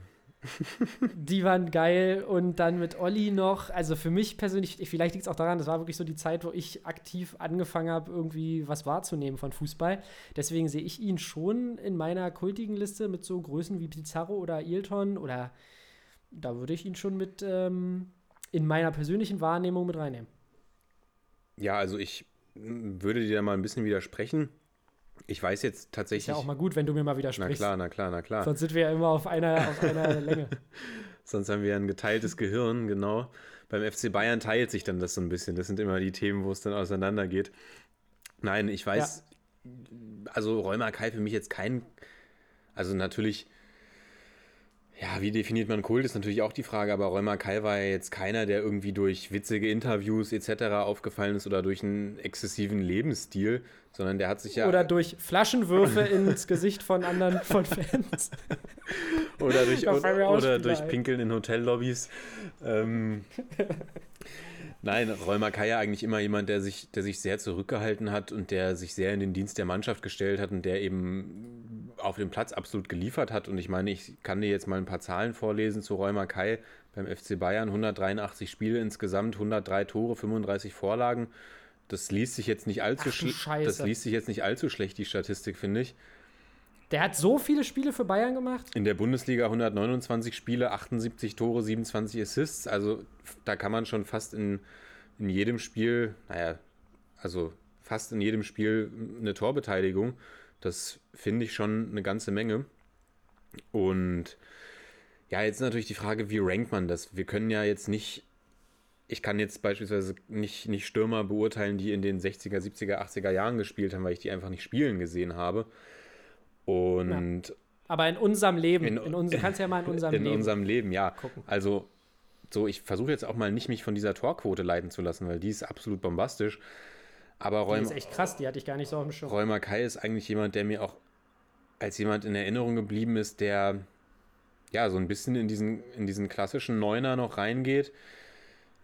Die waren geil und dann mit Olli noch. Also für mich persönlich, vielleicht liegt es auch daran, das war wirklich so die Zeit, wo ich aktiv angefangen habe, irgendwie was wahrzunehmen von Fußball. Deswegen sehe ich ihn schon in meiner kultigen Liste mit so Größen wie Pizarro oder Ailton oder da würde ich ihn schon mit ähm, in meiner persönlichen Wahrnehmung mit reinnehmen. Ja, also ich würde dir da mal ein bisschen widersprechen. Ich weiß jetzt Ist tatsächlich. ja auch mal gut, wenn du mir mal na widersprichst. klar, na klar, na klar. Sonst sind wir ja immer auf einer, auf einer [laughs] Länge. Sonst haben wir ein geteiltes Gehirn, genau. Beim FC Bayern teilt sich dann das so ein bisschen. Das sind immer die Themen, wo es dann auseinandergeht. Nein, ich weiß, also Rheuma Kai für mich jetzt kein, also natürlich, ja, wie definiert man Kult, ist natürlich auch die Frage, aber Rheuma Kai war ja jetzt keiner, der irgendwie durch witzige Interviews etc. aufgefallen ist oder durch einen exzessiven Lebensstil, sondern der hat sich ja. Oder durch Flaschenwürfe ins Gesicht von anderen, von Fans. [laughs] Oder durch, oder Spieler durch. Pinkeln in Hotellobbys. Ähm, nein, Rheuma Kai ja eigentlich immer jemand, der sich, der sich sehr zurückgehalten hat und der sich sehr in den Dienst der Mannschaft gestellt hat und der eben auf dem Platz absolut geliefert hat. Und ich meine, ich kann dir jetzt mal ein paar Zahlen vorlesen zu Rheuma Kai beim FC Bayern. 183 Spiele insgesamt, 103 Tore, 35 Vorlagen. Das liest sich jetzt nicht allzu schlecht. Das liest sich jetzt nicht allzu schlecht, die Statistik, finde ich. Der hat so viele Spiele für Bayern gemacht. In der Bundesliga 129 Spiele, 78 Tore, 27 Assists. Also da kann man schon fast in, in jedem Spiel, naja, also fast in jedem Spiel eine Torbeteiligung. Das finde ich schon eine ganze Menge. Und ja, jetzt ist natürlich die Frage, wie rankt man das? Wir können ja jetzt nicht, ich kann jetzt beispielsweise nicht, nicht Stürmer beurteilen, die in den 60er, 70er, 80er Jahren gespielt haben, weil ich die einfach nicht spielen gesehen habe. Und Aber in unserem Leben. In- In, uns, [laughs] du kannst ja mal in unserem in Leben. unserem Leben, ja. gucken. Also, so, ich versuche jetzt auch mal nicht mich von dieser Torquote leiten zu lassen, weil die ist absolut bombastisch. Aber die Räum, ist echt krass, die hatte ich gar nicht so auf dem Schirm. Räumer Kai ist eigentlich jemand, der mir auch als jemand in Erinnerung geblieben ist, der ja so ein bisschen in diesen, in diesen klassischen Neuner noch reingeht.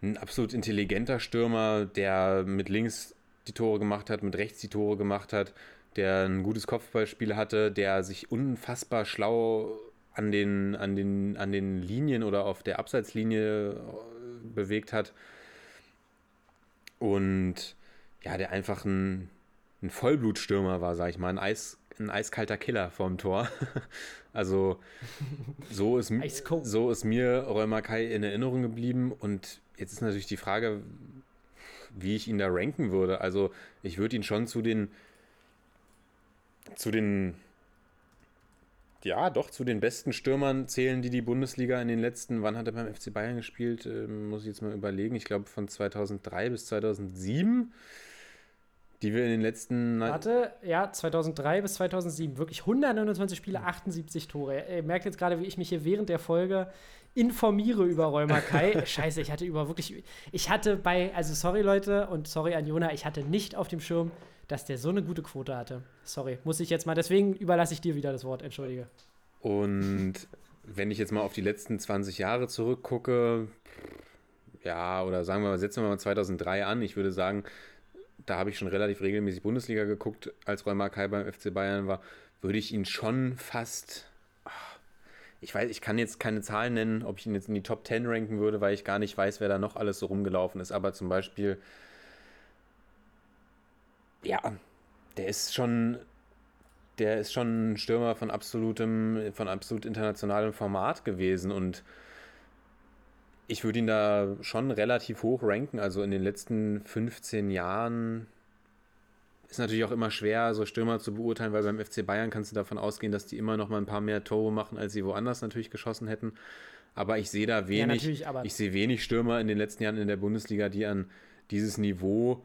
Ein absolut intelligenter Stürmer, der mit links die Tore gemacht hat, mit rechts die Tore gemacht hat, der ein gutes Kopfballspiel hatte, der sich unfassbar schlau an den, an den, an den Linien oder auf der Abseitslinie äh, bewegt hat. Und ja, der einfach ein, ein Vollblutstürmer war, sag ich mal, ein, Eis, ein eiskalter Killer vorm Tor. [laughs] also so ist, so ist mir Römer Kai in Erinnerung geblieben und jetzt ist natürlich die Frage, wie ich ihn da ranken würde. Also ich würde ihn schon zu den zu den ja, doch zu den besten Stürmern zählen, die die Bundesliga in den letzten, wann hat er beim FC Bayern gespielt? Ähm, muss ich jetzt mal überlegen. Ich glaube von 2003 bis 2007, die wir in den letzten. Warte, ja, 2003 bis 2007. Wirklich 129 Spiele, 78 Tore. Ihr merkt jetzt gerade, wie ich mich hier während der Folge informiere über Rheuma Kai. [laughs] Scheiße, ich hatte über wirklich. Ich hatte bei. Also, sorry, Leute, und sorry an Jona, ich hatte nicht auf dem Schirm, dass der so eine gute Quote hatte. Sorry, muss ich jetzt mal. Deswegen überlasse ich dir wieder das Wort. Entschuldige. Und wenn ich jetzt mal auf die letzten 20 Jahre zurückgucke, ja, oder sagen wir mal, setzen wir mal 2003 an, ich würde sagen, da habe ich schon relativ regelmäßig Bundesliga geguckt, als Rheuma Kai beim FC Bayern war, würde ich ihn schon fast. ah, Ich weiß, ich kann jetzt keine Zahlen nennen, ob ich ihn jetzt in die Top 10 ranken würde, weil ich gar nicht weiß, wer da noch alles so rumgelaufen ist. Aber zum Beispiel, ja, der ist schon, der ist schon ein Stürmer von absolutem, von absolut internationalem Format gewesen und ich würde ihn da schon relativ hoch ranken. Also in den letzten 15 Jahren ist natürlich auch immer schwer, so Stürmer zu beurteilen, weil beim FC Bayern kannst du davon ausgehen, dass die immer noch mal ein paar mehr Tore machen, als sie woanders natürlich geschossen hätten. Aber ich sehe da wenig, aber- ich sehe wenig Stürmer in den letzten Jahren in der Bundesliga, die an dieses Niveau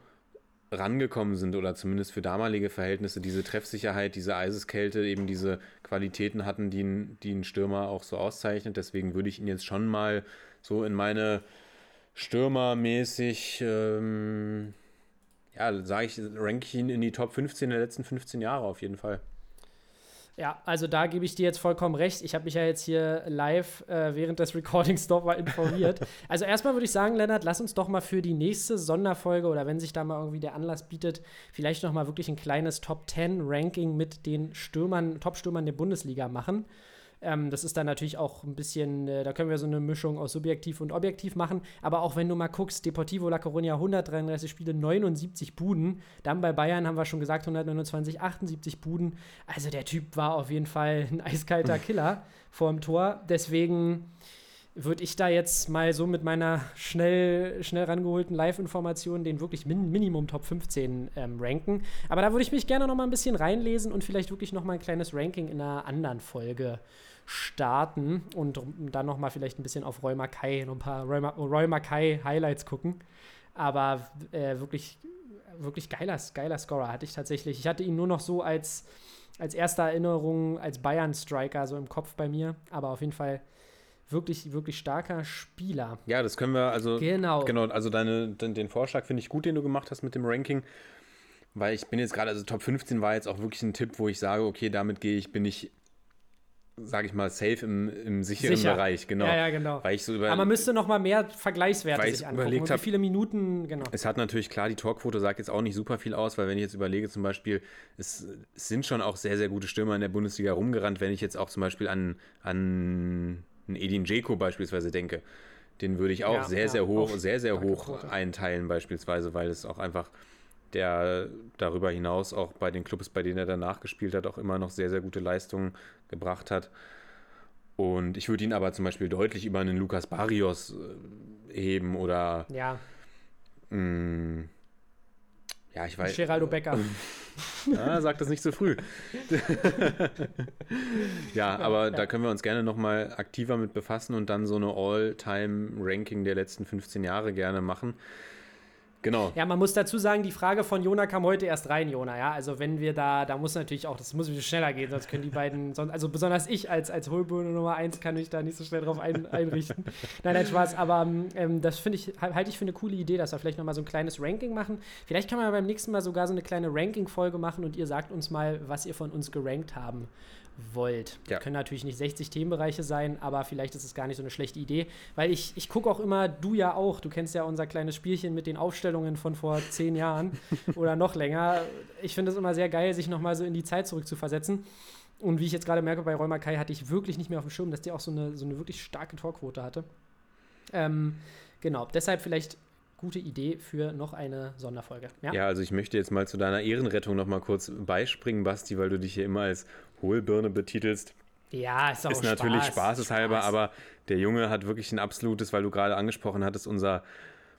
rangekommen sind oder zumindest für damalige Verhältnisse diese Treffsicherheit, diese Eiseskälte, eben diese Qualitäten hatten, die, die einen Stürmer auch so auszeichnet. Deswegen würde ich ihn jetzt schon mal so in meine Stürmermäßig, ähm, ja, sage ich, ranke ich ihn in die Top 15 der letzten 15 Jahre auf jeden Fall. Ja, also da gebe ich dir jetzt vollkommen recht. Ich habe mich ja jetzt hier live äh, während des Recordings doch mal informiert. [laughs] also erstmal würde ich sagen, Lennart, lass uns doch mal für die nächste Sonderfolge oder wenn sich da mal irgendwie der Anlass bietet, vielleicht noch mal wirklich ein kleines Top 10 Ranking mit den Stürmern, Top-Stürmern der Bundesliga machen. Ähm, das ist dann natürlich auch ein bisschen, äh, da können wir so eine Mischung aus subjektiv und objektiv machen. Aber auch wenn du mal guckst, Deportivo La Coruña 133 Spiele, 79 Buden. Dann bei Bayern haben wir schon gesagt 129, 78 Buden. Also der Typ war auf jeden Fall ein eiskalter Killer vor dem Tor. Deswegen, würde ich da jetzt mal so mit meiner schnell, schnell rangeholten Live-Information den wirklich min Minimum Top 15 ähm, ranken. Aber da würde ich mich gerne noch mal ein bisschen reinlesen und vielleicht wirklich noch mal ein kleines Ranking in einer anderen Folge starten und dann noch mal vielleicht ein bisschen auf Roy Mackay und ein paar Roy, Roy Mackay Highlights gucken. Aber äh, wirklich, wirklich geiler, geiler Scorer hatte ich tatsächlich. Ich hatte ihn nur noch so als, als erste Erinnerung als Bayern-Striker so im Kopf bei mir. Aber auf jeden Fall wirklich, wirklich starker Spieler. Ja, das können wir, also Genau. genau, also deine, den, den Vorschlag finde ich gut, den du gemacht hast mit dem Ranking. Weil ich bin jetzt gerade, also Top 15 war jetzt auch wirklich ein Tipp, wo ich sage, okay, damit gehe ich, bin ich, sage ich mal, safe im, im sicheren Sicher. Bereich, genau. Ja, ja, genau. Weil ich so über, Aber man müsste noch mal mehr Vergleichswerte sich angucken. überlegt und wie hab- viele Minuten, genau. Es hat natürlich klar, die Torquote sagt jetzt auch nicht super viel aus, weil wenn ich jetzt überlege, zum Beispiel, es, es sind schon auch sehr, sehr gute Stürmer in der Bundesliga rumgerannt, wenn ich jetzt auch zum Beispiel an, an einen Edin Dzeko beispielsweise denke. Den würde ich auch Ja, sehr, ja, sehr hoch, sehr, sehr hoch einteilen, beispielsweise, weil es auch einfach der darüber hinaus auch bei den Clubs, bei denen er danach gespielt hat, auch immer noch sehr, sehr gute Leistungen gebracht hat. Und ich würde ihn aber zum Beispiel deutlich über einen Lukas Barrios äh, heben oder Ja, mh, ja, ich weiß. Geraldo Becker. [laughs] Ah, sag das nicht so früh. [laughs] ja, aber ja. da können wir uns gerne nochmal aktiver mit befassen und dann so eine All-Time-Ranking der letzten 15 Jahre gerne machen. Genau. Ja, man muss dazu sagen, die Frage von Jona kam heute erst rein, Jona, ja. Also wenn wir da, da muss natürlich auch, das muss ein bisschen schneller gehen, sonst können die beiden, sonst, also besonders ich als, als Hohlbirne Nummer 1 kann mich da nicht so schnell drauf ein, [laughs] einrichten. Nein, nein, Spaß, aber ähm, das finde ich, halte ich für eine coole Idee, dass wir vielleicht nochmal so ein kleines Ranking machen. Vielleicht kann man beim nächsten Mal sogar so eine kleine Ranking-Folge machen und ihr sagt uns mal, was ihr von uns gerankt haben wollt. Ja. Können natürlich nicht 60 Themenbereiche sein, aber vielleicht ist es gar nicht so eine schlechte Idee, weil ich, ich gucke auch immer, du ja auch, du kennst ja unser kleines Spielchen mit den Aufstellungen von vor [laughs] zehn Jahren oder noch länger. Ich finde es immer sehr geil, sich nochmal so in die Zeit zurückzuversetzen. Und wie ich jetzt gerade merke, bei Rheuma Kai hatte ich wirklich nicht mehr auf dem Schirm, dass der auch so eine, so eine wirklich starke Torquote hatte. Ähm, genau, deshalb vielleicht gute Idee für noch eine Sonderfolge. Ja, Ja, also ich möchte jetzt mal zu deiner Ehrenrettung nochmal kurz beispringen, Basti, weil du dich hier immer als Hohlbirne betitelst. ja ist auch ist natürlich Spaß, spaßeshalber, Spaß. aber der Junge hat wirklich ein absolutes, weil du gerade angesprochen hattest, unser,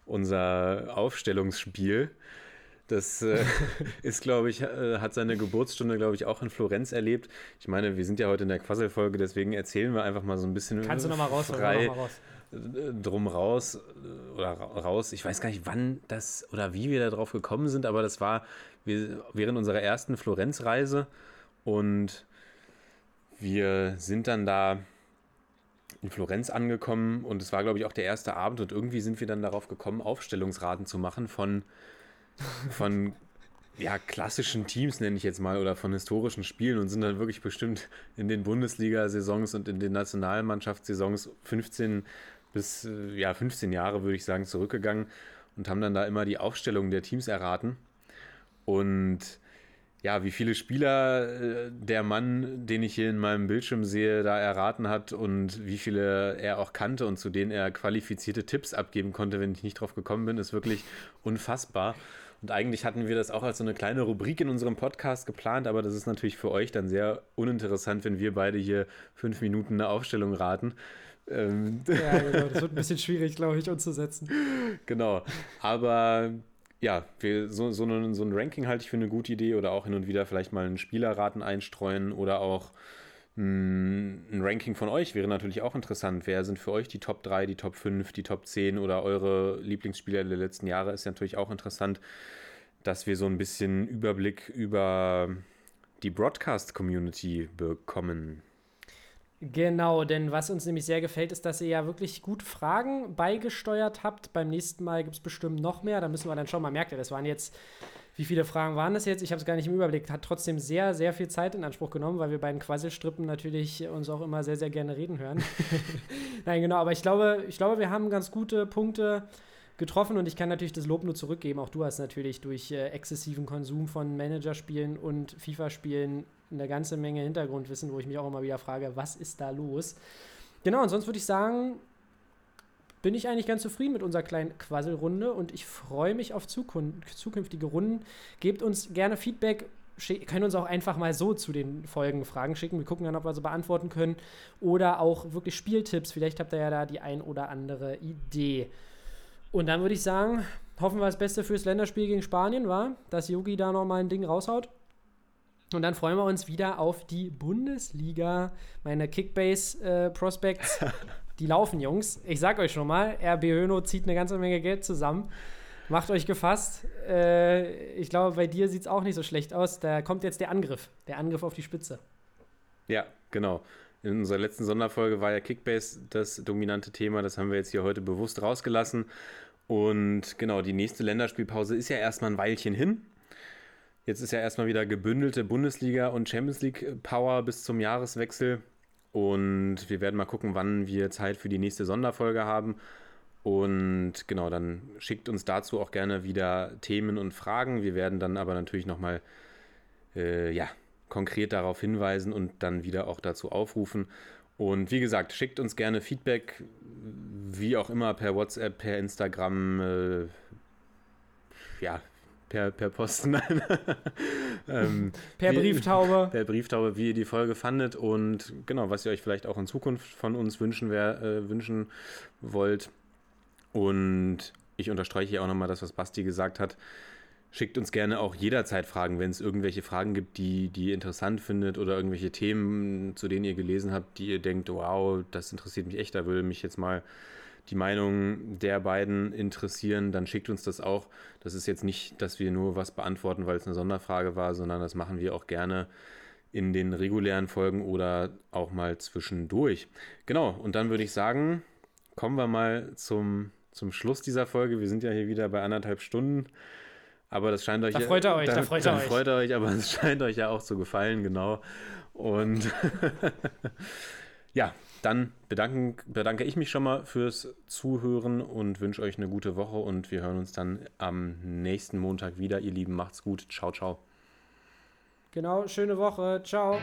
unser Aufstellungsspiel. Das äh, [laughs] ist, glaube ich, äh, hat seine Geburtsstunde, glaube ich, auch in Florenz erlebt. Ich meine, wir sind ja heute in der Quasselfolge, deswegen erzählen wir einfach mal so ein bisschen Kannst du nochmal raus, frei noch mal raus. äh, drum raus äh, oder ra- raus. Ich weiß gar nicht, wann das oder wie wir da drauf gekommen sind, aber das war wir, während unserer ersten Florenzreise und wir sind dann da in Florenz angekommen und es war, glaube ich, auch der erste Abend und irgendwie sind wir dann darauf gekommen, Aufstellungsraten zu machen von, von ja, klassischen Teams, nenne ich jetzt mal, oder von historischen Spielen und sind dann wirklich bestimmt in den Bundesliga-Saisons und in den Nationalmannschaftssaisons 15 bis äh, ja, 15 Jahre, würde ich sagen, zurückgegangen und haben dann da immer die Aufstellung der Teams erraten. Und ja, wie viele Spieler äh, der Mann, den ich hier in meinem Bildschirm sehe, da erraten hat und wie viele er auch kannte und zu denen er qualifizierte Tipps abgeben konnte, wenn ich nicht drauf gekommen bin, ist wirklich unfassbar. Und eigentlich hatten wir das auch als so eine kleine Rubrik in unserem Podcast geplant, aber das ist natürlich für euch dann sehr uninteressant, wenn wir beide hier fünf Minuten eine Aufstellung raten. Ähm, Ja, genau, das wird ein bisschen schwierig, glaube ich, umzusetzen. [laughs] Genau. Aber ja, wir, so, so, ein, so ein Ranking halte ich für eine gute Idee oder auch hin und wieder vielleicht mal einen Spielerraten einstreuen oder auch mh, ein Ranking von euch wäre natürlich auch interessant. Wer sind für euch die Top 3, die Top 5, die Top 10 oder eure Lieblingsspieler der letzten Jahre ist ja natürlich auch interessant, dass wir so ein bisschen Überblick über die Broadcast-Community bekommen. Genau, denn was uns nämlich sehr gefällt, ist, dass ihr ja wirklich gut Fragen beigesteuert habt. Beim nächsten Mal gibt es bestimmt noch mehr. Da müssen wir dann schauen. Man merkt ja, das waren jetzt, wie viele Fragen waren das jetzt? Ich habe es gar nicht im Überblick. Hat trotzdem sehr, sehr viel Zeit in Anspruch genommen, weil wir beiden Quasselstrippen natürlich uns auch immer sehr, sehr gerne reden hören. [laughs] Nein, genau, aber ich glaube, ich glaube, wir haben ganz gute Punkte getroffen und ich kann natürlich das Lob nur zurückgeben. Auch du hast natürlich durch äh, exzessiven Konsum von Managerspielen und FIFA-Spielen eine ganze Menge Hintergrundwissen, wo ich mich auch immer wieder frage, was ist da los? Genau, und sonst würde ich sagen, bin ich eigentlich ganz zufrieden mit unserer kleinen Quasselrunde und ich freue mich auf Zukun zukünftige Runden. Gebt uns gerne Feedback, können uns auch einfach mal so zu den Folgen Fragen schicken. Wir gucken dann, ob wir sie beantworten können. Oder auch wirklich Spieltipps. Vielleicht habt ihr ja da die ein oder andere Idee. Und dann würde ich sagen, hoffen wir das Beste fürs Länderspiel gegen Spanien, war, dass Yogi da nochmal ein Ding raushaut. Und dann freuen wir uns wieder auf die Bundesliga. Meine Kickbase-Prospects, äh, [laughs] die laufen, Jungs. Ich sag euch schon mal, RB Höno zieht eine ganze Menge Geld zusammen. Macht euch gefasst. Äh, ich glaube, bei dir sieht es auch nicht so schlecht aus. Da kommt jetzt der Angriff. Der Angriff auf die Spitze. Ja, genau. In unserer letzten Sonderfolge war ja Kickbase das dominante Thema. Das haben wir jetzt hier heute bewusst rausgelassen. Und genau, die nächste Länderspielpause ist ja erstmal ein Weilchen hin. Jetzt ist ja erstmal wieder gebündelte Bundesliga und Champions League Power bis zum Jahreswechsel. Und wir werden mal gucken, wann wir Zeit für die nächste Sonderfolge haben. Und genau, dann schickt uns dazu auch gerne wieder Themen und Fragen. Wir werden dann aber natürlich nochmal äh, ja, konkret darauf hinweisen und dann wieder auch dazu aufrufen. Und wie gesagt, schickt uns gerne Feedback, wie auch immer, per WhatsApp, per Instagram, äh, ja, per, per Post, [laughs] nein. ähm, per wie, Brieftaube. [laughs] Per Brieftaube, wie ihr die Folge fandet und genau, was ihr euch vielleicht auch in Zukunft von uns wünschen, wer, äh, wünschen wollt. Und ich unterstreiche hier auch nochmal das, was Basti gesagt hat. Schickt uns gerne auch jederzeit Fragen, wenn es irgendwelche Fragen gibt, die, die ihr interessant findet oder irgendwelche Themen, zu denen ihr gelesen habt, die ihr denkt, wow, das interessiert mich echt, da würde mich jetzt mal die Meinung der beiden interessieren, dann schickt uns das auch. Das ist jetzt nicht, dass wir nur was beantworten, weil es eine Sonderfrage war, sondern das machen wir auch gerne in den regulären Folgen oder auch mal zwischendurch. Genau, und dann würde ich sagen, kommen wir mal zum zum Schluss dieser Folge. Wir sind ja hier wieder bei anderthalb Stunden. Aber das scheint euch. Da freut ihr euch, da, [laughs] da freut ihr euch. freut ihr euch, aber es [laughs] scheint euch ja auch zu gefallen, genau. Und [laughs] ja, dann bedanken, bedanke ich mich schon mal fürs Zuhören und wünsche euch eine gute Woche und wir hören uns dann am nächsten Montag wieder. Ihr Lieben, macht's gut. Ciao, ciao. Genau, schöne Woche. Ciao.